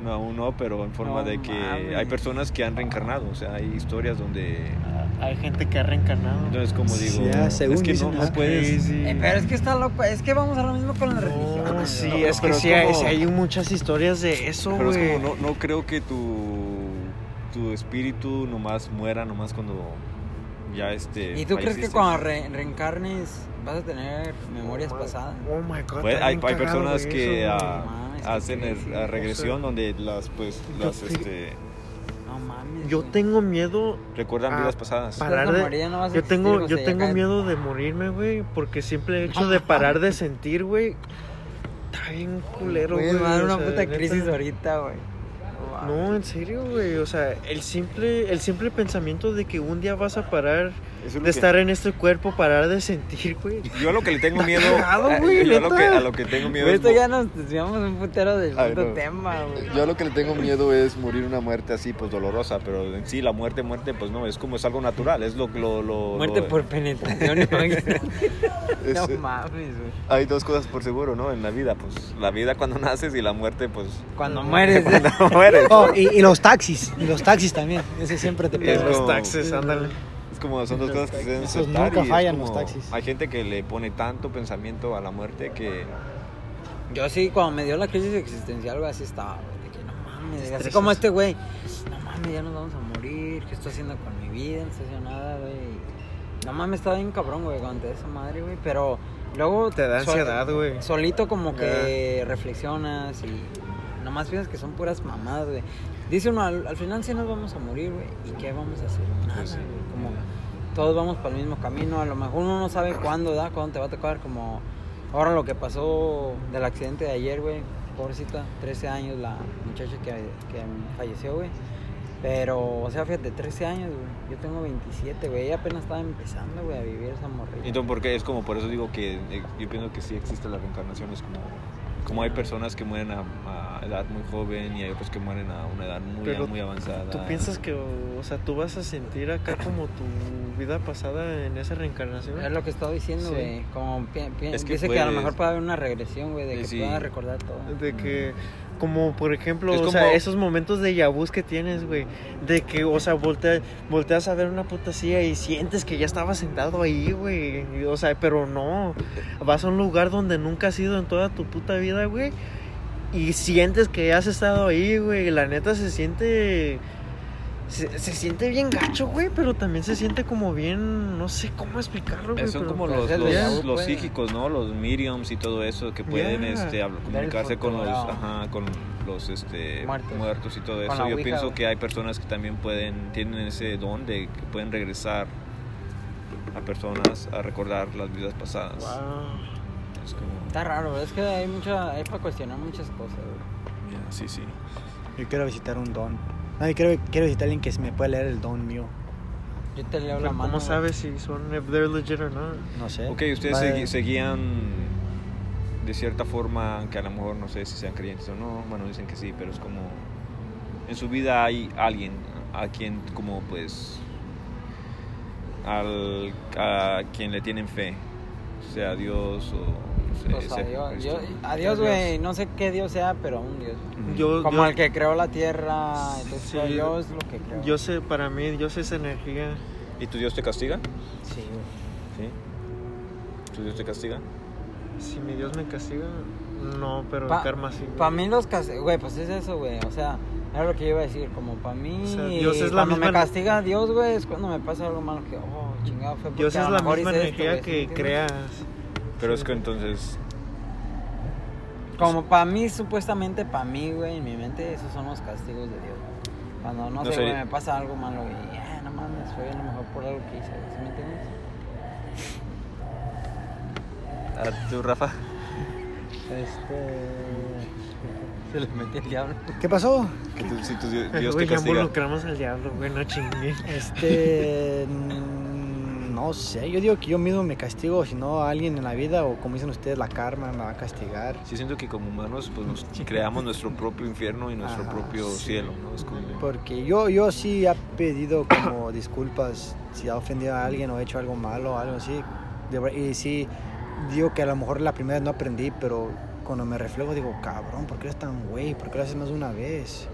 [SPEAKER 1] no aún no, pero en forma
[SPEAKER 2] No
[SPEAKER 1] de que
[SPEAKER 2] mames.
[SPEAKER 1] hay personas que han reencarnado. O sea, hay historias donde,
[SPEAKER 3] Ah, Hay gente que ha reencarnado.
[SPEAKER 1] entonces como digo,
[SPEAKER 4] Ya, según
[SPEAKER 1] es que no,
[SPEAKER 4] dicen,
[SPEAKER 1] no
[SPEAKER 4] ah,
[SPEAKER 1] puedes...
[SPEAKER 3] Sí.
[SPEAKER 2] Eh, pero es que está loco. Es que vamos a lo mismo con la religión.
[SPEAKER 3] No, sí,
[SPEAKER 1] No,
[SPEAKER 3] es que
[SPEAKER 1] pero
[SPEAKER 3] sí,
[SPEAKER 1] es
[SPEAKER 3] hay,
[SPEAKER 1] como-
[SPEAKER 3] sí hay muchas historias de eso,
[SPEAKER 1] Pero es
[SPEAKER 3] güey.
[SPEAKER 1] como, no, no creo que tu, tu espíritu nomás muera, nomás cuando ya este...
[SPEAKER 2] ¿Y tú crees que cuando re- reencarnes vas a tener memorias
[SPEAKER 3] Oh
[SPEAKER 2] pasadas?
[SPEAKER 3] Oh my god.
[SPEAKER 1] Pues, hay, hay personas que ah,
[SPEAKER 2] qué
[SPEAKER 1] hacen el- la regresión
[SPEAKER 3] O sea,
[SPEAKER 1] donde las pues las
[SPEAKER 3] te-
[SPEAKER 1] este,
[SPEAKER 2] No mames.
[SPEAKER 3] Yo
[SPEAKER 2] güey.
[SPEAKER 3] tengo miedo
[SPEAKER 1] recuerdan vidas pasadas.
[SPEAKER 2] pa-
[SPEAKER 3] parar de...
[SPEAKER 2] morir, no vas a
[SPEAKER 3] yo
[SPEAKER 2] existir,
[SPEAKER 3] tengo, yo tengo miedo de morirme, güey, porque simple hecho de parar de sentir, güey, está bien culero,
[SPEAKER 2] Güey, me va a dar
[SPEAKER 3] o
[SPEAKER 2] una
[SPEAKER 3] sea,
[SPEAKER 2] puta
[SPEAKER 3] neta.
[SPEAKER 2] crisis ahorita, güey.
[SPEAKER 3] No, en serio, güey, o sea, el simple, el simple pensamiento de que un día vas a parar
[SPEAKER 1] Eso es lo
[SPEAKER 3] de
[SPEAKER 1] que-
[SPEAKER 3] estar en este cuerpo, parar de sentir, güey.
[SPEAKER 1] Yo a lo que le tengo miedo,
[SPEAKER 3] cagado,
[SPEAKER 1] a-
[SPEAKER 3] güey,
[SPEAKER 1] yo a lo que, a lo que tengo miedo es
[SPEAKER 2] esto ya nos desviamos un putero del
[SPEAKER 1] Ay, no.
[SPEAKER 2] tema, güey.
[SPEAKER 1] yo a lo que le tengo miedo es morir una muerte así pues dolorosa, pero en sí la muerte muerte pues no, es como es algo natural, es lo lo, lo
[SPEAKER 2] Muerte
[SPEAKER 1] lo-
[SPEAKER 2] por penetración. ¿no? no mames, güey.
[SPEAKER 1] hay dos cosas por seguro, ¿no? En la vida, pues la vida cuando naces y la muerte pues
[SPEAKER 2] Cuando mueres.
[SPEAKER 1] cuando mueres.
[SPEAKER 4] Oh, y, y los taxis, y los taxis también. Ese siempre te pega.
[SPEAKER 3] los taxis, ándale.
[SPEAKER 1] Como son dos cosas que se deben
[SPEAKER 4] Esos
[SPEAKER 1] aceptar
[SPEAKER 4] nunca
[SPEAKER 1] y
[SPEAKER 4] fallan
[SPEAKER 1] como-
[SPEAKER 4] los taxis.
[SPEAKER 1] Hay gente que le pone tanto pensamiento a la muerte que
[SPEAKER 2] Yo sí, cuando me dio la crisis existencial, güey, así estaba, güey. De que no mames. Así como este güey. No mames, ya nos vamos a morir. ¿Qué estoy haciendo con mi vida? No estoy haciendo nada, güey. No mames, estaba bien cabrón, güey, cuando te da esa madre, güey. Pero luego.
[SPEAKER 3] Te da
[SPEAKER 2] sol-
[SPEAKER 3] ansiedad, güey.
[SPEAKER 2] Solito como que reflexionas y nomás piensas que son puras mamadas, güey. Dice uno, al, al final sí nos vamos a morir, güey. ¿Y qué vamos a hacer? Nada,
[SPEAKER 1] Pues sí.
[SPEAKER 2] Como todos vamos por el mismo camino. A lo mejor uno no sabe cuándo da, cuándo te va a tocar. Como ahora lo que pasó del accidente de ayer, güey. Pobrecita, 13 años la muchacha que, que falleció, güey. Pero, o sea, fíjate, 13 años, güey. Yo tengo 27, güey. Ella apenas estaba empezando, güey, a vivir esa morrilla.
[SPEAKER 1] entonces porque es como por eso digo que eh, yo pienso que sí existe la reencarnación es como como hay personas que mueren a, a edad muy joven y hay otros que mueren a una edad muy
[SPEAKER 3] Pero
[SPEAKER 1] muy avanzada.
[SPEAKER 3] ¿Tú piensas que, o sea, tú vas a sentir acá como tu vida pasada en esa reencarnación?
[SPEAKER 2] Es lo que estaba diciendo,
[SPEAKER 3] Sí.
[SPEAKER 2] güey. Como pi- pi-
[SPEAKER 1] Es que
[SPEAKER 2] dice que a lo
[SPEAKER 1] puedes-
[SPEAKER 2] mejor puede haber una regresión, güey, de que
[SPEAKER 1] Sí.
[SPEAKER 2] pueda recordar todo.
[SPEAKER 3] De que, Como por ejemplo,
[SPEAKER 1] Es
[SPEAKER 3] o
[SPEAKER 1] como-
[SPEAKER 3] sea, esos momentos de yabús que tienes, güey. De que, o sea, voltea- volteas a ver una puta silla y sientes que ya estaba sentado ahí, güey. O sea, pero no. Vas a un lugar donde nunca has ido en toda tu puta vida, güey. Y sientes que ya has estado ahí, güey. La neta se siente. Se, se siente bien gacho, güey, pero también se siente como bien. No sé cómo explicarlo, güey.
[SPEAKER 1] Son
[SPEAKER 3] pero-
[SPEAKER 1] como los, los, psíquicos, ¿no? Los mediums y todo eso que pueden este, comunicarse con los, ajá, con los este,
[SPEAKER 2] Muertos.
[SPEAKER 1] muertos. y todo eso. Yo
[SPEAKER 2] ouija,
[SPEAKER 1] pienso
[SPEAKER 2] güey.
[SPEAKER 1] que hay personas que también pueden, tienen ese don de que pueden regresar a personas a recordar las vidas pasadas.
[SPEAKER 3] Wow.
[SPEAKER 1] Es como,
[SPEAKER 2] Está raro, es que hay mucha, hay para cuestionar muchas cosas, güey.
[SPEAKER 1] sí, sí.
[SPEAKER 4] Yo quiero visitar un don. No, yo quiero, quiero visitar a alguien que se me pueda leer el don mío.
[SPEAKER 2] Yo te leo la mano.
[SPEAKER 3] ¿Cómo sabes si son if they're legit or not?
[SPEAKER 4] No sé.
[SPEAKER 1] Ok, ustedes
[SPEAKER 4] Va
[SPEAKER 1] se,
[SPEAKER 4] de-
[SPEAKER 1] cierta forma, que a lo mejor no sé si sean creyentes o no, bueno, dicen que sí, pero es como, en su vida hay alguien a quien como pues, al, a quien le tienen fe, sea Dios o
[SPEAKER 2] Pues adiós, güey. No sé qué Dios sea, pero un Dios.
[SPEAKER 3] Yo,
[SPEAKER 2] Como
[SPEAKER 3] yo,
[SPEAKER 2] el que creó la tierra. Entonces,
[SPEAKER 3] Sí.
[SPEAKER 2] Dios lo que creó.
[SPEAKER 3] yo sé, para mí, Dios es energía.
[SPEAKER 1] ¿Y tu Dios te castiga?
[SPEAKER 2] Sí, güey.
[SPEAKER 1] ¿Sí? ¿Tu Dios te castiga?
[SPEAKER 3] Si mi Dios me castiga, no, pero
[SPEAKER 2] Pa-
[SPEAKER 3] el karma sí.
[SPEAKER 2] Para mí los castigos, güey, pues es eso, güey. O sea, era lo que yo iba a decir. Como para mí,
[SPEAKER 3] O sea, Dios es la
[SPEAKER 2] cuando me castiga Dios, güey, es cuando me pasa algo malo que, oh, chingado, fue porque
[SPEAKER 3] Dios
[SPEAKER 2] a
[SPEAKER 3] es la misma
[SPEAKER 2] esto,
[SPEAKER 3] energía
[SPEAKER 2] güey, ¿sí
[SPEAKER 3] que creas.
[SPEAKER 1] Pero
[SPEAKER 3] Sí.
[SPEAKER 1] es que entonces,
[SPEAKER 2] Como para mí, supuestamente para mí, güey, en mi mente, esos son los castigos de Dios. Cuando, no,
[SPEAKER 1] No
[SPEAKER 2] sé,
[SPEAKER 1] sé.
[SPEAKER 2] güey, me pasa algo malo y, ah, no mames, fue a lo mejor por algo que hice, ¿sí me entiendes?
[SPEAKER 1] ¿a tú, Rafa?
[SPEAKER 2] Este... Se le metió el diablo.
[SPEAKER 4] ¿Qué pasó?
[SPEAKER 1] Que tu- si tu Dios, Dios
[SPEAKER 3] Güey,
[SPEAKER 1] te castiga.
[SPEAKER 3] involucramos al diablo, güey, no chingue.
[SPEAKER 4] Este. no sé, yo digo que yo mismo me castigo, si no alguien en la vida, o como dicen ustedes, la karma me va a castigar.
[SPEAKER 1] Sí, siento que como humanos pues nos creamos nuestro propio infierno y nuestro
[SPEAKER 4] Ajá,
[SPEAKER 1] propio
[SPEAKER 4] sí.
[SPEAKER 1] cielo, ¿no? Es como...
[SPEAKER 4] Porque yo, yo sí he pedido como disculpas si ha ofendido a alguien o he hecho algo malo o algo así. Y sí, digo que a lo mejor la primera vez no aprendí, pero cuando me reflejo digo, cabrón, ¿por qué eres tan güey? ¿Por qué lo haces más de una vez?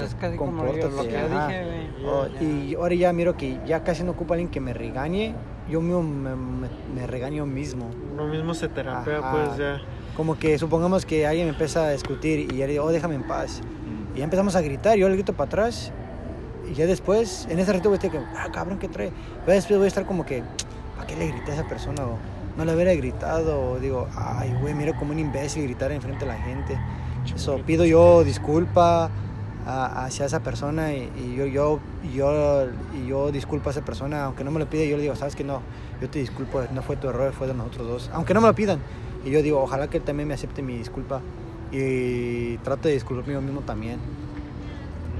[SPEAKER 2] Pues casi como yo,
[SPEAKER 4] Compórtate,
[SPEAKER 2] lo que yo dije, güey.
[SPEAKER 4] Oh, y ahora ya miro que ya casi no ocupo a alguien que me regañe, yo mismo me, me- me regaño mismo.
[SPEAKER 3] Lo mismo se terapea,
[SPEAKER 4] Ajá.
[SPEAKER 3] pues ya.
[SPEAKER 4] Como que supongamos que alguien me empieza a discutir y ya le digo, oh, déjame en paz.
[SPEAKER 1] Mm.
[SPEAKER 4] Y ya empezamos a gritar, yo le grito para atrás. Y ya después, en ese rato voy a estar como, ah, cabrón, ¿qué trae? Pero después voy a estar como que, ¿para qué le grité a esa persona? O no le hubiera gritado. O digo, ay, güey, miro como un imbécil gritar enfrente de la gente. Eso, pido yo disculpa a- hacia esa persona y, y yo, yo, y yo, y yo disculpo a esa persona. Aunque no me lo pide, yo le digo, ¿sabes que No, yo te disculpo, no fue tu error, fue de nosotros dos. Aunque no me lo pidan. Y yo digo, ojalá que él también me acepte mi disculpa. Y trato de disculparme yo mismo también.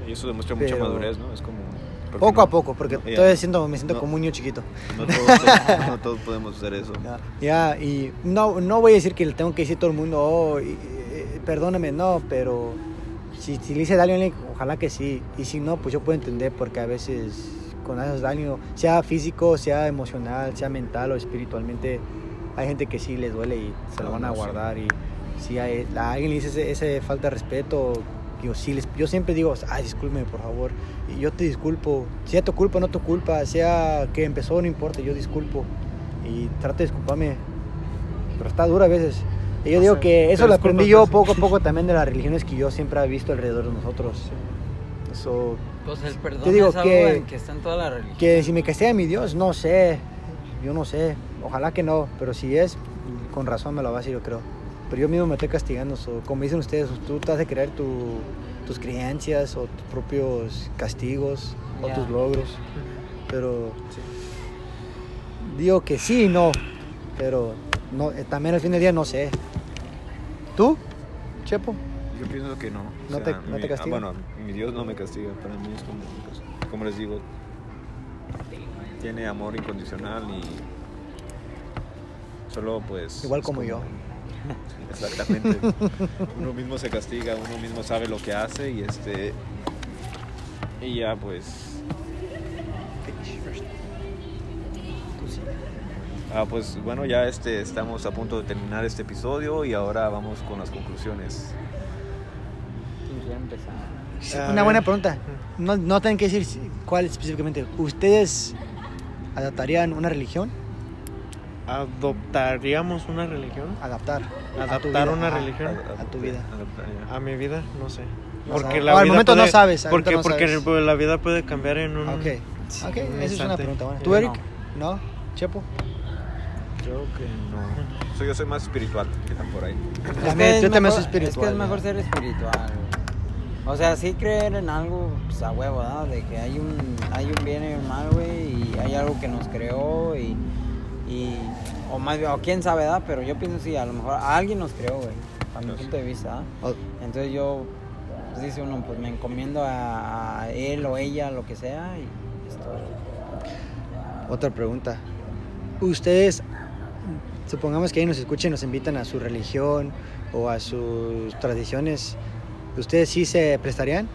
[SPEAKER 1] Y eso demuestra mucha
[SPEAKER 4] Pero-
[SPEAKER 1] madurez, ¿no? Es como...
[SPEAKER 4] Poco
[SPEAKER 1] no-
[SPEAKER 4] a poco, porque
[SPEAKER 1] Ya.
[SPEAKER 4] todavía siento, me siento
[SPEAKER 1] No.
[SPEAKER 4] como un niño chiquito.
[SPEAKER 1] No todos, no todos podemos hacer eso.
[SPEAKER 4] Ya, ya, y no, no voy a decir que le tengo que decir a todo el mundo, oh, y- eh, perdóname, no, pero si, si le hice daño a alguien, ojalá que sí. Y si no, pues yo puedo entender porque a veces con esos daños, sea físico, sea emocional, sea mental o espiritualmente, hay gente que sí les duele y se lo
[SPEAKER 1] Ah,
[SPEAKER 4] van a
[SPEAKER 1] sí.
[SPEAKER 4] guardar. Y si a, a alguien le dice ese, ese falta de respeto, yo, sí les, yo siempre digo, ay, discúlpeme, por favor. Y yo te disculpo, sea tu culpa o no tu culpa, sea que empezó, no importa, yo disculpo. Y trato de disculparme. Pero está duro a veces. Y yo digo que eso lo aprendí yo
[SPEAKER 3] más.
[SPEAKER 4] poco a poco también de las religiones que yo siempre he visto alrededor de nosotros. Eso,
[SPEAKER 2] Pues el perdón
[SPEAKER 4] Te digo
[SPEAKER 2] es algo
[SPEAKER 4] que-
[SPEAKER 2] en que está en toda la religión.
[SPEAKER 4] que si me castiga mi Dios, no sé. Yo no sé. Ojalá que no. Pero si es, con razón me lo va a decir, yo creo. Pero yo mismo me estoy castigando. so, como dicen ustedes, tú te has de crear tu- tus creencias o tus propios castigos o tus logros. Pero digo que sí y no. Pero no, eh, también al fin del día no sé. ¿Tú, Chepo?
[SPEAKER 1] Yo pienso que no.
[SPEAKER 4] ¿No te- no te castiga?
[SPEAKER 1] ah, bueno, mi Dios no me castiga. Para mí es como, pues, como les digo, tiene amor incondicional y solo pues...
[SPEAKER 4] Igual
[SPEAKER 1] es
[SPEAKER 4] como yo.
[SPEAKER 1] Exactamente. uno mismo se castiga, uno mismo sabe lo que hace y este... Y ya pues... Ah, pues bueno, ya este, estamos a punto de terminar este episodio y ahora vamos con las conclusiones.
[SPEAKER 2] Quisiera empezar.
[SPEAKER 3] A
[SPEAKER 4] Una buena
[SPEAKER 3] ver.
[SPEAKER 4] pregunta. No, no tienen que decir cuál específicamente. ¿Ustedes adaptarían una religión?
[SPEAKER 3] ¿Adoptaríamos una religión?
[SPEAKER 4] Adaptar. a tu
[SPEAKER 3] Adaptar
[SPEAKER 4] vida,
[SPEAKER 3] una religión.
[SPEAKER 4] A tu vida.
[SPEAKER 3] A mi vida, no sé.
[SPEAKER 4] No
[SPEAKER 3] Porque
[SPEAKER 4] sabes.
[SPEAKER 3] la
[SPEAKER 4] O al
[SPEAKER 3] vida
[SPEAKER 4] momento no
[SPEAKER 3] puede-
[SPEAKER 4] sabes, ahorita
[SPEAKER 3] Porque,
[SPEAKER 4] no
[SPEAKER 3] porque
[SPEAKER 4] sabes.
[SPEAKER 3] pues, la vida puede cambiar en un...
[SPEAKER 4] Ok.
[SPEAKER 3] Sí,
[SPEAKER 4] Ok,
[SPEAKER 3] un
[SPEAKER 4] esa es una pregunta buena. ¿Tú,
[SPEAKER 2] no.
[SPEAKER 4] Eric? ¿No? ¿Chepo?
[SPEAKER 1] Creo que no. Soy, yo soy más espiritual, que están por ahí.
[SPEAKER 2] Es
[SPEAKER 4] También,
[SPEAKER 2] que es
[SPEAKER 4] yo también
[SPEAKER 2] mejor-
[SPEAKER 4] soy espiritual.
[SPEAKER 2] Es que es mejor ser espiritual. O sea, sí creer en algo pues, a huevo, ¿verdad? De que hay un, hay un bien y un mal, güey, y hay algo que nos creó y, y o más bien, o quién sabe, ¿verdad? Pero yo pienso sí, a lo mejor alguien nos creó, güey, a mi punto de vista, ¿verdad?
[SPEAKER 4] O-
[SPEAKER 2] Entonces yo, pues dice uno, pues me encomiendo a, a él o ella, lo que sea, y es todo.
[SPEAKER 4] Otra pregunta. Ustedes, supongamos que ahí nos escuchen, nos invitan a su religión o a sus tradiciones. ¿Ustedes sí se prestarían?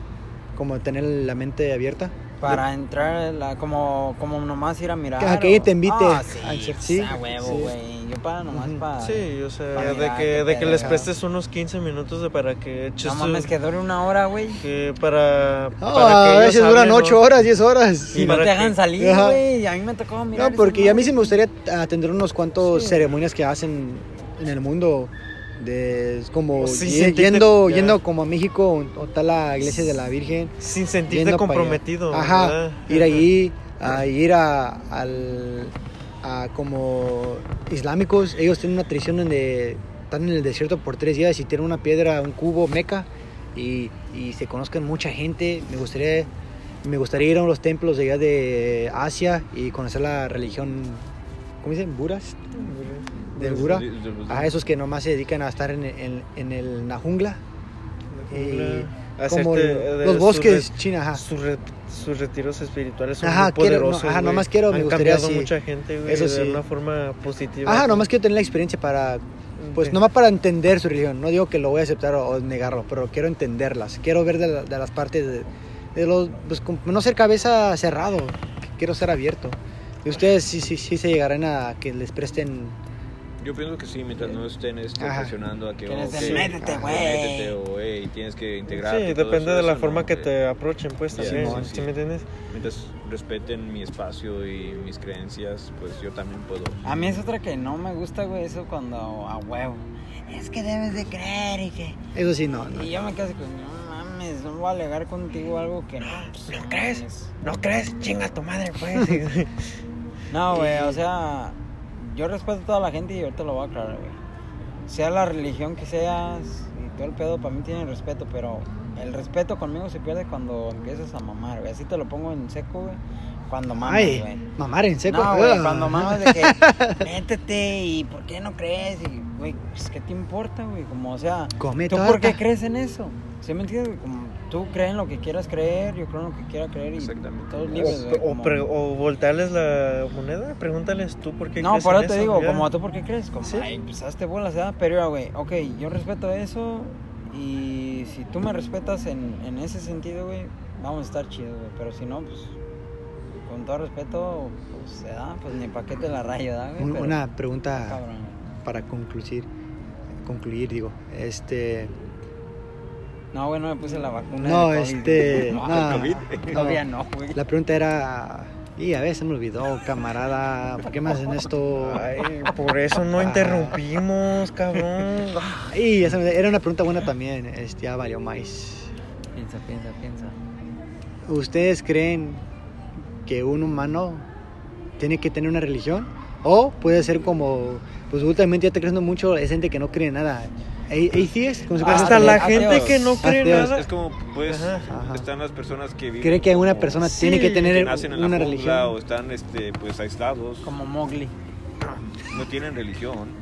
[SPEAKER 4] Como tener la mente abierta.
[SPEAKER 2] Para entrar, la, como, como nomás ir a mirar.
[SPEAKER 4] Que- que
[SPEAKER 2] o-
[SPEAKER 4] te invite
[SPEAKER 2] Ah,
[SPEAKER 4] a
[SPEAKER 2] sí,
[SPEAKER 4] sí,
[SPEAKER 2] a huevo,
[SPEAKER 4] sí.
[SPEAKER 2] güey. Para nomás para.
[SPEAKER 3] Sí, o sea, de que, de que les prestes unos 15 minutos de para que eches
[SPEAKER 2] No mames, que dure una hora, güey.
[SPEAKER 3] que para,
[SPEAKER 4] No,
[SPEAKER 3] para que
[SPEAKER 4] a veces duran
[SPEAKER 3] hablen, ¿no?
[SPEAKER 4] 8 horas, 10 horas.
[SPEAKER 2] Y no
[SPEAKER 3] para
[SPEAKER 2] te
[SPEAKER 3] que-
[SPEAKER 2] hagan salir, güey. A mí me tocó mirar.
[SPEAKER 4] No, porque a mí sí me gustaría atender unos cuantos
[SPEAKER 3] Sí.
[SPEAKER 4] ceremonias que hacen en el mundo. De, como
[SPEAKER 3] Sí,
[SPEAKER 4] y-
[SPEAKER 3] sentirte-
[SPEAKER 4] yendo,
[SPEAKER 3] ya.
[SPEAKER 4] yendo como a México o, o tal la iglesia de la Virgen.
[SPEAKER 3] Sin sentirte comprometido.
[SPEAKER 4] Ajá,
[SPEAKER 3] ¿verdad?
[SPEAKER 4] ir allí, a ir a, al, a como islámicos. Ellos tienen una tradición donde están en el desierto por tres días y tienen una piedra, un cubo meca y, y se conozcan mucha gente. Me gustaría, me gustaría ir a los templos de allá de Asia y conocer la religión, ¿cómo dicen? ¿Buras? Del Bura. A esos que nomás se dedican a estar en, en, en el- la jungla. Y
[SPEAKER 3] Hacerte,
[SPEAKER 4] como
[SPEAKER 3] eh,
[SPEAKER 4] los bosques
[SPEAKER 3] re-
[SPEAKER 4] China, ajá.
[SPEAKER 3] Sus, re- sus retiros espirituales son
[SPEAKER 4] Ajá,
[SPEAKER 3] muy
[SPEAKER 4] quiero- no,
[SPEAKER 3] poderosos.
[SPEAKER 4] ajá, nomás quiero, me
[SPEAKER 3] Han
[SPEAKER 4] gustaría
[SPEAKER 3] cambiado
[SPEAKER 4] así.
[SPEAKER 3] mucha gente, güey,
[SPEAKER 4] Eso
[SPEAKER 3] de
[SPEAKER 4] sí.
[SPEAKER 3] una forma positiva.
[SPEAKER 4] Ajá, nomás quiero tener la experiencia para, pues
[SPEAKER 3] Ok.
[SPEAKER 4] nomás para entender su religión. No digo que lo voy a aceptar o, o negarlo, pero quiero entenderlas. Quiero ver de, la- de las partes de, de los, pues no ser cabeza cerrado. Quiero ser abierto. Y ustedes sí, sí, sí se llegarán a que les presten.
[SPEAKER 1] Yo pienso que sí, mientras no estén este,
[SPEAKER 4] Ajá.
[SPEAKER 1] presionando a que,
[SPEAKER 2] Que les
[SPEAKER 1] ok,
[SPEAKER 2] den, "Métete,
[SPEAKER 1] ajá,
[SPEAKER 2] güey".
[SPEAKER 1] métete, o hey, tienes que integrarte.
[SPEAKER 3] Sí, depende
[SPEAKER 1] eso,
[SPEAKER 3] de la
[SPEAKER 1] eso
[SPEAKER 3] forma
[SPEAKER 1] no,
[SPEAKER 3] que
[SPEAKER 1] eh,
[SPEAKER 3] te aprochen, pues,
[SPEAKER 1] Yeah,
[SPEAKER 3] también.
[SPEAKER 1] sí,
[SPEAKER 3] ¿Sí,
[SPEAKER 1] sí.
[SPEAKER 3] me entiendes?
[SPEAKER 1] Mientras respeten mi espacio y mis creencias, pues yo también puedo.
[SPEAKER 2] A mí es otra que no me gusta, güey, eso cuando a huevo. Es que debes de creer y que.
[SPEAKER 4] Eso sí, no. no.
[SPEAKER 2] Y yo me quedo así con, no mames, no voy a alegar contigo algo que no. pues,
[SPEAKER 3] ¿No crees?
[SPEAKER 2] mames".
[SPEAKER 3] ¿No crees? Chinga tu madre, pues.
[SPEAKER 2] No, güey, o sea, yo respeto a toda la gente y ahorita lo voy a aclarar, güey. Sea la religión que seas y todo el pedo, para mí tiene respeto, pero el respeto conmigo se pierde cuando empiezas a mamar, güey. Así te lo pongo en seco, güey. Cuando mamas,
[SPEAKER 4] Ay,
[SPEAKER 2] güey.
[SPEAKER 4] mamar en seco.
[SPEAKER 2] No, güey, cuando mamas de que métete y ¿por qué no crees? Y, güey, pues, ¿qué te importa, güey? Como, o sea,
[SPEAKER 4] Come
[SPEAKER 2] ¿tú por qué
[SPEAKER 4] torta.
[SPEAKER 2] crees en eso? ¿Sí me entiendes? Como tú crees en lo que quieras creer, yo creo en lo que quiera creer y
[SPEAKER 1] Exactamente.
[SPEAKER 2] todos libres, güey.
[SPEAKER 3] o, o,
[SPEAKER 2] como-
[SPEAKER 3] o voltearles la moneda, pregúntales tú por qué
[SPEAKER 2] No,
[SPEAKER 3] crees
[SPEAKER 2] por
[SPEAKER 3] en
[SPEAKER 2] eso te digo,
[SPEAKER 3] ya.
[SPEAKER 2] como tú por qué crees, como,
[SPEAKER 3] Sí.
[SPEAKER 2] ay, pues hazte bolas, ¿verdad? Pero, mira, güey, ok, yo respeto eso y si tú me respetas en, en ese sentido, güey, vamos a estar chidos, güey. Pero si no, pues, con todo respeto, pues, se da, pues ni pa' qué te la rayo, ¿verdad, güey?
[SPEAKER 4] Un-
[SPEAKER 2] Pero,
[SPEAKER 4] Una pregunta
[SPEAKER 2] cabrón.
[SPEAKER 4] Para concluir. Concluir, digo. Este.
[SPEAKER 2] No, güey, no me puse la vacuna.
[SPEAKER 4] No,
[SPEAKER 2] COVID.
[SPEAKER 4] este.
[SPEAKER 2] No,
[SPEAKER 4] no,
[SPEAKER 1] COVID.
[SPEAKER 2] Todavía no, güey.
[SPEAKER 4] La pregunta era. Y a veces se me olvidó, camarada. ¿Por qué me hacen esto?
[SPEAKER 3] Ay, por eso no
[SPEAKER 4] Ah.
[SPEAKER 3] interrumpimos, cabrón.
[SPEAKER 4] Y esa era una pregunta buena también. Este, ya valió más.
[SPEAKER 2] Piensa, piensa, piensa.
[SPEAKER 4] ¿Ustedes creen que un humano tiene que tener una religión? O puede ser como, pues últimamente ya está creciendo mucho, es gente que no cree en nada. Atheist, como se
[SPEAKER 3] Hasta la
[SPEAKER 2] ateos.
[SPEAKER 3] gente que no cree
[SPEAKER 4] Ateos.
[SPEAKER 3] nada.
[SPEAKER 1] Es como, pues,
[SPEAKER 3] Ajá.
[SPEAKER 4] Ajá.
[SPEAKER 1] están las personas que viven.
[SPEAKER 4] cree que una persona
[SPEAKER 3] Sí,
[SPEAKER 4] tiene que
[SPEAKER 1] que
[SPEAKER 4] tener
[SPEAKER 1] nacen en
[SPEAKER 4] una religión.
[SPEAKER 1] o están, este, pues, aislados.
[SPEAKER 2] Como Mowgli.
[SPEAKER 1] No tienen religión.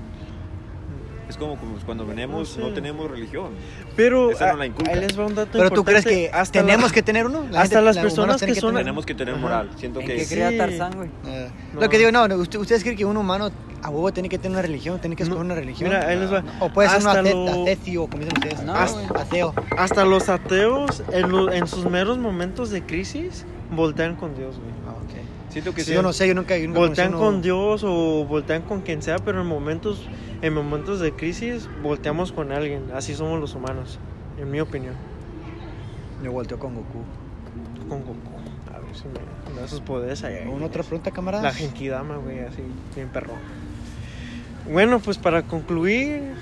[SPEAKER 1] Es como, cuando venimos,
[SPEAKER 3] Sí.
[SPEAKER 1] no tenemos religión.
[SPEAKER 3] Pero
[SPEAKER 1] Esa no
[SPEAKER 3] ah,
[SPEAKER 1] la
[SPEAKER 3] ahí les va un dato
[SPEAKER 4] Pero tú crees que
[SPEAKER 3] hasta
[SPEAKER 4] tenemos
[SPEAKER 3] la-
[SPEAKER 4] que tener uno? La
[SPEAKER 3] hasta las
[SPEAKER 4] la-
[SPEAKER 3] personas que son-
[SPEAKER 1] Tenemos que tener
[SPEAKER 3] Ajá.
[SPEAKER 1] moral. Siento
[SPEAKER 2] ¿En
[SPEAKER 1] que
[SPEAKER 2] qué
[SPEAKER 3] sí.
[SPEAKER 2] crea Tarzán, güey?
[SPEAKER 4] Eh,
[SPEAKER 3] No.
[SPEAKER 4] Lo que digo, no, no, usted- ¿ustedes creen que un humano a huevo tiene que tener una religión? ¿Tiene que escoger
[SPEAKER 3] No,
[SPEAKER 4] una religión?
[SPEAKER 3] Mira, ahí les va.
[SPEAKER 4] O puede ser un
[SPEAKER 3] Hasta
[SPEAKER 4] ate-
[SPEAKER 3] lo-
[SPEAKER 4] ateo, como dicen ustedes.
[SPEAKER 2] No,
[SPEAKER 4] As-
[SPEAKER 2] güey.
[SPEAKER 4] ateo.
[SPEAKER 3] Hasta los ateos, en, lo- en sus meros momentos de crisis, voltean con Dios, güey.
[SPEAKER 4] Ah, ok.
[SPEAKER 1] Siento que
[SPEAKER 4] Sí,
[SPEAKER 1] sí.
[SPEAKER 4] yo no sé, yo nunca, yo nunca
[SPEAKER 3] voltean con Dios o voltean con quien sea, pero en momentos, en momentos de crisis volteamos con alguien. Así somos los humanos, en mi opinión.
[SPEAKER 4] Yo volteo con Goku.
[SPEAKER 3] Con Goku. A ver si me da sus poderes allá.
[SPEAKER 4] ¿Una otra pregunta, camarada?
[SPEAKER 3] La Genkidama, güey, así, bien perro. Bueno, pues para concluir,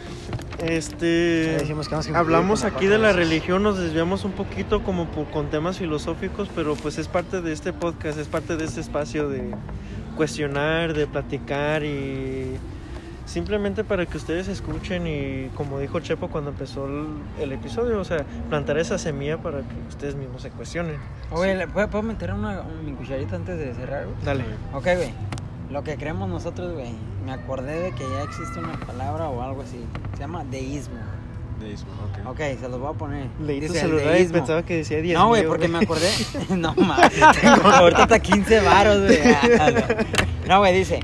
[SPEAKER 3] este...
[SPEAKER 4] Ya dijimos que vamos a
[SPEAKER 3] Hablamos aquí de la religión, nos desviamos un poquito como por- con temas filosóficos, pero pues es parte de este podcast, es parte de este espacio de cuestionar, de platicar y simplemente para que ustedes escuchen y como dijo Chepo cuando empezó el, el episodio, o sea, plantar esa semilla para que ustedes mismos se cuestionen.
[SPEAKER 2] Oye, ¿le- ¿puedo, puedo meter una, un- mi cucharita antes de cerrar, güey?
[SPEAKER 3] Dale.
[SPEAKER 2] Ok, güey. Lo que creemos nosotros, güey. Me acordé de que ya existe una palabra o algo así. Se llama deísmo.
[SPEAKER 1] Deísmo, ok.
[SPEAKER 2] Ok, se los voy a poner.
[SPEAKER 3] Leí tu
[SPEAKER 2] Dice el
[SPEAKER 3] celular y
[SPEAKER 2] deísmo.
[SPEAKER 3] pensaba que decía 10
[SPEAKER 2] No, güey, porque me acordé. no mames, tengo ahorita hasta 15 varos, güey. Ah, no. No, güey, dice.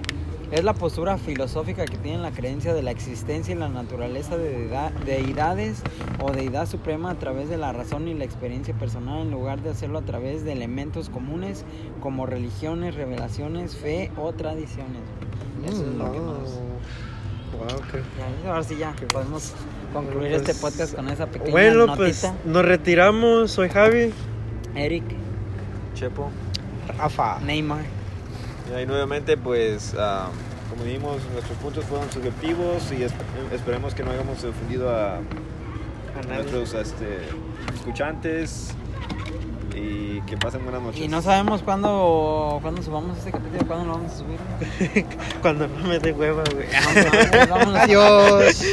[SPEAKER 2] Es la postura filosófica que tiene la creencia de la existencia y la naturaleza de deida- deidades o deidad suprema a través de la razón y la experiencia personal en lugar de hacerlo a través de elementos comunes como religiones, revelaciones, fe o tradiciones. Eso es lo que nos...
[SPEAKER 3] Wow, ok.
[SPEAKER 2] Ya, ahora sí ya podemos concluir
[SPEAKER 3] pues,
[SPEAKER 2] este podcast con esa pequeña
[SPEAKER 3] Bueno,
[SPEAKER 2] notita.
[SPEAKER 3] pues nos retiramos. Soy Javi.
[SPEAKER 2] Eric,
[SPEAKER 1] Chepo.
[SPEAKER 4] Rafa.
[SPEAKER 2] Neymar.
[SPEAKER 1] Y ahí nuevamente, pues, ah, como dijimos, nuestros puntos fueron subjetivos y esp- esperemos que no hayamos ofendido a nuestros este, escuchantes y que pasen buenas noches.
[SPEAKER 2] Y no sabemos cuándo, cuándo subamos este capítulo, cuándo lo vamos a subir.
[SPEAKER 3] Cuando no me dé hueva, güey.
[SPEAKER 2] Vamos, vamos, vámonos.
[SPEAKER 4] Adiós.